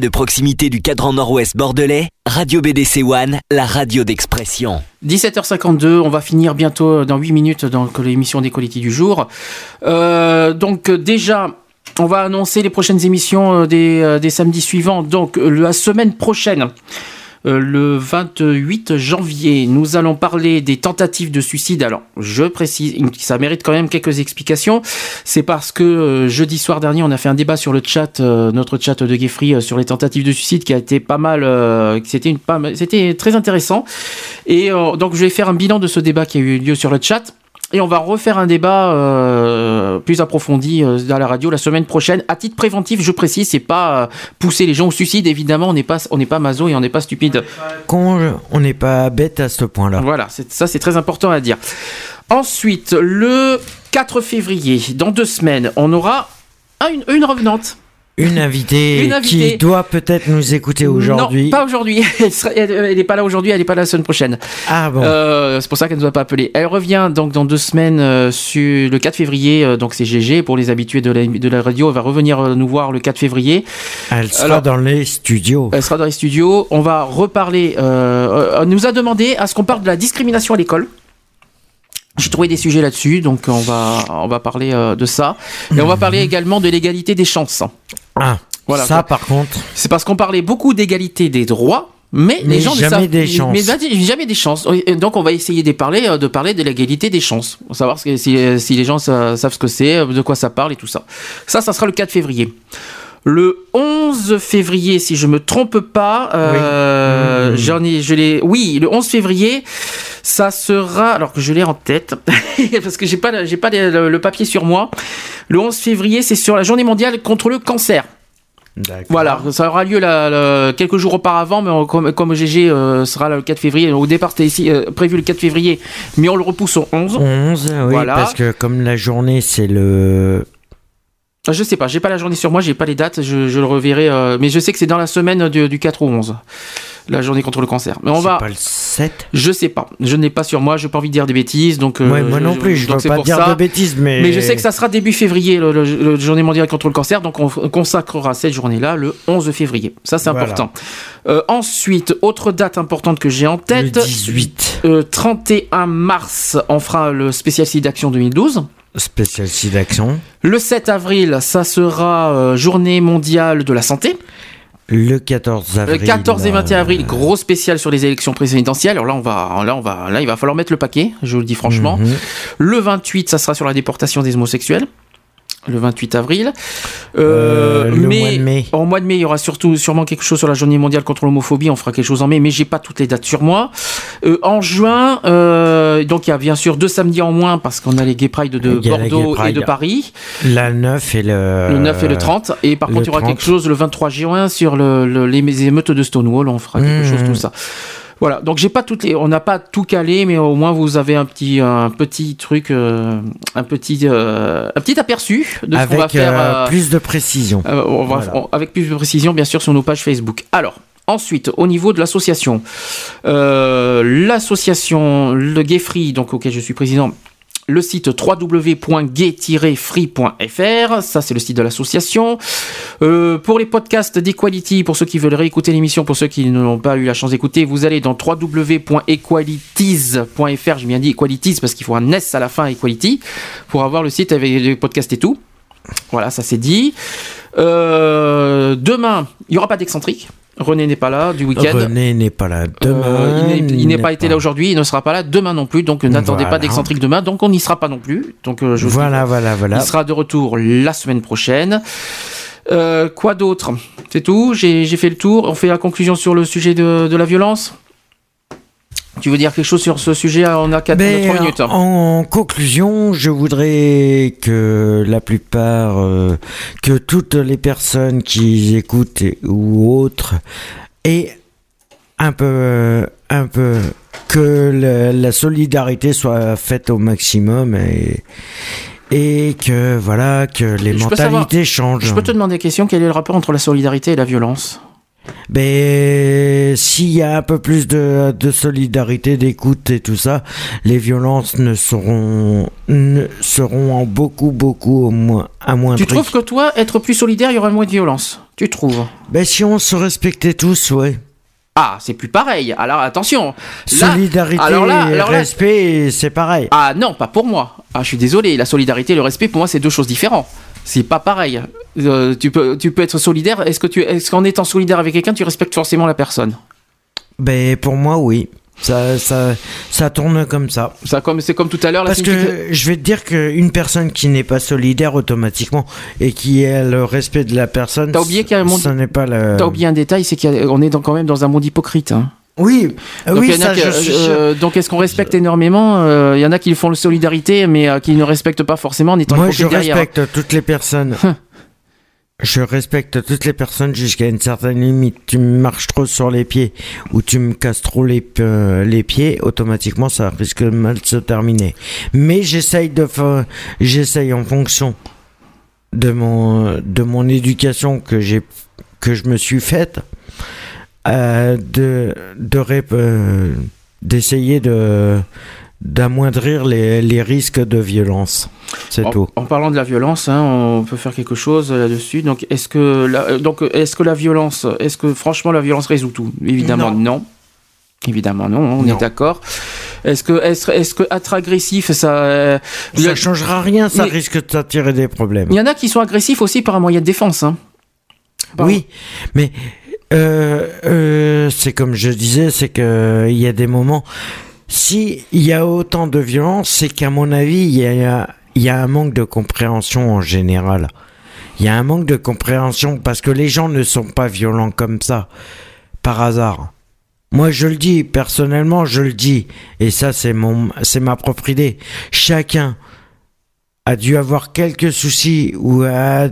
S4: De proximité du cadran nord-ouest bordelais, Radio BDC One, la radio d'expression.
S1: 17h52, on va finir bientôt dans 8 minutes donc l'émission des qualités du jour. Euh, donc déjà, on va annoncer les prochaines émissions euh, des, euh, des samedis suivants. Donc la semaine prochaine, le 28 janvier, nous allons parler des tentatives de suicide. Alors, je précise, ça mérite quand même quelques explications. C'est parce que euh, jeudi soir dernier, on a fait un débat sur le chat, euh, notre chat de Geoffrey, euh, sur les tentatives de suicide, qui a été pas mal, euh, c'était très intéressant. Et euh, donc, je vais faire un bilan de ce débat qui a eu lieu sur le chat. Et on va refaire un débat euh, plus approfondi euh, dans la radio la semaine prochaine. À titre préventif, je précise, c'est pas euh, pousser les gens au suicide. Évidemment, on n'est pas, on n'est pas maso et on n'est pas stupide.
S3: Con, on n'est pas bête à ce point-là.
S1: Voilà, ça c'est très important à dire. Ensuite, le 4 février, dans deux semaines, on aura un- une, une revenante.
S2: Une invitée,
S1: Une invitée.
S2: qui doit peut-être nous écouter aujourd'hui.
S1: Non, pas aujourd'hui. Elle n'est pas là aujourd'hui, elle n'est pas là la semaine prochaine.
S2: Ah bon.
S1: Euh, c'est pour ça qu'elle ne nous a pas appelé. Elle revient donc dans deux semaines, euh, sur le 4 février. euh, donc c'est GG pour les habitués de la, de la radio. Elle va revenir nous voir le 4 février.
S2: Elle sera
S1: Alors-
S2: dans les studios.
S1: Elle sera dans les studios. On va reparler. Elle nous a demandé à ce qu'on parle de la discrimination à l'école. J'ai trouvé des sujets là-dessus, donc on va on va parler euh, de ça. Et on va parler également de l'égalité des chances.
S2: Ah,
S1: Voilà.
S2: ça par contre.
S1: C'est parce qu'on parlait beaucoup d'égalité des droits, mais,
S2: Mais
S1: les gens ne
S2: jamais
S1: savent
S2: des chances.
S1: Mais, mais jamais des chances. Et donc on va essayer de parler euh, de parler de l'égalité des chances, pour savoir ce que- si, si les gens sa- savent ce que c'est, euh, de quoi ça parle et tout ça. Ça, ça sera le 4 février. Le 11 février, si je me trompe pas, euh,
S2: Oui.
S1: j'en ai, je l'ai, oui, le 11 février, ça sera, alors que je l'ai en tête, parce que j'ai pas, j'ai pas le, le papier sur moi. Le 11 février, c'est sur la journée mondiale contre le cancer. Voilà, ça aura lieu la- quelques jours auparavant, mais on- comme, comme GG euh, sera le 4 février. Au départ, c'était ici euh, prévu le 4 février, mais on le repousse au 11.
S2: 11, oui,
S1: Voilà.
S2: parce que comme la journée c'est le.
S1: Je sais pas, j'ai pas la journée sur moi, j'ai pas les dates, je, je le reverrai, euh, mais je sais que c'est dans la semaine du, du 4 au 11, la journée contre le cancer. Mais on
S2: C'est
S1: va.
S2: pas le 7
S1: Je sais pas, je n'ai pas sur moi, j'ai pas envie de dire des bêtises, donc. euh,
S2: Ouais, moi non plus, je
S1: donc
S2: veux
S1: c'est
S2: pas dire
S1: ça.
S2: de bêtises, mais.
S1: Mais je sais que ça sera début février, le, le- le journée mondiale contre le cancer, donc on consacrera cette journée-là le 11 février. Ça, c'est
S2: Voilà.
S1: important. Euh, ensuite, autre date importante que j'ai en tête.
S2: Le 18.
S1: euh, 31 mars, on fera le spécial site d'action 2012.
S2: Spécial site d'action.
S1: Le 7 avril, ça sera euh, journée mondiale de la santé.
S2: Le 14
S1: Le
S2: avril.
S1: 14 et 21
S2: euh,
S1: avril, gros spécial sur les élections présidentielles. Alors là, on va, là, on va, là, il va falloir mettre le paquet. Je vous le dis franchement.
S2: mhm.
S1: Le 28, ça sera sur la déportation des homosexuels. Le 28 avril.
S2: Euh, le
S1: mai,
S2: mois de mai.
S1: En mois de mai, il y aura surtout sûrement quelque chose sur la journée mondiale contre l'homophobie. On fera quelque chose en mai, mais j'ai pas toutes les dates sur moi. Euh, en juin, euh, donc il y a bien sûr deux samedis en moins parce qu'on a les Gay Pride de Bordeaux et de Paris.
S2: La 9 et le.
S1: Le 9 et le 30. Et par contre, il y aura
S2: 30.
S1: quelque chose le 23 juin sur le, le- les émeutes de Stonewall. On fera quelque
S2: Mmh.
S1: chose, tout ça. Voilà, donc j'ai pas toutes les, on n'a pas tout calé, mais au moins vous avez un petit, un petit truc, euh, un petit, euh, un petit aperçu de ce qu'on va
S2: Avec
S1: faire.
S2: euh,
S1: euh,
S2: plus de précision.
S1: on va-
S2: Voilà.
S1: on- avec plus de précision, bien sûr, sur nos pages Facebook. Alors, ensuite, au niveau de l'association, l'association Le Gay Free, donc auquel je suis président, le site www.gay-free.fr, ça c'est le site de l'association. Euh, pour les podcasts d'Equality, pour ceux qui veulent réécouter l'émission, pour ceux qui n'ont pas eu la chance d'écouter, vous allez dans www.equalities.fr, j'ai bien dit parce qu'il faut un S à la fin, Equality, pour avoir le site avec les podcasts et tout. Voilà, ça c'est dit. Euh, demain, il n'y aura pas d'excentrique. René n'est pas là du week-end.
S2: René n'est pas là demain.
S1: Euh, il n'est- il n'est pas été là aujourd'hui, il ne sera pas là demain non plus, donc n'attendez
S2: Voilà.
S1: pas d'excentrique demain, donc on n'y sera pas non plus. Donc euh, je vous-
S2: Voilà, voilà, voilà.
S1: il sera de retour la semaine prochaine. Euh, quoi d'autre? C'est tout? J'ai j'ai fait le tour. On fait la conclusion sur le sujet de, de la violence? Tu veux dire quelque chose sur ce sujet On a 4
S2: Ben,
S1: 3 minutes.
S2: En conclusion, je voudrais que la plupart, euh, que toutes les personnes qui écoutent ou autres aient un peu, un peu, que la, la solidarité soit faite au maximum et, et que voilà, que les
S1: Je peux savoir-
S2: mentalités changent.
S1: Je peux te demander une question quel est le rapport entre la solidarité et la violence?
S2: Ben, s'il y a un peu plus de, de solidarité, d'écoute et tout ça, les violences ne seront, ne seront en beaucoup, beaucoup au moins, à moins
S1: Tu trouves que toi, être plus solidaire, il y aura moins de violence? Tu trouves?
S2: Ben, si on se respectait tous, ouais.
S1: Ah, c'est plus pareil. Alors attention. Là-
S2: Solidarité
S1: alors là-
S2: et
S1: alors là-
S2: respect, c'est pareil.
S1: Ah non, pas pour moi. Ah, je suis désolé. La solidarité et le respect, pour moi, c'est deux choses différentes. C'est pas pareil. Euh, tu, peux, tu peux être solidaire. Est-ce que tu, est-ce qu'en étant solidaire avec quelqu'un, tu respectes forcément la personne?
S2: Ben, pour moi, oui. Ça, ça, ça tourne comme ça.
S1: Ça, comme, c'est comme tout à l'heure.
S2: Parce que je vais te dire qu'une personne qui n'est pas solidaire automatiquement et qui a le respect de la personne,
S1: T'as oublié qu'il y a un monde-
S2: ce n'est pas le.
S1: T'as oublié un détail, c'est qu'on est dans- quand même dans un monde hypocrite. hein.
S2: Oui,
S1: Donc,
S2: oui, ça,
S1: qui-
S2: je sûr.
S1: euh, donc est-ce qu'on respecte énormément Euh, Il y en a qui font le solidarité, mais euh, qui ne respectent pas forcément en étant
S2: Moi, je
S1: derrière.
S2: respecte toutes les personnes. je respecte toutes les personnes jusqu'à une certaine limite. Tu me marches trop sur les pieds ou tu me casses trop les, euh, les pieds, automatiquement, ça risque de mal se terminer. Mais j'essaye de j'essaye en fonction de mon de mon éducation que j'ai que je me suis faite euh, de de euh, d'essayer de d'amoindrir les, les risques de violence. C'est
S1: en,
S2: tout.
S1: en parlant de la violence, hein, on peut faire quelque chose là-dessus. Donc, est-ce que la, euh, donc, est-ce que la violence, est-ce que franchement la violence résout tout? Évidemment non. Évidemment non, on
S2: Non.
S1: est d'accord. Est-ce que est-ce, est-ce que être agressif, ça euh,
S2: Ça
S1: le-
S2: changera rien, ça
S1: Mais-
S2: risque de t'attirer des problèmes.
S1: Il y en a qui sont agressifs aussi par un moyen de défense. Hein.
S2: Oui, mais euh, euh, c'est comme je disais, c'est que il y a des moments. Si il y a autant de violence, c'est qu'à mon avis, il y a, y a un manque de compréhension en général. Il y a un manque de compréhension parce que les gens ne sont pas violents comme ça par hasard. Moi, je le dis personnellement, je le dis, et ça, c'est mon, c'est ma propre idée. Chacun a dû avoir quelques soucis ou a,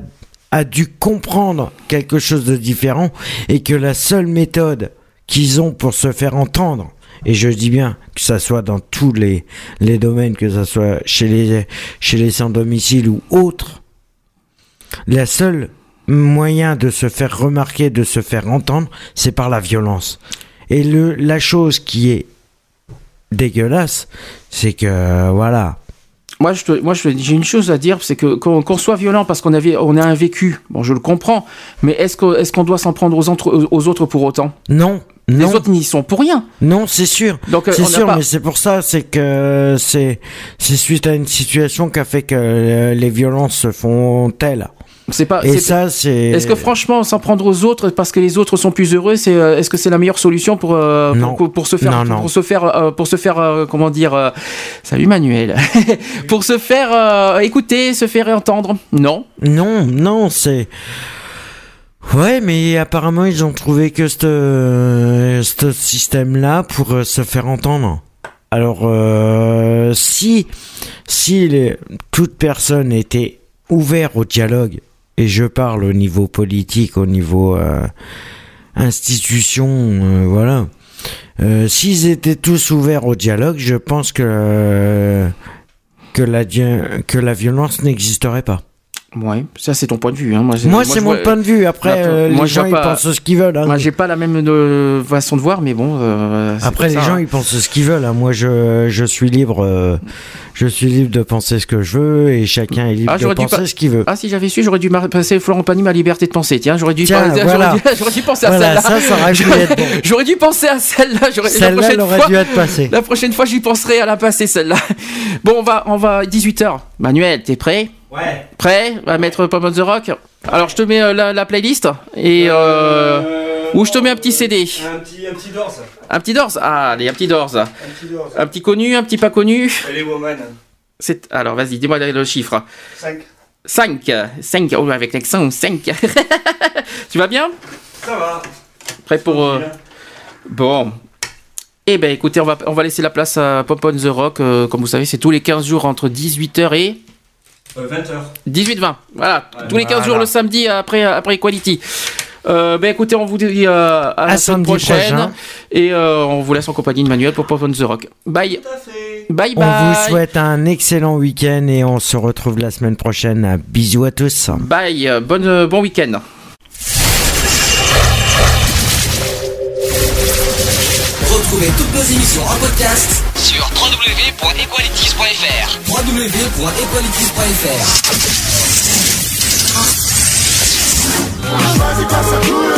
S2: a dû comprendre quelque chose de différent et que la seule méthode qu'ils ont pour se faire entendre, et je dis bien que ça soit dans tous les, domaines, que ça soit chez les, chez les sans domicile ou autres, la seule moyen de se faire remarquer, de se faire entendre, c'est par la violence. Et le, la chose qui est dégueulasse, c'est que, voilà,
S1: Moi, je te- moi, j'ai une chose à dire, c'est que qu'on qu'on soit violent parce qu'on avait, on a un vécu. Bon, je le comprends, mais est-ce que, est-ce qu'on doit s'en prendre aux, entre- aux autres pour autant?
S2: Non,
S1: Les
S2: non.
S1: autres n'y sont pour rien.
S2: Non, c'est sûr.
S1: Donc, euh,
S2: c'est sûr,
S1: pas-
S2: mais c'est pour ça, c'est que c'est c'est suite à une situation qui a fait que euh, les violences se font telles.
S1: C'est pas.
S2: Et ça, c'est.
S1: Est-ce que franchement, s'en prendre aux autres parce que les autres sont plus heureux, c'est euh, est-ce que c'est la meilleure solution pour euh, pour, pour se faire
S2: Non,
S1: pour,
S2: non.
S1: se faire euh, pour se faire euh, comment dire salut Manuel pour se faire écouter, se faire entendre Non.
S2: Non, non, c'est. Ouais, mais apparemment ils ont trouvé que ce ce système-là pour se faire entendre. Alors, euh, si si les, toute personne était ouverte au dialogue, et je parle au niveau politique, au niveau euh, institution, euh, voilà. Euh, S'ils étaient tous ouverts au dialogue, je pense que euh, que la que la violence n'existerait pas.
S1: Ouais, ça c'est ton point de vue. Hein. Moi,
S2: c'est mon
S1: vois-
S2: point de vue. Après,
S1: Bah,
S2: euh,
S1: moi,
S2: les gens, ils pensent ce qu'ils veulent. hein.
S1: Moi, j'ai pas la même euh, façon de voir, mais bon. euh,
S2: Après, les
S1: ça,
S2: gens,
S1: hein.
S2: ils pensent ce qu'ils veulent. hein. Moi, je, je suis libre. euh, je suis libre de penser ce que je veux et chacun est libre
S1: Ah,
S2: de penser
S1: pas-
S2: ce qu'il veut.
S1: Ah, si j'avais su, j'aurais dû passer Florent Pagny ma liberté de penser. Tiens, j'aurais dû,
S2: Tiens, voilà.
S1: dû, dû penser à celle-là.
S2: bon.
S1: J'aurais dû penser à celle-là.
S2: Celle-là, aurait dû être passée.
S1: La prochaine fois, j'y penserai à la passer, celle-là. Bon, on va, on va, 18h. Manuel, t'es prêt?
S10: Ouais.
S1: Prêt à mettre Pop on the Rock? Alors, je te mets euh, la, la playlist et euh, ou je te mets un petit CD.
S10: Un petit, un petit.
S1: Un petit Doors? Ah, allez, un petit Doors.
S10: Un petit dorse.
S1: Un petit connu, un petit pas connu.
S10: Est woman.
S1: C'est alors, vas-y, dis-moi le chiffre.
S10: 5.
S1: 5. 5. Oh, avec l'accent, 5. tu vas bien?
S10: Ça va.
S1: Prêt pour. euh, Bon. Eh ben écoutez, on va, on va laisser la place à Pop on the Rock. euh, comme vous savez, c'est tous les 15 jours entre 18h et
S10: Euh, 20h.
S1: 18-20. Voilà,
S10: Ouais,
S1: tous les 15
S2: voilà.
S1: jours le samedi après, après Equality. Euh, ben écoutez, on vous dit euh, à, la semaine prochaine.
S2: prochain.
S1: Et euh, on vous laisse en compagnie de Manuel pour Pop on the Rock. Bye. Bye
S2: On
S1: bye.
S2: vous souhaite un excellent week-end et on se retrouve la semaine prochaine. Bisous à tous.
S1: Bye. euh, Bonne, euh, bon week-end.
S11: Retrouvez toutes nos émissions en podcast
S12: www.equalities.fr
S11: www.equalities.fr.